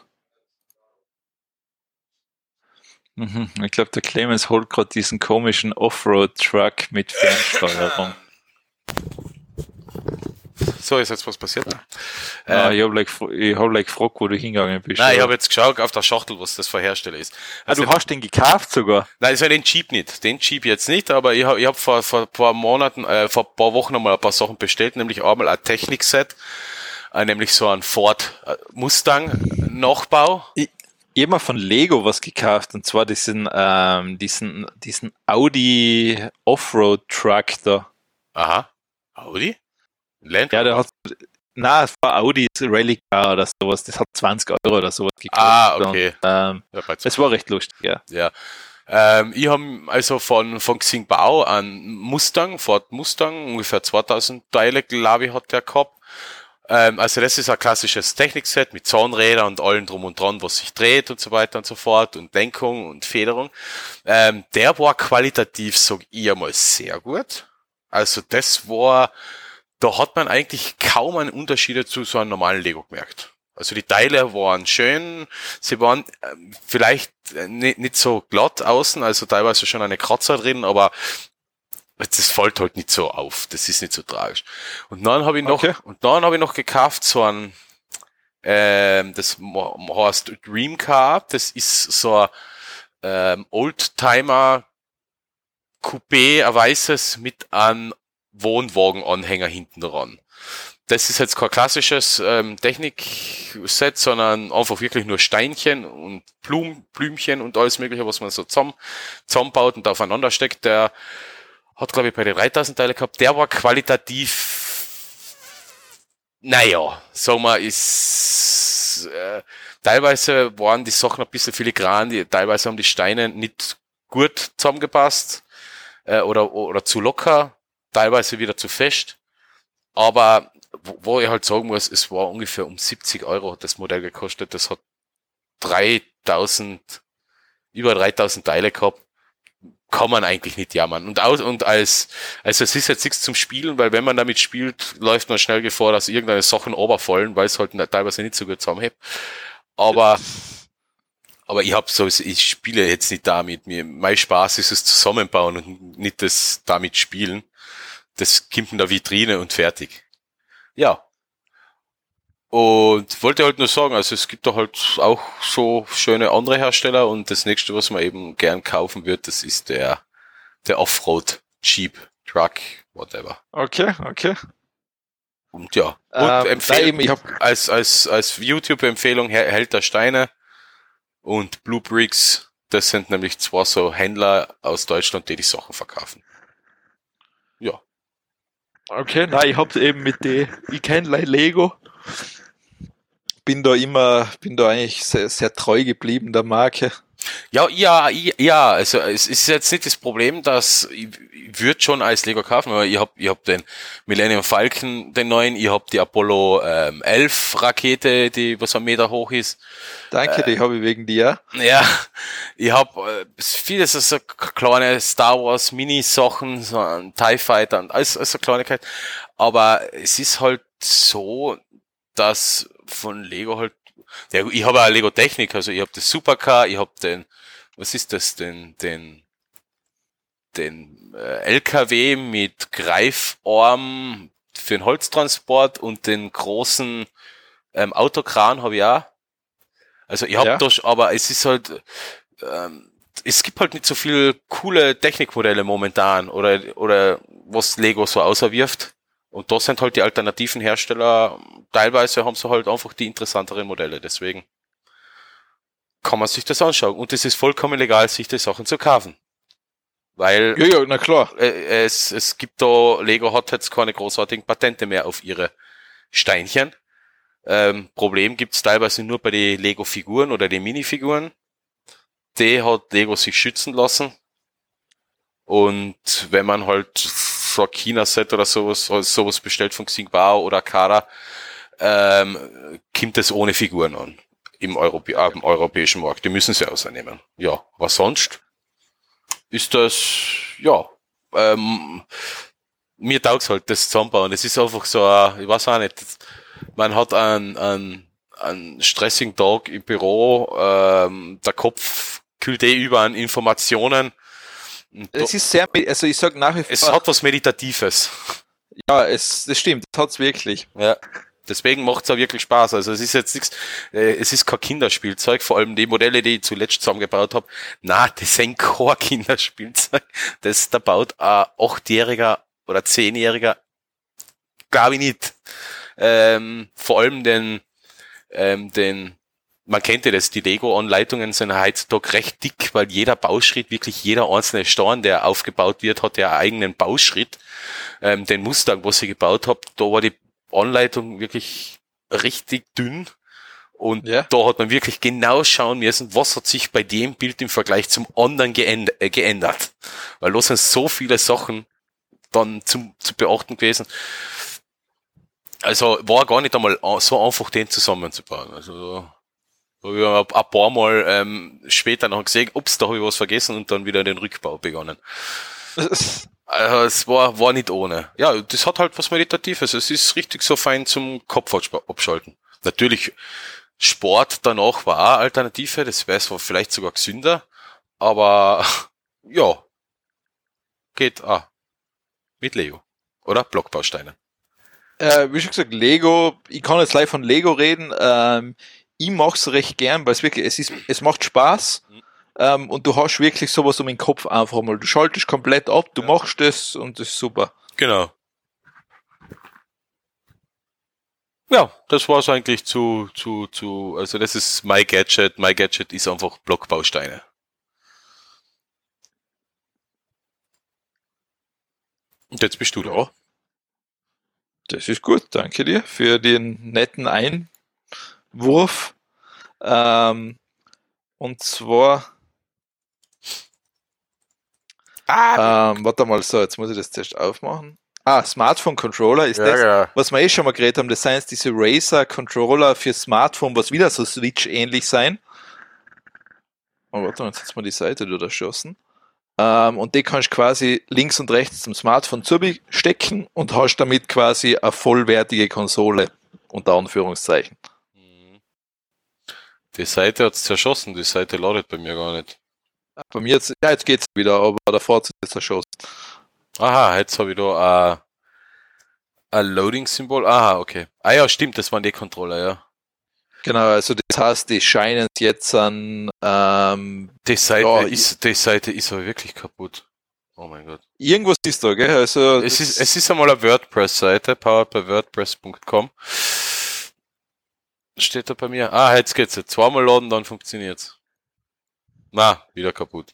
Mhm, Ich glaube, der Clemens holt gerade diesen komischen Offroad-Truck mit Fernsteuerung. So, ist jetzt was passiert. ah, Äh, ich habe like, fr- ich hab like gefragt, wo du hingegangen bist. Nein, ich habe jetzt geschaut auf der Schachtel, was das für Hersteller ist. ah, du hast den gekauft sogar. Nein, also den Jeep nicht. Den Jeep jetzt nicht, aber ich habe ich hab vor, vor ein paar Monaten, äh, vor ein paar Wochen einmal ein paar Sachen bestellt, nämlich einmal ein Technikset, nämlich so ein Ford äh, Mustang Nachbau. Ich, ich habe mal von Lego was gekauft und zwar diesen, ähm, diesen, diesen Audi Offroad-Truck da. Aha. Audi? Land Ja, der hat, na, es war Audi Rally Car oder sowas, das hat 20 Euro oder sowas gekostet. Ah, okay. Und, ähm, ja, es war recht lustig, ja. Ja. Ähm, ich habe also von, von Xingbao einen Mustang, Ford Mustang, ungefähr 2000 Teile, glaube ich, hat der gehabt. Ähm, also das ist ein klassisches Technikset mit Zahnrädern und allem drum und dran, was sich dreht und so weiter und so fort und Lenkung und Federung. Ähm, der war qualitativ, sag ich einmal, sehr gut. Also das war, da hat man eigentlich kaum einen Unterschied zu so einem normalen Lego gemerkt. Also die Teile waren schön, sie waren ähm, vielleicht äh, nicht, nicht so glatt außen, also teilweise schon eine Kratzer drin, aber das fällt halt nicht so auf, das ist nicht so tragisch. Und dann habe ich noch, Okay. und dann habe ich noch gekauft so ein, ähm, das heißt Dream Car, das ist so ein ähm, Oldtimer Coupé, ein weißes mit einem Wohnwagenanhänger hinten dran. Das ist jetzt kein klassisches ähm, Technikset, sondern einfach wirklich nur Steinchen und Blum, Blümchen und alles mögliche, was man so zusammen, zusammenbaut und aufeinander steckt. Der hat, glaube ich, bei den 3000 Teile gehabt. Der war qualitativ, naja, sagen wir, ist, äh, teilweise waren die Sachen ein bisschen filigran, die, teilweise haben die Steine nicht gut zusammengepasst äh, oder, oder zu locker, teilweise wieder zu fest. Aber wo, ich halt sagen muss, es war ungefähr um 70 Euro hat das Modell gekostet. Das hat 3000, über 3000 Teile gehabt. Kann man eigentlich nicht jammern. Und, aus, und als, also es ist jetzt nichts zum Spielen, weil wenn man damit spielt, läuft man schnell Gefahr, dass irgendeine Sachen oberfallen, weil es halt teilweise nicht so gut zusammenhebt. Aber, aber ich habe so, ich spiele jetzt nicht damit. Mir, mein Spaß ist es zusammenbauen und nicht das damit spielen. Das kommt in der Vitrine und fertig. Ja. Und wollte halt nur sagen, also es gibt da halt auch so schöne andere Hersteller und das nächste, was man eben gern kaufen wird, das ist der, der Offroad Jeep Truck, whatever. Okay, okay. Und ja, und Ähm, empfehlen, eben, ich hab, als, als, als YouTube-Empfehlung Held der Steine und Blue Bricks, das sind nämlich zwei so Händler aus Deutschland, die die Sachen verkaufen. Ja. okay, nein, ich hab eben mit die, ich kenn Lego. Bin da immer, bin da eigentlich sehr, sehr treu geblieben der Marke. Ja, ja, ja, also es ist jetzt nicht das Problem, dass ich, ich würde schon als Lego kaufen, aber ich hab, ich hab den Millennium Falcon, den neuen, ich hab die Apollo ähm, 11 Rakete, die was ein Meter hoch ist. Danke, die habe ich wegen dir. Ja, ich hab äh, vieles so kleine Star Wars Mini-Sachen, so ein TIE Fighter und alles, alles so Kleinigkeit. Aber es ist halt so, dass von Lego halt, ja, ich habe auch Lego Technik, also ich habe das Supercar, ich habe den, was ist das, den, den, den äh, LKW mit Greifarm für den Holztransport und den großen ähm, Autokran habe ich auch. Also ich habe Ja. das, aber es ist halt, ähm, es gibt halt nicht so viel coole Technikmodelle momentan oder oder was Lego so auserwirft. Und da sind halt die alternativen Hersteller, teilweise haben sie halt einfach die interessanteren Modelle, deswegen kann man sich das anschauen. Und es ist vollkommen legal, sich die Sachen zu kaufen. Weil Ja, ja, na klar. äh, es, es gibt da, Lego hat jetzt keine großartigen Patente mehr auf ihre Steinchen. Ähm, Problem gibt's teilweise nur bei den Lego-Figuren oder den Minifiguren. Die hat Lego sich schützen lassen. Und wenn man halt so ein China-Set oder sowas, sowas bestellt von Xingbao oder Kara, ähm, kommt es ohne Figuren an. Im, Europä äh, im europäischen Markt. Die müssen sie ausnehmen. Ja, was sonst? Ist das, ja, ähm, mir taugt's halt, das Zusammenbauen. Es ist einfach so, ein, ich weiß auch nicht, man hat einen, einen, einen stressigen Tag im Büro, ähm, der Kopf kühlt eh über an Informationen. Es ist sehr, also ich sag nach wie vor, es hat was Meditatives. ja, es, das stimmt, das hat's wirklich. Ja. Deswegen macht's auch wirklich Spaß. Also es ist jetzt nichts, äh, es ist kein Kinderspielzeug, vor allem die Modelle, die ich zuletzt zusammengebaut habe. Na, das sind kein Kinderspielzeug. Das da baut ein Achtjähriger oder Zehnjähriger, glaube ich nicht. Ähm, vor allem den, ähm, den, man kennt ja das, die Lego-Anleitungen sind heutzutage recht dick, weil jeder Bauschritt, wirklich jeder einzelne Stein, der aufgebaut wird, hat ja einen eigenen Bauschritt. Ähm, den Mustang, was ich gebaut habe, da war die Anleitung wirklich richtig dünn. Und Ja. da hat man wirklich genau schauen müssen, was hat sich bei dem Bild im Vergleich zum anderen geänd äh, geändert. Weil da sind so viele Sachen dann zum, zu beachten gewesen. Also war gar nicht einmal so einfach, den zusammenzubauen. Also habe ich ein paar Mal ähm, später noch gesehen, ups, da habe ich was vergessen und dann wieder den Rückbau begonnen. Also es war, war nicht ohne. Ja, das hat halt was Meditatives. Es ist richtig so fein zum Kopf abschalten. Natürlich, Sport danach war auch Alternative, das wäre so vielleicht sogar gesünder, aber ja, geht auch. Mit Lego. Oder Blockbausteine. äh, wie schon gesagt, Lego, ich kann jetzt live von Lego reden, ähm, ich mach's recht gern, weil es wirklich, es ist, es macht Spaß, ähm, und du hast wirklich sowas um den Kopf einfach mal. Du schaltest komplett ab, du Ja. machst das und das ist super. Genau. Ja, das war's eigentlich zu, zu, zu, also das ist My Gadget. My Gadget ist einfach Blockbausteine. Und jetzt bist du da. Das ist gut, danke dir für den netten Einwurf. Ähm, und zwar, Ah, ähm, warte mal, so, jetzt muss ich das zuerst aufmachen. Ah, Smartphone Controller ist das. ja. Was wir eh schon mal geredet haben, das sind jetzt diese Razer Controller für Smartphone, was wieder so Switch ähnlich sein. Oh, warte mal, jetzt hat mir die Seite durchschossen. Ähm, und die kannst du quasi links und rechts zum Smartphone stecken und hast damit quasi eine vollwertige Konsole, unter Anführungszeichen. Die Seite hat es zerschossen, die Seite ladet bei mir gar nicht. Bei mir jetzt, ja, jetzt geht's wieder, aber der Fahrt ist zerschossen. Aha, jetzt habe ich da ein, ein Loading-Symbol. Aha, okay. Ah ja, stimmt, das waren die Controller, ja. Genau, also das heißt, die scheinen jetzt an ähm, Die Seite, Ja, ist, die Seite ist aber wirklich kaputt. Oh mein Gott. irgendwas ist da, gell? Also Es ist, es ist einmal eine WordPress-Seite, powered by WordPress.com. Steht da bei mir. Ah, jetzt geht's. Jetzt zweimal laden, dann funktioniert's. Na, wieder kaputt.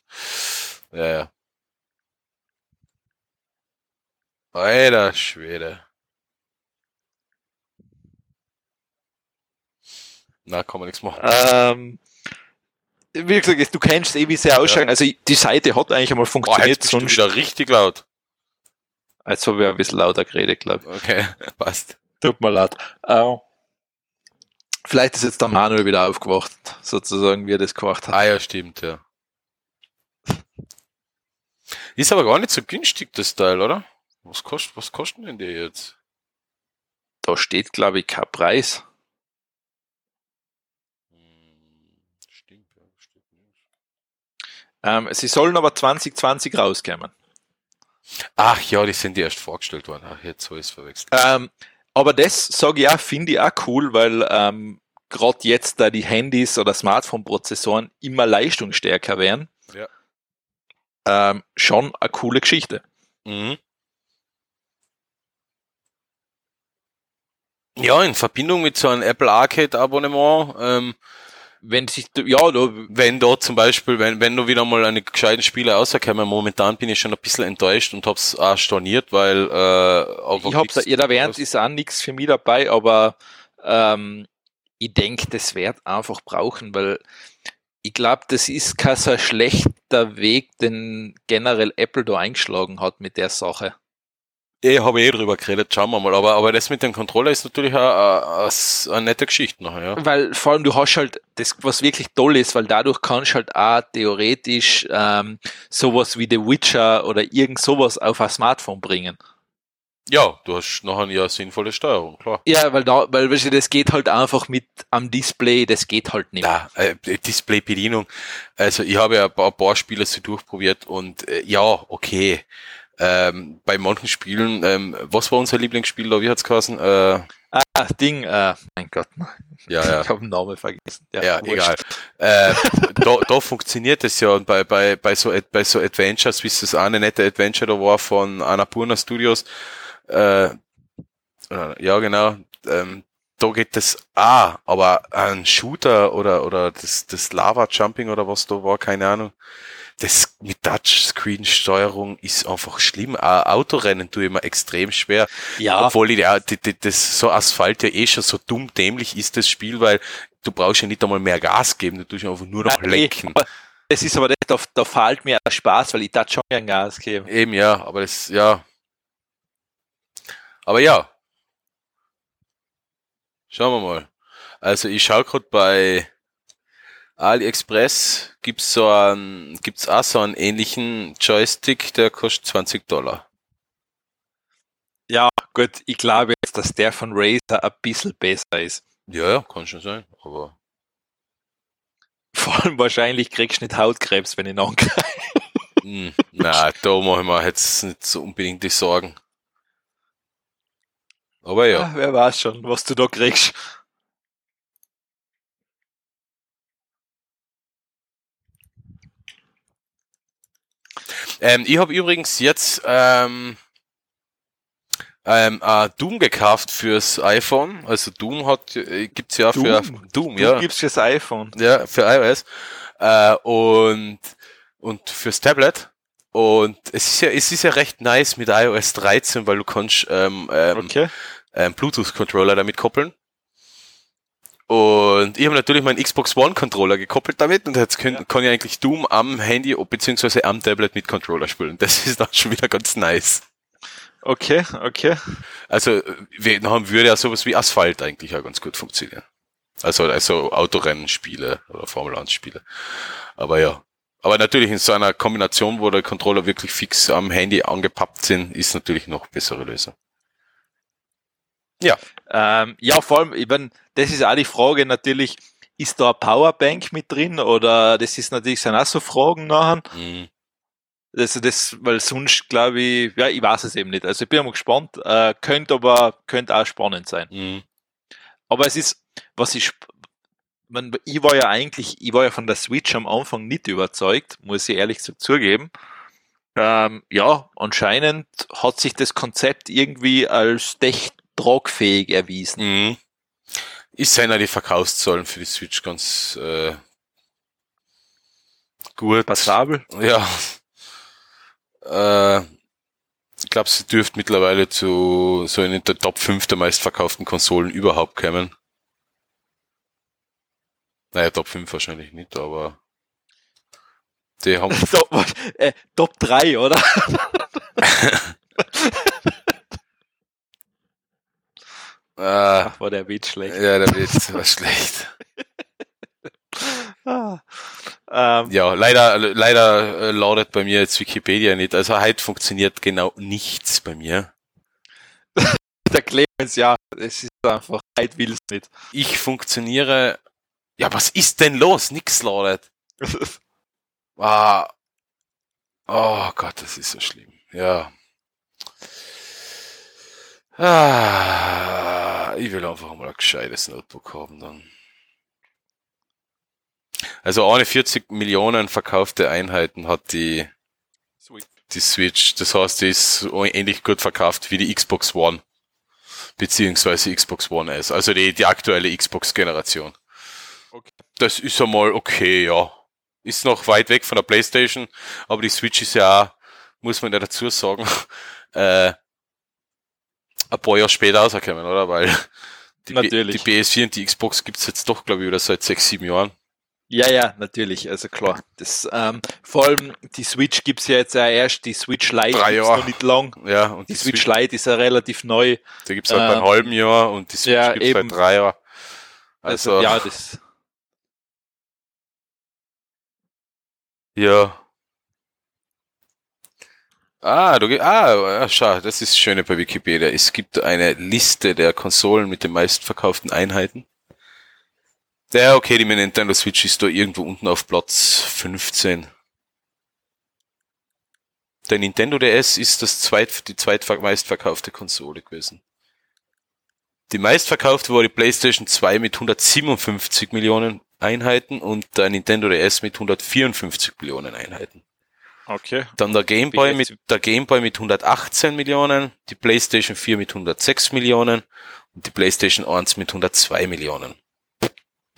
Ja, ja. Alter Schwede. Na, kann man nichts machen. ähm, wie gesagt, du kennst eh, wie sie ausschauen. Also die Seite hat eigentlich einmal funktioniert, du sonst wieder richtig laut. Jetzt habe ich ein bisschen lauter geredet, glaube ich. Okay, passt. Tut mir leid. Äh, vielleicht ist jetzt der Manuel wieder aufgewacht, sozusagen, wie er das gemacht hat. Ah ja, stimmt, ja. Ist aber gar nicht so günstig, das Teil, oder? Was kostet, was kosten denn die jetzt? Da steht, glaube ich, kein Preis. Hm, Stimmt, ja, steht nicht. Ähm, sie sollen aber 2020 rauskommen. Ach ja, die sind die erst vorgestellt worden. Ach, jetzt so ist verwechselt. Ähm, aber das sage ich auch, finde ich auch cool, weil ähm, gerade jetzt da die Handys oder Smartphone-Prozessoren immer leistungsstärker werden. Ja. Ähm, schon eine coole Geschichte. Mhm. Ja, in Verbindung mit so einem Apple Arcade Abonnement, ähm, Wenn sich, ja, da, wenn dort zum Beispiel, wenn, wenn du wieder mal eine gescheiten Spiele rauskommen, momentan bin ich schon ein bisschen enttäuscht und hab's auch storniert, weil äh, ich da, ja, da während ist auch nichts für mich dabei, aber ähm, ich denke, das wird einfach brauchen, weil ich glaube, das ist kein so schlechter Weg, den generell Apple da eingeschlagen hat mit der Sache. Ich habe eh drüber geredet, schauen wir mal. Aber, aber das mit dem Controller ist natürlich eine, eine, eine nette Geschichte nachher, ja. Weil vor allem du hast halt das, was wirklich toll ist, weil dadurch kannst du halt auch theoretisch ähm, sowas wie The Witcher oder irgend sowas auf ein Smartphone bringen. Ja, du hast nachher ja sinnvolle Steuerung, klar. Ja, weil da, weil weißt du, das geht halt einfach mit am Display, das geht halt nicht. Ja, äh, Displaybedienung. Also ich habe ja ein paar, ein paar Spiele so durchprobiert und äh, ja, okay. Ähm, bei manchen Spielen, ähm, was war unser Lieblingsspiel da? Wie hat's geheißen? Äh, Ah, Ding, äh, mein Gott, ja, ja. ich habe den Namen vergessen. Ja, wurscht. egal. Äh, da, da funktioniert es ja und bei, bei, bei, so, bei so Adventures, wie es das eine nette Adventure da war von Annapurna Studios, äh, äh, ja genau, ähm, da geht das ah, aber ein Shooter oder oder das, das Lava Jumping oder was da war, keine Ahnung. Das mit Touchscreen-Steuerung ist einfach schlimm. Auch Autorennen tue ich mir extrem schwer. Ja, Obwohl ich, ja, die, die, das so Asphalt ja eh schon so dumm dämlich ist, das Spiel, weil du brauchst ja nicht einmal mehr Gas geben, du tust einfach nur noch eh, lenken. aber es ist aber das, da, da fehlt mir Spaß, weil ich da schon gern Gas geben. Eben ja, aber das, ja. Aber ja. Schauen wir mal. Also ich schaue gerade bei AliExpress gibt's so einen, gibt's auch so einen ähnlichen Joystick, der kostet 20 Dollar. Ja, gut, ich glaube jetzt, dass der von Razer ein bisschen besser ist. Ja, ja, kann schon sein, aber Vor allem wahrscheinlich kriegst du nicht Hautkrebs, wenn ich angreife. Hm, na, da mache ich mir jetzt nicht so unbedingt die Sorgen. Aber ja. Ah, wer weiß schon, was du da kriegst. Ähm, ich habe übrigens jetzt ähm, ähm, äh, Doom gekauft fürs iPhone. Also Doom hat äh, gibt's ja für Doom? Doom, ja, gibst fürs iPhone. ja für iOS äh, und und fürs Tablet. Und es ist ja es ist ja recht nice mit iOS 13, weil du kannst ähm, ähm, Okay. ähm, Bluetooth-Controller damit koppeln. Und ich habe natürlich meinen Xbox One-Controller gekoppelt damit und jetzt können, kann ich eigentlich Doom am Handy beziehungsweise am Tablet mit Controller spielen. Das ist dann schon wieder ganz nice. Okay, okay. Also wir haben würde ja sowas wie Asphalt eigentlich auch ganz gut funktionieren. Also also Autorennenspiele oder Formel 1 Spiele. Aber ja, Aber natürlich in so einer Kombination, wo der Controller wirklich fix am Handy angepappt sind, ist natürlich noch bessere Lösung. Ja. Ähm, ja, vor allem, ich mein, das ist auch die Frage natürlich, ist da eine Powerbank mit drin oder das ist natürlich sind auch so Fragen nachher. Mhm. Also das, weil sonst glaube ich, ja, ich weiß es eben nicht. Also ich bin mal gespannt. Äh, könnte aber, könnte auch spannend sein. Mhm. Aber es ist, was ich, man, ich war ja eigentlich, ich war ja von der Switch am Anfang nicht überzeugt, muss ich ehrlich zugeben. Ähm, ja, anscheinend hat sich das Konzept irgendwie als echt tragfähig erwiesen. Mhm. Sehe ja die Verkaufszahlen für die Switch ganz äh, gut. Passabel? Ja. Äh, ich glaube, sie dürfte mittlerweile zu so in der Top 5 der meistverkauften Konsolen überhaupt kommen. Naja, Top 5 wahrscheinlich nicht, aber die haben. Top, äh, Top 3, oder? Ah, Ach, war der Witz schlecht. Ja, der Witz war schlecht. ah, ähm, ja, leider, leider äh, lautet bei mir jetzt Wikipedia nicht. Also heute funktioniert genau nichts bei mir. der Clemens, ja, es ist einfach, heute will es nicht. Ich funktioniere. Ja, was ist denn los? Nix lautet. ah. Oh Gott, das ist so schlimm. Ja. Ah, ich will einfach mal ein gescheites Notebook haben dann. Also 41 Millionen verkaufte Einheiten hat die, die Switch. Das heißt, die ist ähnlich gut verkauft wie die Xbox One. Beziehungsweise Xbox One S. Also die, die aktuelle Xbox-Generation. Okay. Das ist einmal okay, ja. Ist noch weit weg von der Playstation, aber die Switch ist ja auch, muss man ja dazu sagen, äh, ein paar Jahre später rausgekommen, oder? Weil die, natürlich. die PS4 und die Xbox gibt's jetzt doch, glaube ich, wieder seit sechs, sieben Jahren. Ja, ja, natürlich, also klar. Das, ähm, vor allem die Switch gibt's ja jetzt ja erst, die Switch Lite Drei gibt's Jahre. noch nicht lang. Ja, und die, die Switch, Switch Lite ist ja relativ neu. Die gibt's seit ähm, einem halben Jahr und die Switch ja, gibt's eben. seit drei Jahren. Also, also ja, das. Ja. Ah, du, ah, schau, das ist Schöne bei Wikipedia. Es gibt eine Liste der Konsolen mit den meistverkauften Einheiten. Der, okay, die Nintendo Switch ist da irgendwo unten auf Platz 15. Der Nintendo DS ist das zweit, die zweitmeistverkaufte Konsole gewesen. Die meistverkaufte war die PlayStation 2 mit 157 Millionen Einheiten und der Nintendo DS mit 154 Millionen Einheiten. Okay. Dann der Game Boy mit, der Game Boy mit 118 Millionen, die PlayStation 4 mit 106 Millionen und die PlayStation 1 mit 102 Millionen.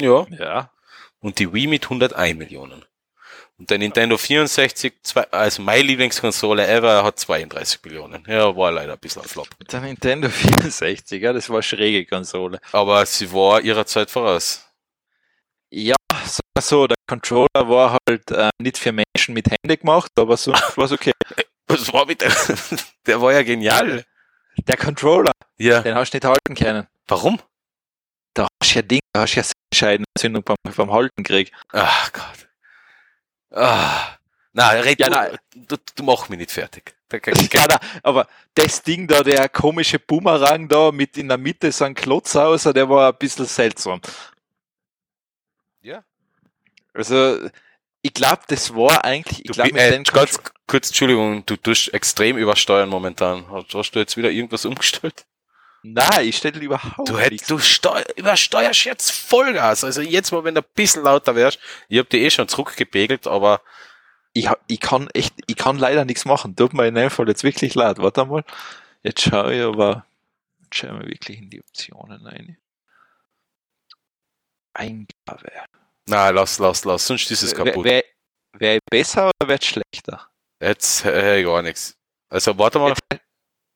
Ja. Ja. Und die Wii mit 101 Millionen. Und der Nintendo 64, also meine Lieblingskonsole ever, hat 32 Millionen. Ja, war leider ein bisschen ein Flop. Der Nintendo 64, ja, das war eine schräge Konsole. Aber sie war ihrer Zeit voraus. Ja, so, der Controller war halt äh, nicht für Menschen mit Hände gemacht, aber sonst war es okay. Was war mit der? Der war ja genial. Der Controller, Ja. den hast du nicht halten können. Warum? Da hast du ja Ding, da hast du ja Scheidenentzündung beim, beim Halten gekriegt. Ach Gott. Ah. Na, red Ja, du, nein. du, du mach mich nicht fertig. Da kann- Ja, da, aber das Ding da, der komische Bumerang da mit in der Mitte so ein Klotz aus, der war ein bisschen seltsam. Also, ich glaube, das war eigentlich, ich glaube, äh, ganz kurz, Entschuldigung, du tust extrem übersteuern momentan. Hast, hast du jetzt wieder irgendwas umgestellt? Nein, ich stelle überhaupt Du, hätt, du steu, übersteuerst jetzt Vollgas. Also jetzt mal, wenn du ein bisschen lauter wärst. Ich hab die eh schon zurückgepegelt, aber Ich, ich kann echt, ich kann leider nichts machen. Tut mir in dem Fall jetzt wirklich leid. Warte mal. Jetzt schaue ich aber, jetzt schauen wir wirklich in die Optionen rein. Eingabe. Na, lass, lass, lass, sonst ist es kaputt. Wäre wär ich besser oder wäre schlechter? Jetzt äh, gar nichts. Also warte mal. Jetzt,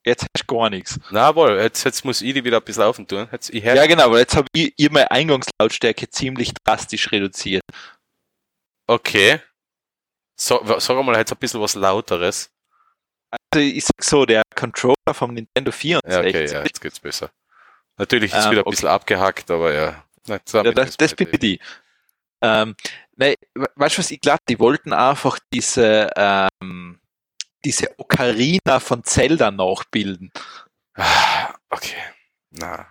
jetzt hast du gar nichts. Na wohl, jetzt, jetzt muss ich die wieder ein bisschen laufen tun. Jetzt, ich Ja, genau, aber jetzt habe ich ihr meine Eingangslautstärke ziemlich drastisch reduziert. Okay. So, sag mal jetzt ein bisschen was lauteres. Also ich sag so, der Controller vom Nintendo 64, Ja, okay, ja, jetzt geht's besser. Natürlich ist Ähm, wieder ein okay. bisschen abgehackt, aber ja. Na, Ja, das, das bin ich. Ähm, Nee, weißt du was, ich glaube, die wollten einfach diese, ähm, diese Ocarina von Zelda nachbilden. Ah, Okay. Na.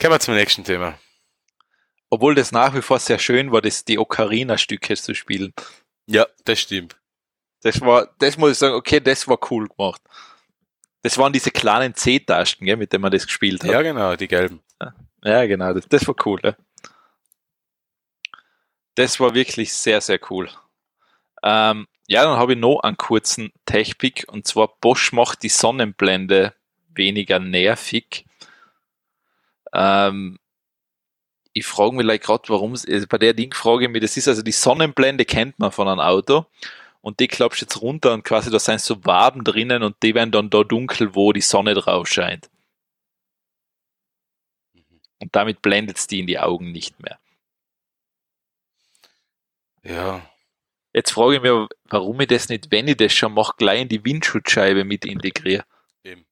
Kommen wir zum nächsten Thema. Obwohl das nach wie vor sehr schön war, das, die Ocarina-Stücke zu spielen. Ja, das stimmt. Das war, das muss ich sagen, okay, das war cool gemacht. Das waren diese kleinen C-Tasten, mit denen man das gespielt hat. Ja, genau, die gelben. Ja, genau, das, das war cool. Ja. Das war wirklich sehr, sehr cool. Ähm, ja, dann habe ich noch einen kurzen Tech-Pick und zwar Bosch macht die Sonnenblende weniger nervig. Ähm, ich frage mich like gerade, warum es, also bei der Ding frage ich mich, das ist also die Sonnenblende kennt man von einem Auto und die klappst jetzt runter und quasi da sind so Waben drinnen und die werden dann da dunkel, wo die Sonne drauf scheint. Und damit blendet es die in die Augen nicht mehr. Ja. Jetzt frage ich mich, warum ich das nicht, wenn ich das schon mache, gleich in die Windschutzscheibe mit integriere. Eben.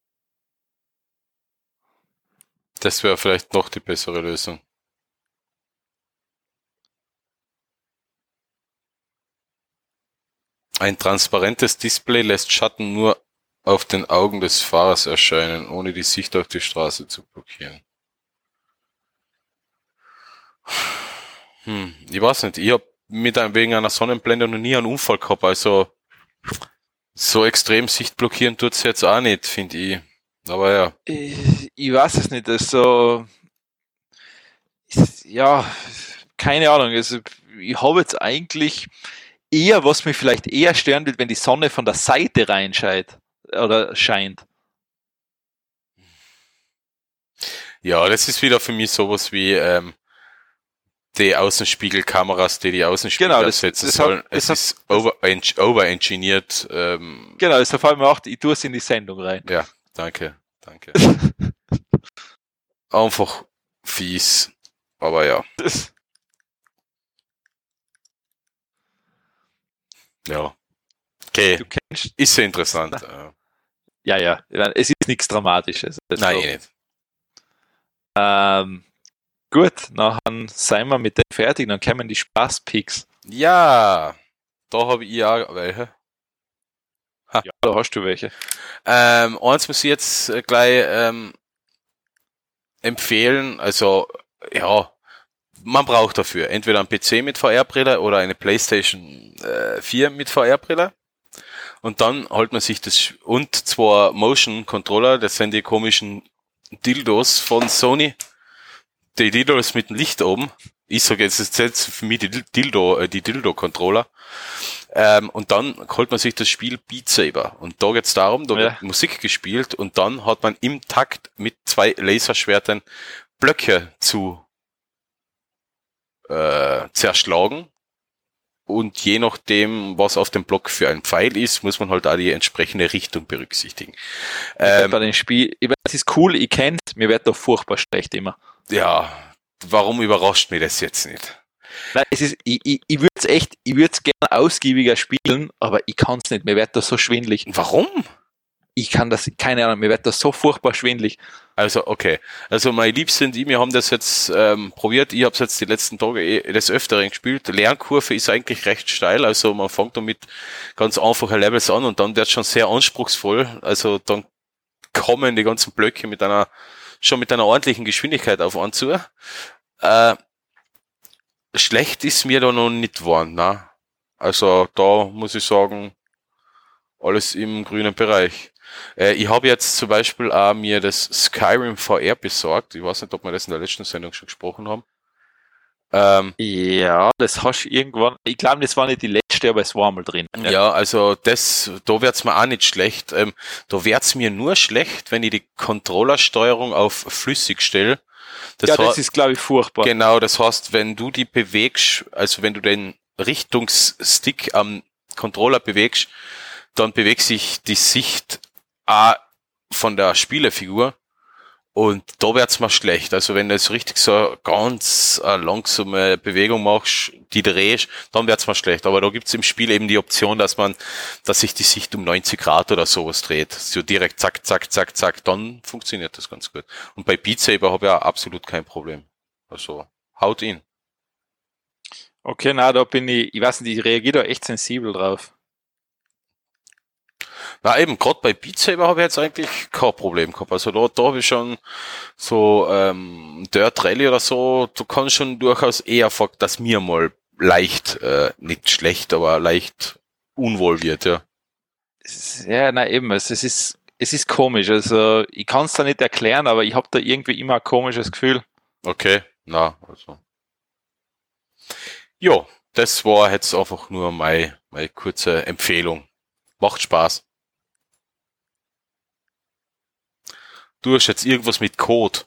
Das wäre vielleicht noch die bessere Lösung. Ein transparentes Display lässt Schatten nur auf den Augen des Fahrers erscheinen, ohne die Sicht auf die Straße zu blockieren. Hm, ich weiß nicht, ich habe mit einem, wegen einer Sonnenblende noch nie einen Unfall gehabt, also so extrem sichtblockieren tut's jetzt auch nicht, finde ich. Aber ja. Ich, ich weiß es nicht, also, ja, keine Ahnung, also, ich habe jetzt eigentlich eher, was mich vielleicht eher stören wird, wenn die Sonne von der Seite reinscheint, oder scheint. Ja, das ist wieder für mich sowas wie ähm, die Außenspiegelkameras, die die Außenspiegel Genau, das- ersetzen das sollen. das es hat- ist over, overengineert. Ähm, Genau, das vor allem auch, ich tue es in die Sendung rein. ja, danke, danke. Einfach fies, aber ja, Das, ja. Okay, ist sehr interessant. ja, ja, ich es ist nichts Dramatisches. Nein, so. eh nicht. Ähm, gut, dann seien wir mit dem fertig, dann kommen die Spaßpicks. Ja, da habe ich auch welche. Ja, da hast du welche. Ähm, eins muss ich jetzt äh, gleich ähm, empfehlen. Also, ja, man braucht dafür entweder einen PC mit VR-Brille oder eine PlayStation äh, 4 mit VR-Brille. Und dann holt man sich das und zwar Motion Controller, das sind die komischen Dildos von Sony. Die Dildos mit dem Licht oben. Ich sage jetzt, ist jetzt für mich die Dildo, äh, die Dildo-Controller. Ähm, und dann holt man sich das Spiel Beat Saber. Und da geht's darum, da Ja. wird Musik gespielt und dann hat man im Takt mit zwei Laserschwertern Blöcke zu äh, zerschlagen. Und je nachdem, was auf dem Block für ein Pfeil ist, muss man halt auch die entsprechende Richtung berücksichtigen. Ähm, Ähm, bei dem Spiel, ich weiß, es ist cool, ich kenn's, mir wird doch furchtbar schlecht immer. Ja, warum überrascht mich das jetzt nicht? Nein, es ist, ich, ich, ich würde es echt, ich würde es gerne ausgiebiger spielen, aber ich kann's nicht, mir wird das so schwindlig. Warum? Ich kann das, keine Ahnung, mir wird das so furchtbar schwindlig. Also, okay. Also, mein Liebste und ich, wir haben das jetzt ähm, probiert. Ich habe es jetzt die letzten Tage eh des Öfteren gespielt. Lernkurve ist eigentlich recht steil. Also, man fängt damit ganz einfache Levels an und dann wird schon sehr anspruchsvoll. Also, dann kommen die ganzen Blöcke mit einer, schon mit einer ordentlichen Geschwindigkeit auf einen zu. Äh, schlecht ist mir da noch nicht geworden, ne? Also, da muss ich sagen, alles im grünen Bereich. Äh, ich habe jetzt zum Beispiel auch mir das Skyrim VR besorgt. Ich weiß nicht, ob wir das in der letzten Sendung schon gesprochen haben. Ähm, Ja, das hast du irgendwann, ich glaube, das war nicht die letzte, aber es war mal drin. ja. also das, da wird's mir auch nicht schlecht. Ähm, da wird's mir nur schlecht, wenn ich die Controllersteuerung auf flüssig stelle. Das ja, das ist, glaube ich, furchtbar. Genau, das heißt, wenn du die bewegst, also wenn du den Richtungsstick am Controller bewegst, dann bewegt sich die Sicht auch von der Spielerfigur und da wird's mal schlecht. Also wenn du jetzt richtig so ganz äh, langsame Bewegung machst, die drehst, dann wird's mal schlecht. Aber da gibt's im Spiel eben die Option, dass man, dass sich die Sicht um 90 Grad oder sowas dreht. So direkt zack, zack, zack, zack, dann funktioniert das ganz gut. Und bei Beat Saber habe ich auch absolut kein Problem. Also, haut ihn. Okay, na, da bin ich, ich weiß nicht, ich reagiere da echt sensibel drauf. Na eben, gerade bei Beat Saber habe ich jetzt eigentlich kein Problem gehabt. Also da, da habe ich schon so ähm, Dirt Rally oder so, du kannst schon durchaus eher, dass mir mal leicht, äh, nicht schlecht, aber leicht unwohl wird, ja. Ja, na eben, es, es ist, es ist komisch. Also ich kann es da nicht erklären, aber ich habe da irgendwie immer ein komisches Gefühl. Okay, na, also. Jo, das war jetzt einfach nur meine, meine kurze Empfehlung. Macht Spaß. Du hast jetzt irgendwas mit Code.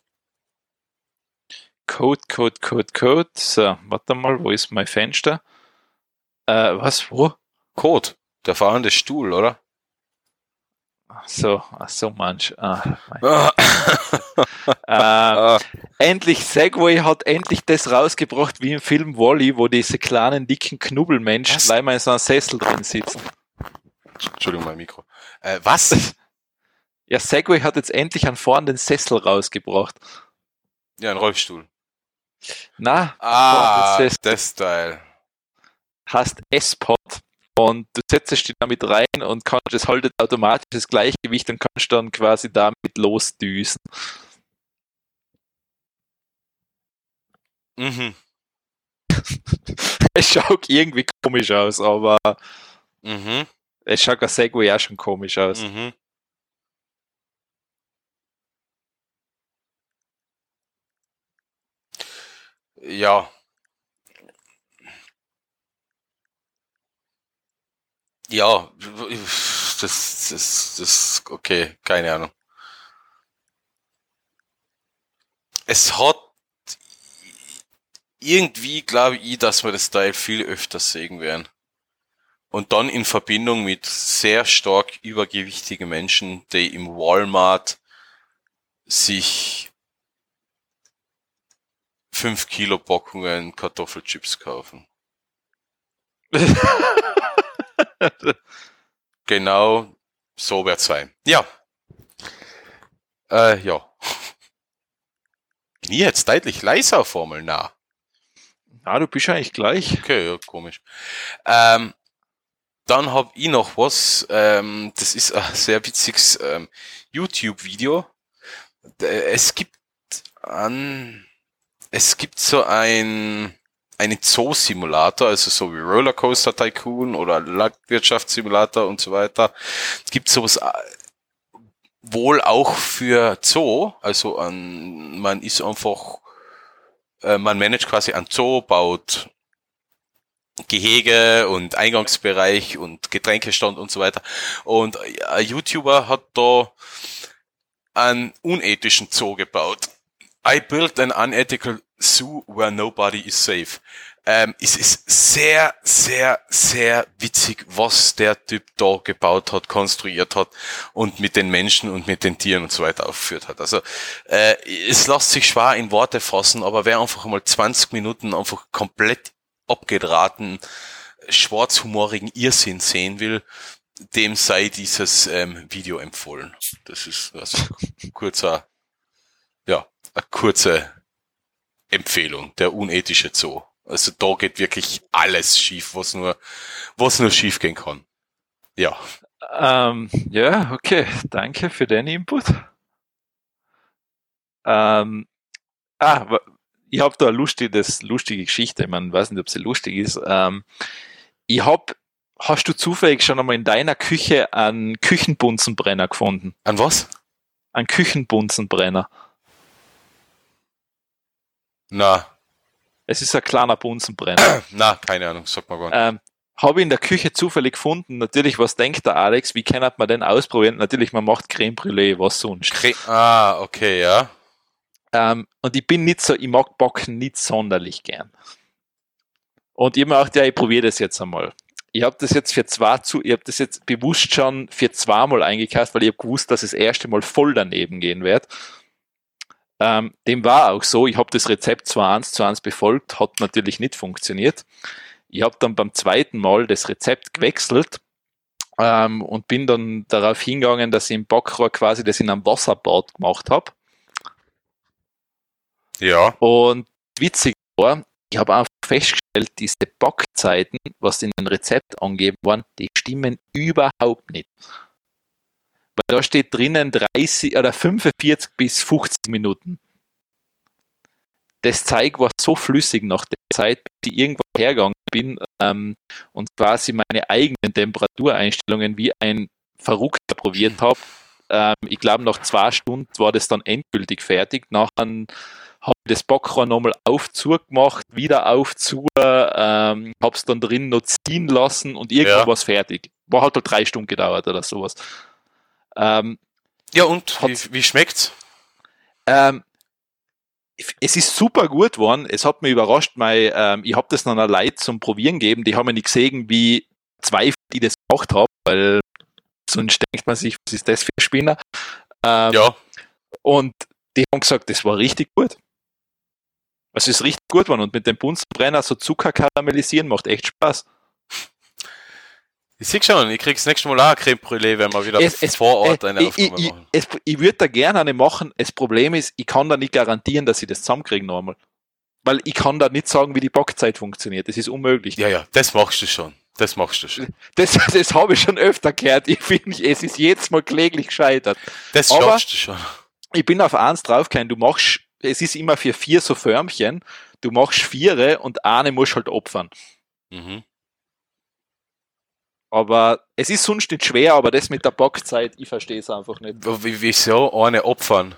Code, Code, Code, Code. So, warte mal, wo ist mein Fenster? Äh, was, wo? Code, der fahrende Stuhl, oder? Ach so, ach so manch. Ah, äh, endlich, Segway hat endlich das rausgebracht wie im Film Wally, wo diese kleinen, dicken Knubbelmenschen Was? leider in so einem Sessel drin sitzen. Entschuldigung, mein Mikro. Äh, was? Ja, Segway hat jetzt endlich einen fahrenden Sessel rausgebracht. Ja, ein Rollstuhl. Na, Ah, das Teil. heißt S-Pod und du setzt dich damit rein und kannst es haltet automatisch das Gleichgewicht und kannst dann quasi damit losdüsen. Mhm. Es schaut irgendwie komisch aus, aber Mhm. es schaut ein Segway auch schon komisch aus. Mhm. Ja. Ja, das, das, das, okay, keine Ahnung. Es hat irgendwie, glaube ich, dass wir das Teil viel öfter sehen werden. Und dann in Verbindung mit sehr stark übergewichtigen Menschen, die im Walmart sich fünf Kilo Packungen Kartoffelchips kaufen. Genau so wird's sein. Ja. Äh, ja. Ich jetzt deutlich leiser Formel nah. Ja, du bist eigentlich gleich. Okay, ja, komisch. Ähm, dann hab ich noch was, ähm, das ist ein sehr witziges ähm, YouTube-Video. Äh, Es gibt an, es gibt so ein, einen Zoo-Simulator, also so wie Rollercoaster Tycoon oder Landwirtschaftssimulator und so weiter. Es gibt sowas äh, wohl auch für Zoo, also an, man ist einfach, äh, man managt quasi ein Zoo, baut Gehege und Eingangsbereich und Getränkestand und so weiter. Und ein YouTuber hat da einen unethischen Zoo gebaut. I built an unethical zoo where nobody is safe. Ähm, es ist sehr, sehr, sehr witzig, was der Typ da gebaut hat, konstruiert hat und mit den Menschen und mit den Tieren und so weiter aufgeführt hat. Also äh, es lässt sich schwer in Worte fassen, aber wer einfach mal 20 Minuten einfach komplett abgedrahten, schwarzhumorigen Irrsinn sehen will, dem sei dieses ähm, Video empfohlen. Das ist also kurzer, ja, eine kurze Empfehlung, der unethische Zoo. Also da geht wirklich alles schief, was nur, was nur schief gehen kann. Ja. Ähm, ja, okay. Danke für den Input. Ähm, ah, ich habe da eine lustige, lustige Geschichte. Ich meine, weiß nicht, ob sie lustig ist. Ähm, ich hab, hast du zufällig schon einmal in deiner Küche einen Küchenbunzenbrenner gefunden? An was? Einen Küchenbunzenbrenner. Na, Es ist ein kleiner Bunsenbrenner. na, keine Ahnung, sag mal gar nicht. ähm, habe ich in der Küche zufällig gefunden. Natürlich, was denkt der Alex? Wie kann man den ausprobieren? Natürlich, man macht Creme Brûlée, was sonst. Cre ah, okay, ja. Ähm, und ich bin nicht so, ich mag Backen nicht sonderlich gern. Und ich habe mir gedacht, ja, ich probiere das jetzt einmal. Ich habe das jetzt für zwei zu, ich habe das jetzt bewusst schon für zweimal eingekauft, weil ich habe gewusst, dass es das erste Mal voll daneben gehen wird. Ähm, dem war auch so, ich habe das Rezept zwar eins zu eins befolgt, hat natürlich nicht funktioniert. Ich habe dann beim zweiten Mal das Rezept gewechselt ähm, und bin dann darauf hingegangen, dass ich im Backrohr quasi das in einem Wasserbad gemacht habe. Ja. Und witzig war, ich habe einfach festgestellt, diese Backzeiten, was in den Rezept angegeben waren, die stimmen überhaupt nicht. Weil da steht drinnen 30 oder 45 bis 50 Minuten. Das Zeug war so flüssig nach der Zeit, bis ich irgendwo hergegangen bin ähm, und quasi meine eigenen Temperatureinstellungen wie ein Verrückter probiert habe. Ähm, ich glaube, nach zwei Stunden war das dann endgültig fertig. Nachher habe ich das Backrohr nochmal auf zugemacht, wieder auf zu, ähm, habe es dann drin noch ziehen lassen und irgendwann ja. fertig. War halt drei Stunden gedauert oder sowas. Ähm, ja, und wie, wie schmeckt's? Ähm, es ist super gut geworden. Es hat mich überrascht, weil ähm, ich habe das noch einer Leute zum Probieren gegeben. Die haben mir nicht gesehen, wie zwei, die das gemacht haben, weil sonst denkt man sich, was ist das für ein Spinner? Ähm, ja. Und die haben gesagt, das war richtig gut. Es ist richtig gut geworden und mit dem Bunsenbrenner so Zucker karamellisieren macht echt Spaß. Ich sehe schon, ich krieg's nächste Mal auch Creme Brûlée, wenn wir wieder es, es, vor Ort eine äh, Aufnahme ich, machen. Ich, ich würde da gerne eine machen. Das Problem ist, ich kann da nicht garantieren, dass ich das zusammenkriege nochmal. Weil ich kann da nicht sagen, wie die Backzeit funktioniert. Das ist unmöglich. Ja, ja, das machst du schon. Das machst du schon. Das, das habe ich schon öfter gehört. Ich finde, es ist jedes Mal kläglich gescheitert. Das Aber schaffst du schon. Ich bin auf eins draufgekommen. Du machst, es ist immer für vier so Förmchen. Du machst viere und eine musst halt opfern. Mhm. Aber es ist sonst nicht schwer, aber das mit der Backzeit, ich verstehe es einfach nicht. W wieso eine opfern?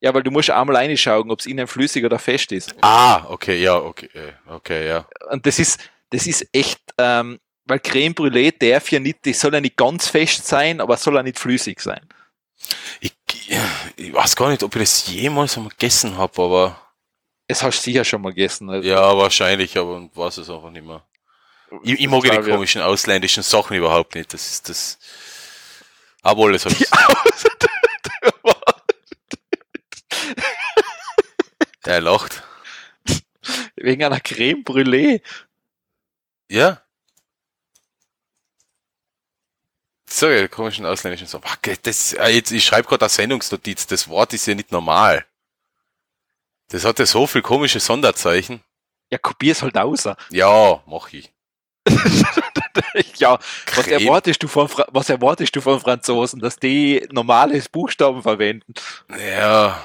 Ja, weil du musst einmal reinschauen, ob es innen flüssig oder fest ist. Ah, okay, ja, okay, okay, ja. Und das ist, das ist echt, ähm, weil Creme Brûlée darf ja nicht, das soll ja nicht ganz fest sein, aber soll ja nicht flüssig sein. Ich, ich weiß gar nicht, ob ich das jemals einmal gegessen habe, aber. Es hast du sicher schon mal gegessen. Also. Ja, wahrscheinlich, aber weiß es einfach nicht mehr. Ich, ich mag die komischen ausländischen Sachen überhaupt nicht. Das ist das. Aber alles hat Der lacht. Wegen einer Creme Brûlée. Ja. So, ja, komischen ausländischen Sachen. Das, äh, jetzt, ich schreibe gerade eine Sendungsnotiz. Das Wort ist ja nicht normal. Das hat ja so viel komische Sonderzeichen. Ja, kopier's halt außer. Ja, mach ich. ja, was erwartest, du von, was erwartest du von Franzosen, dass die normales Buchstaben verwenden? Ja.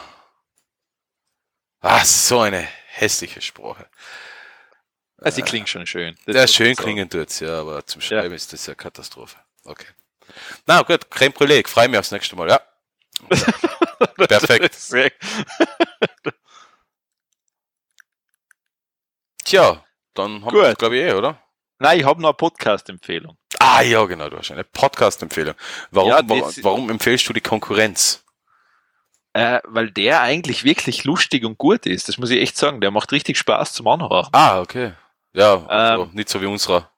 Ah, so eine hässliche Sprache. Also, sie klingt schon schön. Das ja, schön klingen tut's, ja, aber zum Schreiben ja. ist das ja Katastrophe. Okay. Na gut, Brûlée, ich freue mich aufs nächste Mal, ja. Perfekt. Tja, dann haben wir glaube ich eh, oder? Nein, ich habe noch eine Podcast-Empfehlung. Ah ja, genau, du hast eine Podcast-Empfehlung. Warum, ja, warum, warum empfehlst du die Konkurrenz? Äh, weil der eigentlich wirklich lustig und gut ist. Das muss ich echt sagen. Der macht richtig Spaß zum Anhören. Ah, okay. Ja, also ähm, nicht so wie unserer.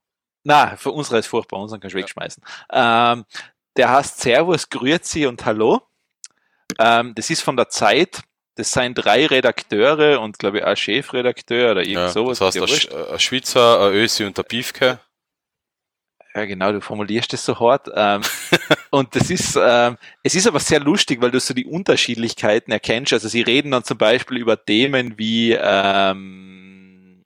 Na, für unserer ist furchtbar. Unseren kannst du ja. wegschmeißen. Ähm, der heißt Servus, Grüezi und Hallo. Ähm, das ist von der Zeit das sind drei Redakteure und glaube ich auch Chefredakteur oder irgend ja, sowas. Das heißt, ein, ein Schweizer, ein Ösi und der Piefke. Ja, genau, du formulierst das so hart. Ähm, und das ist, ähm, es ist aber sehr lustig, weil du so die Unterschiedlichkeiten erkennst. Also sie reden dann zum Beispiel über Themen wie, ähm,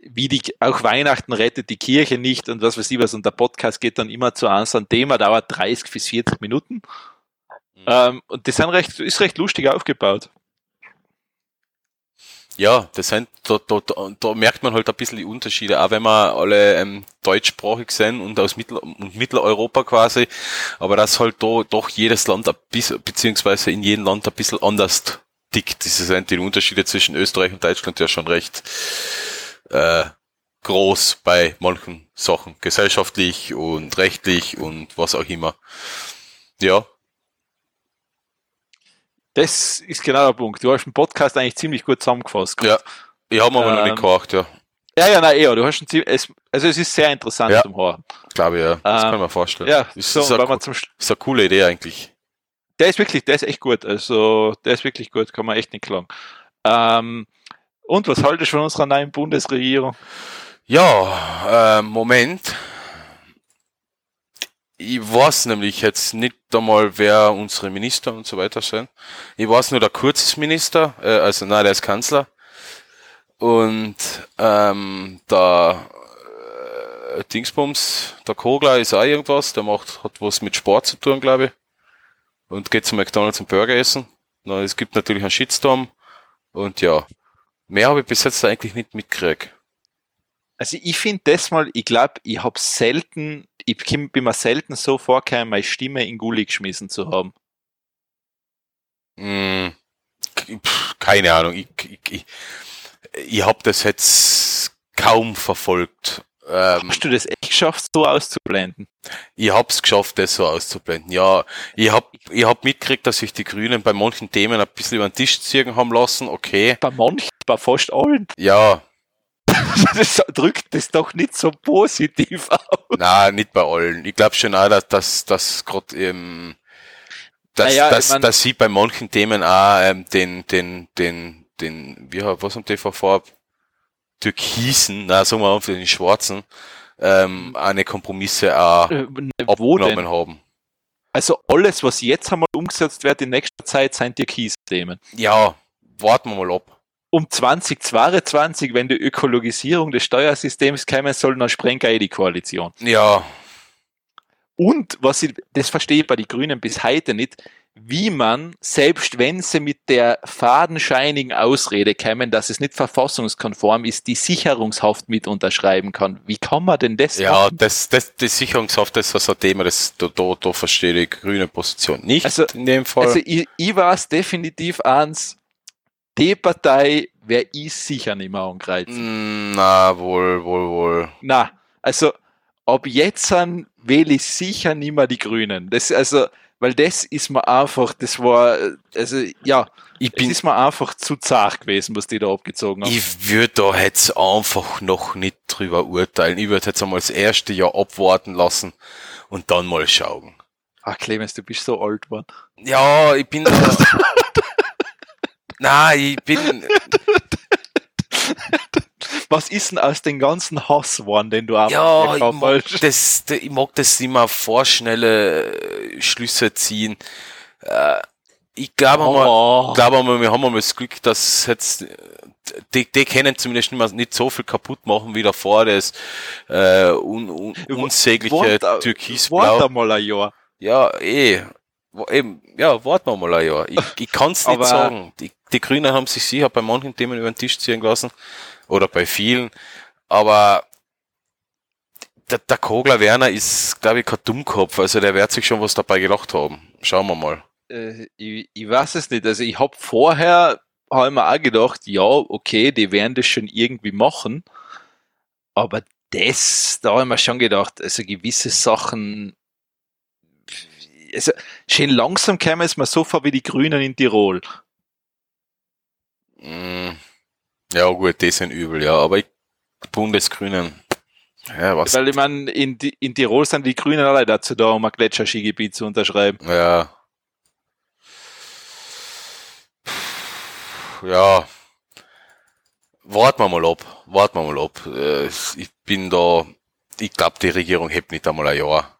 wie die, auch Weihnachten rettet die Kirche nicht und was weiß ich was. Und der Podcast geht dann immer zu einem so ein Thema, dauert 30 bis 40 Minuten. Ähm, und das sind recht, ist recht lustig aufgebaut. Ja, das sind, da, da, da, da merkt man halt ein bisschen die Unterschiede, auch wenn wir alle ähm, deutschsprachig sind und aus Mittel, und Mitteleuropa quasi, aber das halt da doch jedes Land ein bisschen, beziehungsweise in jedem Land ein bisschen anders tickt. Das sind die Unterschiede zwischen Österreich und Deutschland ja schon recht äh, groß bei manchen Sachen, gesellschaftlich und rechtlich und was auch immer. Ja, das ist genau der Punkt. Du hast den Podcast eigentlich ziemlich gut zusammengefasst. Ja, ich habe aber ähm, noch nicht ähm, gehört, ja. Ja, ja, nein, eher. Du hast ein es, also es ist sehr interessant ja, zum Hören. Glaube ich, ja. Das ähm, kann man vorstellen. Ja, das so, ist, eine, zum ist eine coole Idee eigentlich. Der ist wirklich, der ist echt gut. Also, der ist wirklich gut, kann man echt nicht klagen. Ähm, und was haltest du von unserer neuen Bundesregierung? Ja, äh, Moment. Ich weiß nämlich jetzt nicht einmal, wer unsere Minister und so weiter sind. Ich weiß nur, der Kurz ist Minister, äh, also nein, der ist Kanzler. Und ähm, der äh, Dingsbums, der Kogler ist auch irgendwas, der macht, hat was mit Sport zu tun, glaube ich. Und geht zu McDonalds und Burger essen. Na, es gibt natürlich einen Shitstorm. Und ja, mehr habe ich bis jetzt eigentlich nicht mitgekriegt. Also ich finde das mal, ich glaube, ich habe selten, ich bin mir selten so vorgekommen, meine Stimme in Gully geschmissen zu haben. Hm, keine Ahnung, ich, ich, ich, ich habe das jetzt kaum verfolgt. Ähm, Hast du das echt geschafft, so auszublenden? Ich hab's geschafft, das so auszublenden. Ja, ich hab, ich hab mitgekriegt, dass sich die Grünen bei manchen Themen ein bisschen über den Tisch ziehen haben lassen, okay. Bei manchen, bei fast allen. Ja. das drückt das doch nicht so positiv aus. Nein, nicht bei allen. Ich glaube schon auch, dass, dass, dass gerade ähm, dass, naja, dass, ich mein, dass sie bei manchen Themen auch ähm, den, den, den, den, wie was haben die vor Türkisen, na sagen wir mal für den Schwarzen, ähm, eine Kompromisse auch äh, abgenommen haben. Also alles, was jetzt einmal umgesetzt wird in nächster Zeit, sind Türkis-Themen. Ja, warten wir mal ab. Um 2022, wenn die Ökologisierung des Steuersystems kommen soll, dann sprengt eh die Koalition. Ja. Und was ich, das verstehe ich bei den Grünen bis heute nicht, wie man, selbst wenn sie mit der fadenscheinigen Ausrede kämen, dass es nicht verfassungskonform ist, die Sicherungshaft mit unterschreiben kann. Wie kann man denn das Ja, machen? das, das, die Sicherungshaft ist also ein Thema, das, da, da, da verstehe ich die grüne Position nicht also, in dem Fall. Also ich, ich weiß definitiv eins, die Partei wäre ich sicher nicht mehr angreifen. Mm, na, wohl, wohl, wohl. Na, also ab jetzt an wähle ich sicher nicht mehr die Grünen. Das, also, weil das ist mir einfach, das war, also ja, ich bin, es ist mir einfach zu zart gewesen, was die da abgezogen haben. Ich würde da jetzt einfach noch nicht drüber urteilen. Ich würde jetzt einmal das erste Jahr abwarten lassen und dann mal schauen. Ach Clemens, du bist so alt geworden. Ja, ich bin da. Nein, ich bin. was ist denn aus den ganzen Hass geworden, den du auch Ja, ich mag, das, ich mag das immer vorschnelle äh, Schlüsse ziehen. Äh, ich glaube oh. mal, mal, wir haben mal das Glück, dass jetzt die, die können zumindest nicht, nicht so viel kaputt machen wie davor, das äh, un, un, unsägliche Türkisblau. Warte mal ein Jahr. Ja, eh. Eben, ja, warten wir mal ein Jahr. Ich, ich kann es nicht sagen. Die, die Grünen haben sich sicher bei manchen Themen über den Tisch ziehen lassen oder bei vielen. Aber der, der Kogler Werner ist, glaube ich, kein Dummkopf. Also der wird sich schon was dabei gelacht haben. Schauen wir mal. Äh, ich, ich weiß es nicht. Also ich habe vorher habe ich mir auch gedacht, ja, okay, die werden das schon irgendwie machen. Aber das, da habe ich mir schon gedacht, also gewisse Sachen, also schön langsam käme es mir so vor wie die Grünen in Tirol. Mm, ja, gut, die sind übel, ja, aber ich, Bundesgrünen. Ja, was? Weil ich meine, in, in Tirol sind die Grünen alle dazu da, um ein Gletscherskigebiet zu unterschreiben. Ja. Ja. Warten wir mal ab. Warten wir mal ab. Äh, ich bin da, ich glaube, die Regierung hebt nicht einmal ein Jahr.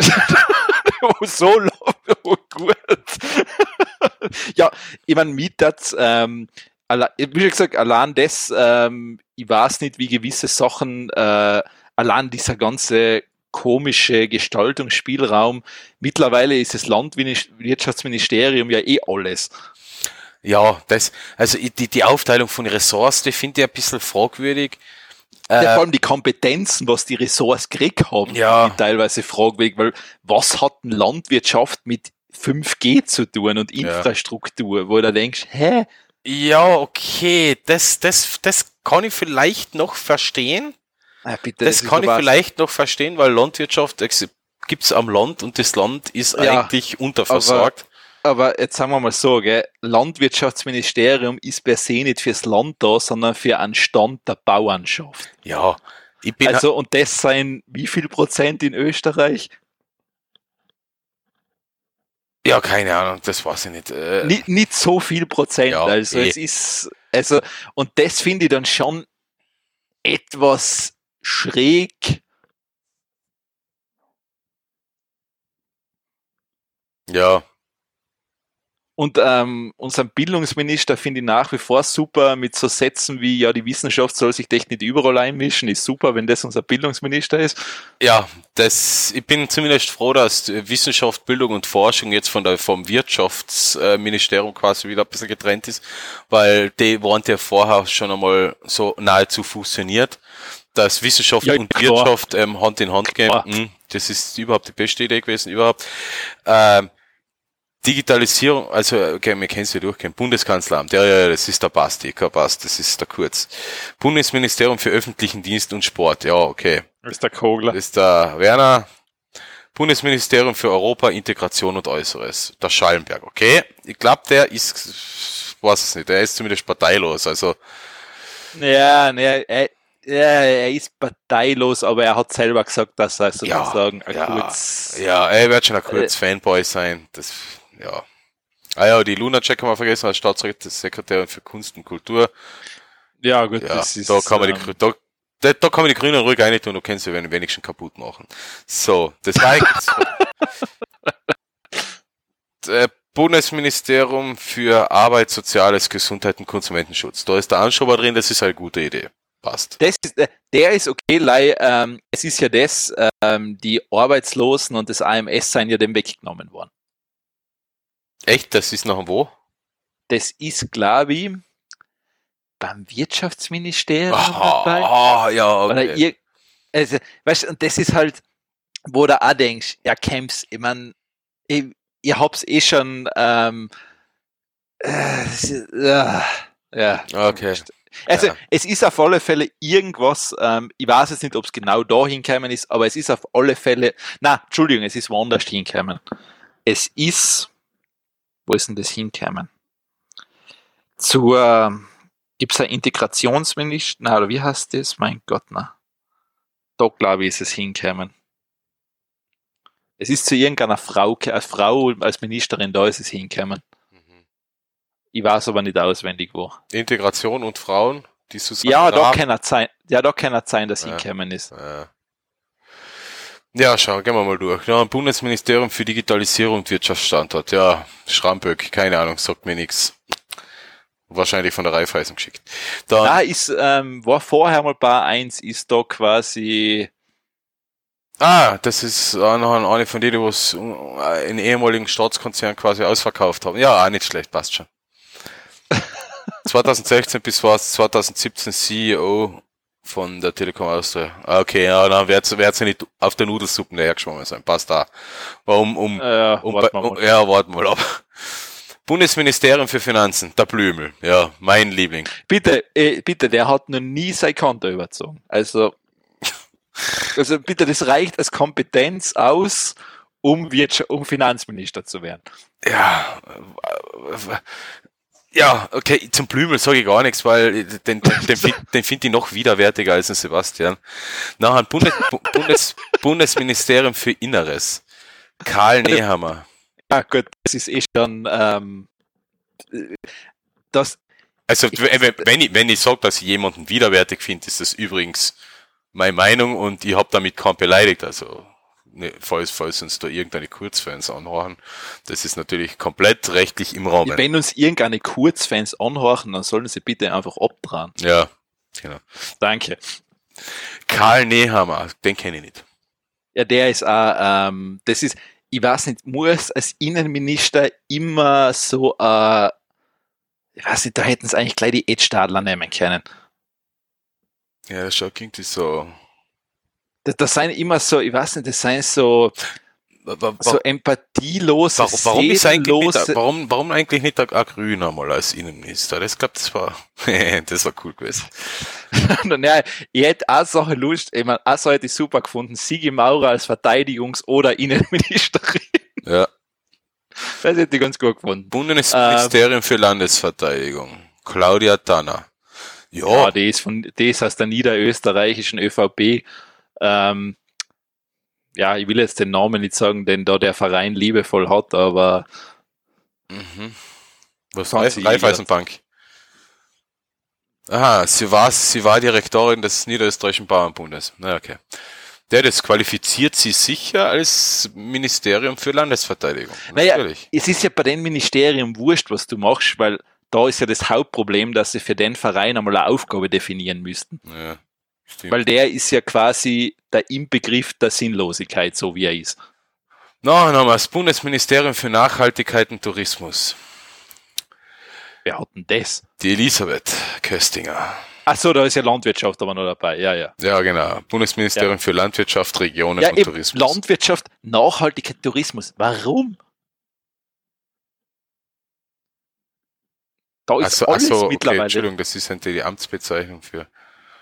so lang, oh, gut. ja, ich meine, mit das, ähm, wie gesagt, allein das, ähm, ich weiß nicht, wie gewisse Sachen, äh, allein dieser ganze komische Gestaltungsspielraum, mittlerweile ist das Landwirtschaftsministerium ja eh alles. Ja, das, also die, die Aufteilung von Ressorts, die finde ich ein bisschen fragwürdig. Ja, vor allem die Kompetenzen, was die Ressorts gekriegt haben, ja. teilweise fragwürdig, weil was hat eine Landwirtschaft mit 5G zu tun und Infrastruktur, ja. wo du denkst, hä, ja, okay, das, das, das kann ich vielleicht noch verstehen. Ah, bitte, das, das kann ich vielleicht noch verstehen, weil Landwirtschaft gibt's am Land und das Land ist ja, eigentlich unterversorgt. Aber, jetzt sagen wir mal so, gell, Landwirtschaftsministerium ist per se nicht fürs Land da, sondern für einen Stand der Bauernschaft. Ja, ich bin also und das seien wie viel Prozent in Österreich? Ja, keine Ahnung, das weiß ich nicht. Äh, nicht, nicht so viel Prozent, ja, also eh. es ist, also, und das finde ich dann schon etwas schräg. Ja. Und ähm, unseren Bildungsminister finde ich nach wie vor super mit so Sätzen wie, ja, die Wissenschaft soll sich echt nicht überall einmischen. Ist super, wenn das unser Bildungsminister ist. Ja, das, ich bin zumindest froh, dass Wissenschaft, Bildung und Forschung jetzt von der, vom Wirtschaftsministerium quasi wieder ein bisschen getrennt ist, weil die waren ja vorher schon einmal so nahezu fusioniert, dass Wissenschaft ja, und klar. Wirtschaft ähm, Hand in Hand gehen. Hm, das ist überhaupt die beste Idee gewesen, überhaupt. Ähm, Digitalisierung, also okay, wir kennen es ja durchgehen. Bundeskanzleramt, ja, ja, das ist der Basti, kein Bast, das ist der Kurz. Bundesministerium für öffentlichen Dienst und Sport, ja, okay. Das ist der Kogler. Das ist der Werner. Bundesministerium für Europa, Integration und Äußeres, der Schallenberg, okay. Ich glaube, der ist, weiß es nicht, der ist zumindest parteilos, also. Ja, ne, er, er ist parteilos, aber er hat selber gesagt, dass er sozusagen ja, ja, kurz, ja, er wird schon ein kurz äh, Fanboy sein. Das ja. Ah ja, die Lunacek haben wir vergessen als Staatssekretärin für Kunst und Kultur. Ja, gut, ja, das ist, da kann man die, ähm, da, da, da kann man die Grünen ruhig rein tun, du kannst sie wenigstens kaputt machen. So, das war das Bundesministerium für Arbeit, Soziales, Gesundheit und Konsumentenschutz. Da ist der Anschober drin, das ist eine gute Idee. Passt. Das ist, äh, der ist okay, weil ähm, es ist ja das, ähm, die Arbeitslosen und das AMS seien ja dem weggenommen worden. Echt? Das ist noch wo? Das ist, glaube ich, beim Wirtschaftsministerium Aha, dabei. Ah, ja, okay. Oder ihr, also, weißt, und das ist halt, wo du auch denkst, ja, Camps, ich mein, ich, ihr habt's eh schon, ähm, äh, ja. Okay. Also ja. es ist auf alle Fälle irgendwas, ähm, ich weiß jetzt nicht, ob es genau da hinkommen ist, aber es ist auf alle Fälle, na, Entschuldigung, es ist woanders hinkommen. Es ist, wo ist denn das hinkommen? Zur, gibt's ein Integrationsminister, na, oder wie heißt das? Mein Gott, na. Da, glaube ich, ist es hinkommen. Es ist zu irgendeiner Frau, als Frau, als Ministerin, da ist es hinkommen. Mhm. Ich weiß aber nicht auswendig, wo. Integration und Frauen, die Susanne Ja, da kann es sein, ja, da kann es sein, dass ja. hinkommen ist. Ja. Ja, schau, gehen wir mal durch. Ja, Bundesministerium für Digitalisierung und Wirtschaftsstandort. Ja, Schramböck, keine Ahnung, sagt mir nichts. Wahrscheinlich von der Raiffeisen geschickt. Dann, da ist, ähm, war vorher mal bei 1, ist da quasi. Ah, das ist auch noch eine von denen, die was äh, in ehemaligen Staatskonzern quasi ausverkauft haben. Ja, auch nicht schlecht, passt schon. 2016 bis 2017 CEO von der Telekom Austria. Ah, okay, ja, dann wird sie nicht auf der Nudelsuppe hergeschwommen sein. Passt da. Um, um, ja, um, warten um, ja, warten wir mal ab. Bundesministerium für Finanzen, der Blümel. Ja, mein Liebling. Bitte, äh, bitte, der hat noch nie sein Konto überzogen. Also, also bitte, das reicht als Kompetenz aus, um, Wirtschaft, um Finanzminister zu werden. Ja, ja, okay, zum Blümel sage ich gar nichts, weil den, den, den, finde ich noch widerwärtiger als den Sebastian. Nachher Bundes, Bundes, Bundesministerium für Inneres. Karl Nehammer. Ja gut, das ist eh schon ähm, das. Also wenn ich, wenn ich sage, dass ich jemanden widerwärtig finde, ist das übrigens meine Meinung und ich habe damit kaum beleidigt. Also ne, falls, falls uns da irgendeine Kurzfans anhören, das ist natürlich komplett rechtlich im Raum. Wenn uns irgendeine Kurzfans anhören, dann sollen sie bitte einfach abdrehen. Ja, genau. Danke. Karl Nehammer, den kenne ich nicht. Ja, der ist auch, ähm, das ist, ich weiß nicht, muss als Innenminister immer so, äh, ich weiß nicht, da hätten sie eigentlich gleich die Edstadler nehmen können. Ja, das schaut irgendwie so das, das seien immer so, ich weiß nicht, das seien so, so empathielose, warum, warum, ist eigentlich nicht, warum, warum eigentlich nicht ein, ein Grüner mal als Innenminister? Das glaube das war, das war cool gewesen. naja, ich hätte auch Sache Lust, ich meine, auch so hätte ich super gefunden, Sigi Maurer als Verteidigungs- oder Innenministerin. Ja. Das hätte ich ganz gut gefunden. Bundesministerium ähm, für Landesverteidigung. Claudia Tanner. Ja. ja, die ist von, die ist aus der niederösterreichischen ÖVP ähm, ja, ich will jetzt den Namen nicht sagen, den da der Verein liebevoll hat, aber mhm. was heißt Raiffeisenbank? Aha, sie war, sie war Direktorin des Niederösterreichischen Bauernbundes. Na, okay. Der, das qualifiziert sie sicher als Ministerium für Landesverteidigung. Naja, Natürlich. es ist ja bei dem Ministerium wurscht, was du machst, weil da ist ja das Hauptproblem, dass sie für den Verein einmal eine Aufgabe definieren müssten. Ja, stimmt. Weil der ist ja quasi der Inbegriff der Sinnlosigkeit, so wie er ist. Haben wir das Bundesministerium für Nachhaltigkeit und Tourismus. Wer hat denn das? Die Elisabeth Köstinger. Ach so, da ist ja Landwirtschaft aber noch dabei. Ja, ja. Ja, genau. Bundesministerium für Landwirtschaft, Regionen Ja, und eben, Tourismus. Landwirtschaft, Nachhaltigkeit, Tourismus. Warum? Da ist Achso, alles achso okay, mittlerweile. Entschuldigung, das ist die Amtsbezeichnung für.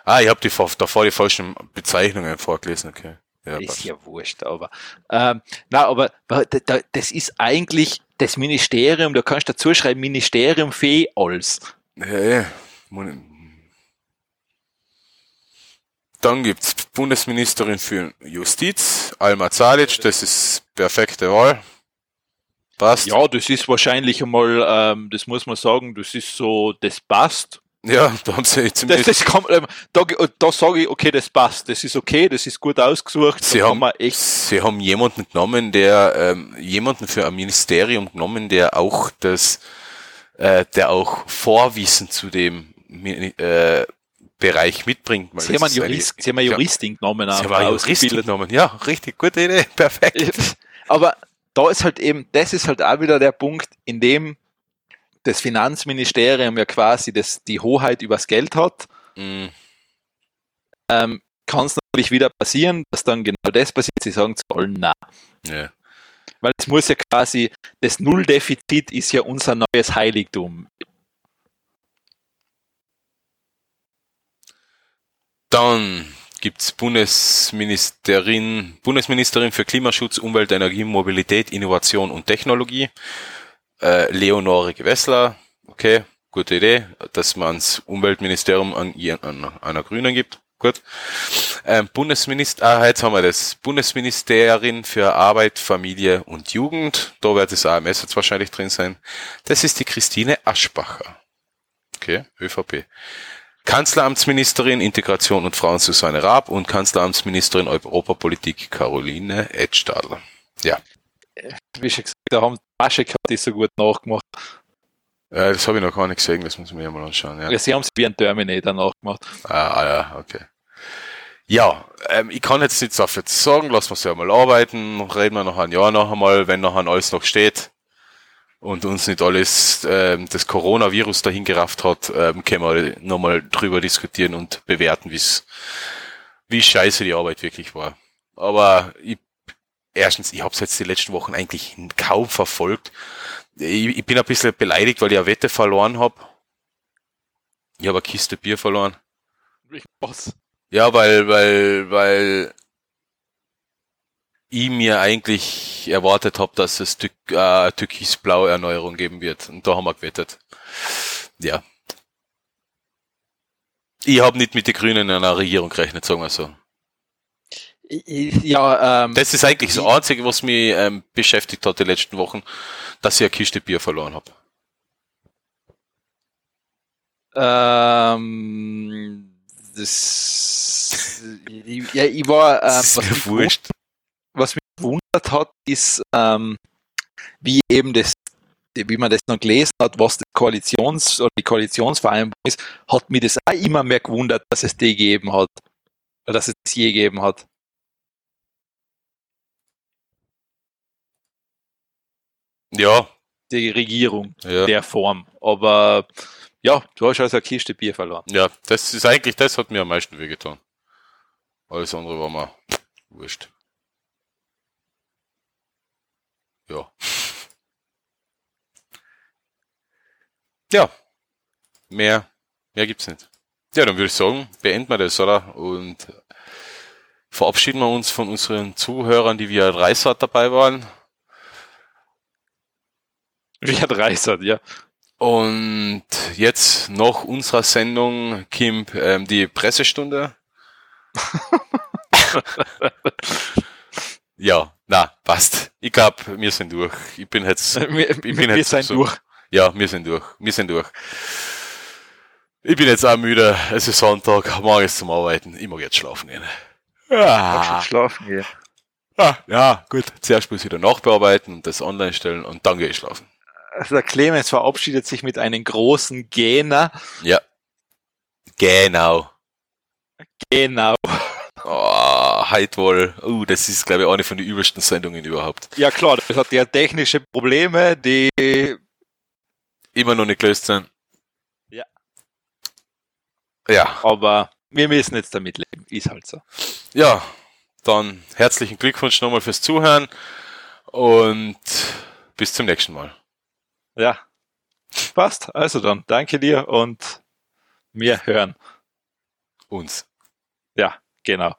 Ah, ich habe die, vor- davor die falschen Bezeichnungen vorgelesen, okay. Ja, ist passt. ja wurscht, aber ähm, na, aber da, da, das ist eigentlich das Ministerium, da kannst du dazu schreiben, Ministerium für alles. Ja, ja. Dann gibt's Bundesministerin für Justiz, Alma Zalic, das ist perfekte Wahl. Passt. Ja, das ist wahrscheinlich einmal, ähm, das muss man sagen, das ist so, das passt. Ja, da haben sie Das, zumindest, das kann, ähm, da, da sage ich, okay, das passt, das ist okay, das ist gut ausgesucht, sie haben, sie haben jemanden genommen, der, ähm, jemanden für ein Ministerium genommen, der auch das, äh, der auch Vorwissen zu dem, äh, Bereich mitbringt. weil sie das haben, einen ist eine- Jurist, sie haben eine Ja, Juristin genommen, Sie haben eine Juristin genommen. Ja, richtig, gute Idee. Perfekt. Aber da ist halt eben, das ist halt auch wieder der Punkt, in dem das Finanzministerium ja quasi das, die Hoheit übers Geld hat, Mm, ähm, kann es natürlich wieder passieren, dass dann genau das passiert, sie sagen zu allen nein. ja. Weil es muss ja quasi, das Nulldefizit ist ja unser neues Heiligtum. Dann gibt's Bundesministerin, Bundesministerin für Klimaschutz, Umwelt, Energie, Mobilität, Innovation und Technologie, äh, Leonore Gewessler. Okay, gute Idee, dass man das Umweltministerium an, an einer Grünen gibt. Gut. Ähm, Bundesminister, ah, jetzt haben wir das. Bundesministerin für Arbeit, Familie und Jugend. Da wird das AMS jetzt wahrscheinlich drin sein. Das ist die Christine Aschbacher. Okay, ÖVP. Kanzleramtsministerin Integration und Frauen Susanne Raab und Kanzleramtsministerin Europapolitik Caroline Edstadler. Ja, Wie schon gesagt, da haben Maschek hat das so gut nachgemacht. äh, das habe ich noch gar nicht gesehen, das muss ich mir ja mal anschauen. Ja, Ja. Sie haben es wie ein Terminator nachgemacht. ah, ah, ja okay. Ja, ähm, ich kann jetzt nichts dafür sagen, lassen wir es ja mal arbeiten, reden wir noch ein Jahr noch einmal, wenn noch an alles noch steht und uns nicht alles ähm, das Coronavirus dahin gerafft hat, ähm, können wir nochmal drüber diskutieren und bewerten, wie's wie scheiße die Arbeit wirklich war. Aber ich, erstens, ich habe es jetzt die letzten Wochen eigentlich kaum verfolgt. Ich, ich bin ein bisschen beleidigt, weil ich eine Wette verloren habe. Ich habe eine Kiste Bier verloren. Was? Ja, weil, weil, weil ich mir eigentlich erwartet habe, dass es Tür äh, türkisblaue Erneuerung geben wird. Und da haben wir gewettet. Ja. Ich habe nicht mit den Grünen in einer Regierung gerechnet, sagen wir so. Ja, ähm, Das ist eigentlich das Einzige, was mich ähm, beschäftigt hat die letzten Wochen, dass ich eine Kiste Bier verloren habe. ähm, das, ja, ich war, äh, was ist mich wurscht. was mich gewundert hat, ist, ähm, wie eben das, wie man das noch gelesen hat, was das Koalitions- oder die Koalitionsvereinbarung ist, hat mich das auch immer mehr gewundert, dass es die gegeben hat. Oder dass es das je gegeben hat. Ja, Die Regierung ja. der Form. Aber ja, du hast also eine Kiste Bier verloren. Ja, das ist eigentlich, das hat mir am meisten wehgetan. Alles andere war mir wurscht. Ja. Ja. Mehr, mehr gibt's nicht. Ja, dann würde ich sagen, beenden wir das, oder? Und verabschieden wir uns von unseren Zuhörern, die via Dreisat dabei waren. Wie hat Reisert, ja. Und jetzt noch unserer Sendung, Kim, ähm, die Pressestunde. ja, na, passt. Ich glaube, wir sind durch. Ich bin jetzt, Wir, bin wir jetzt sind so- durch. ja, wir sind durch. Wir sind durch. Ich bin jetzt auch müde. Es ist Sonntag. Morgen ist zum Arbeiten. Ich mag jetzt schlafen gehen. Auch schon schlafen gehen. Ah, ja, gut. Zuerst muss ich wieder nachbearbeiten und das online stellen und dann gehe ich schlafen. Also der Clemens verabschiedet sich mit einem großen Gena. Ja. Genau. Genau. Oh, heute wohl. Uh, das ist, glaube ich, eine von den übelsten Sendungen überhaupt. Ja klar, das hat ja technische Probleme, die Immer noch nicht gelöst sind. Ja. Ja. aber wir müssen jetzt damit leben. Ist halt so. Ja. Dann herzlichen Glückwunsch nochmal fürs Zuhören und bis zum nächsten Mal. Ja. Passt. Also dann, danke dir und wir hören. Uns. Ja, genau.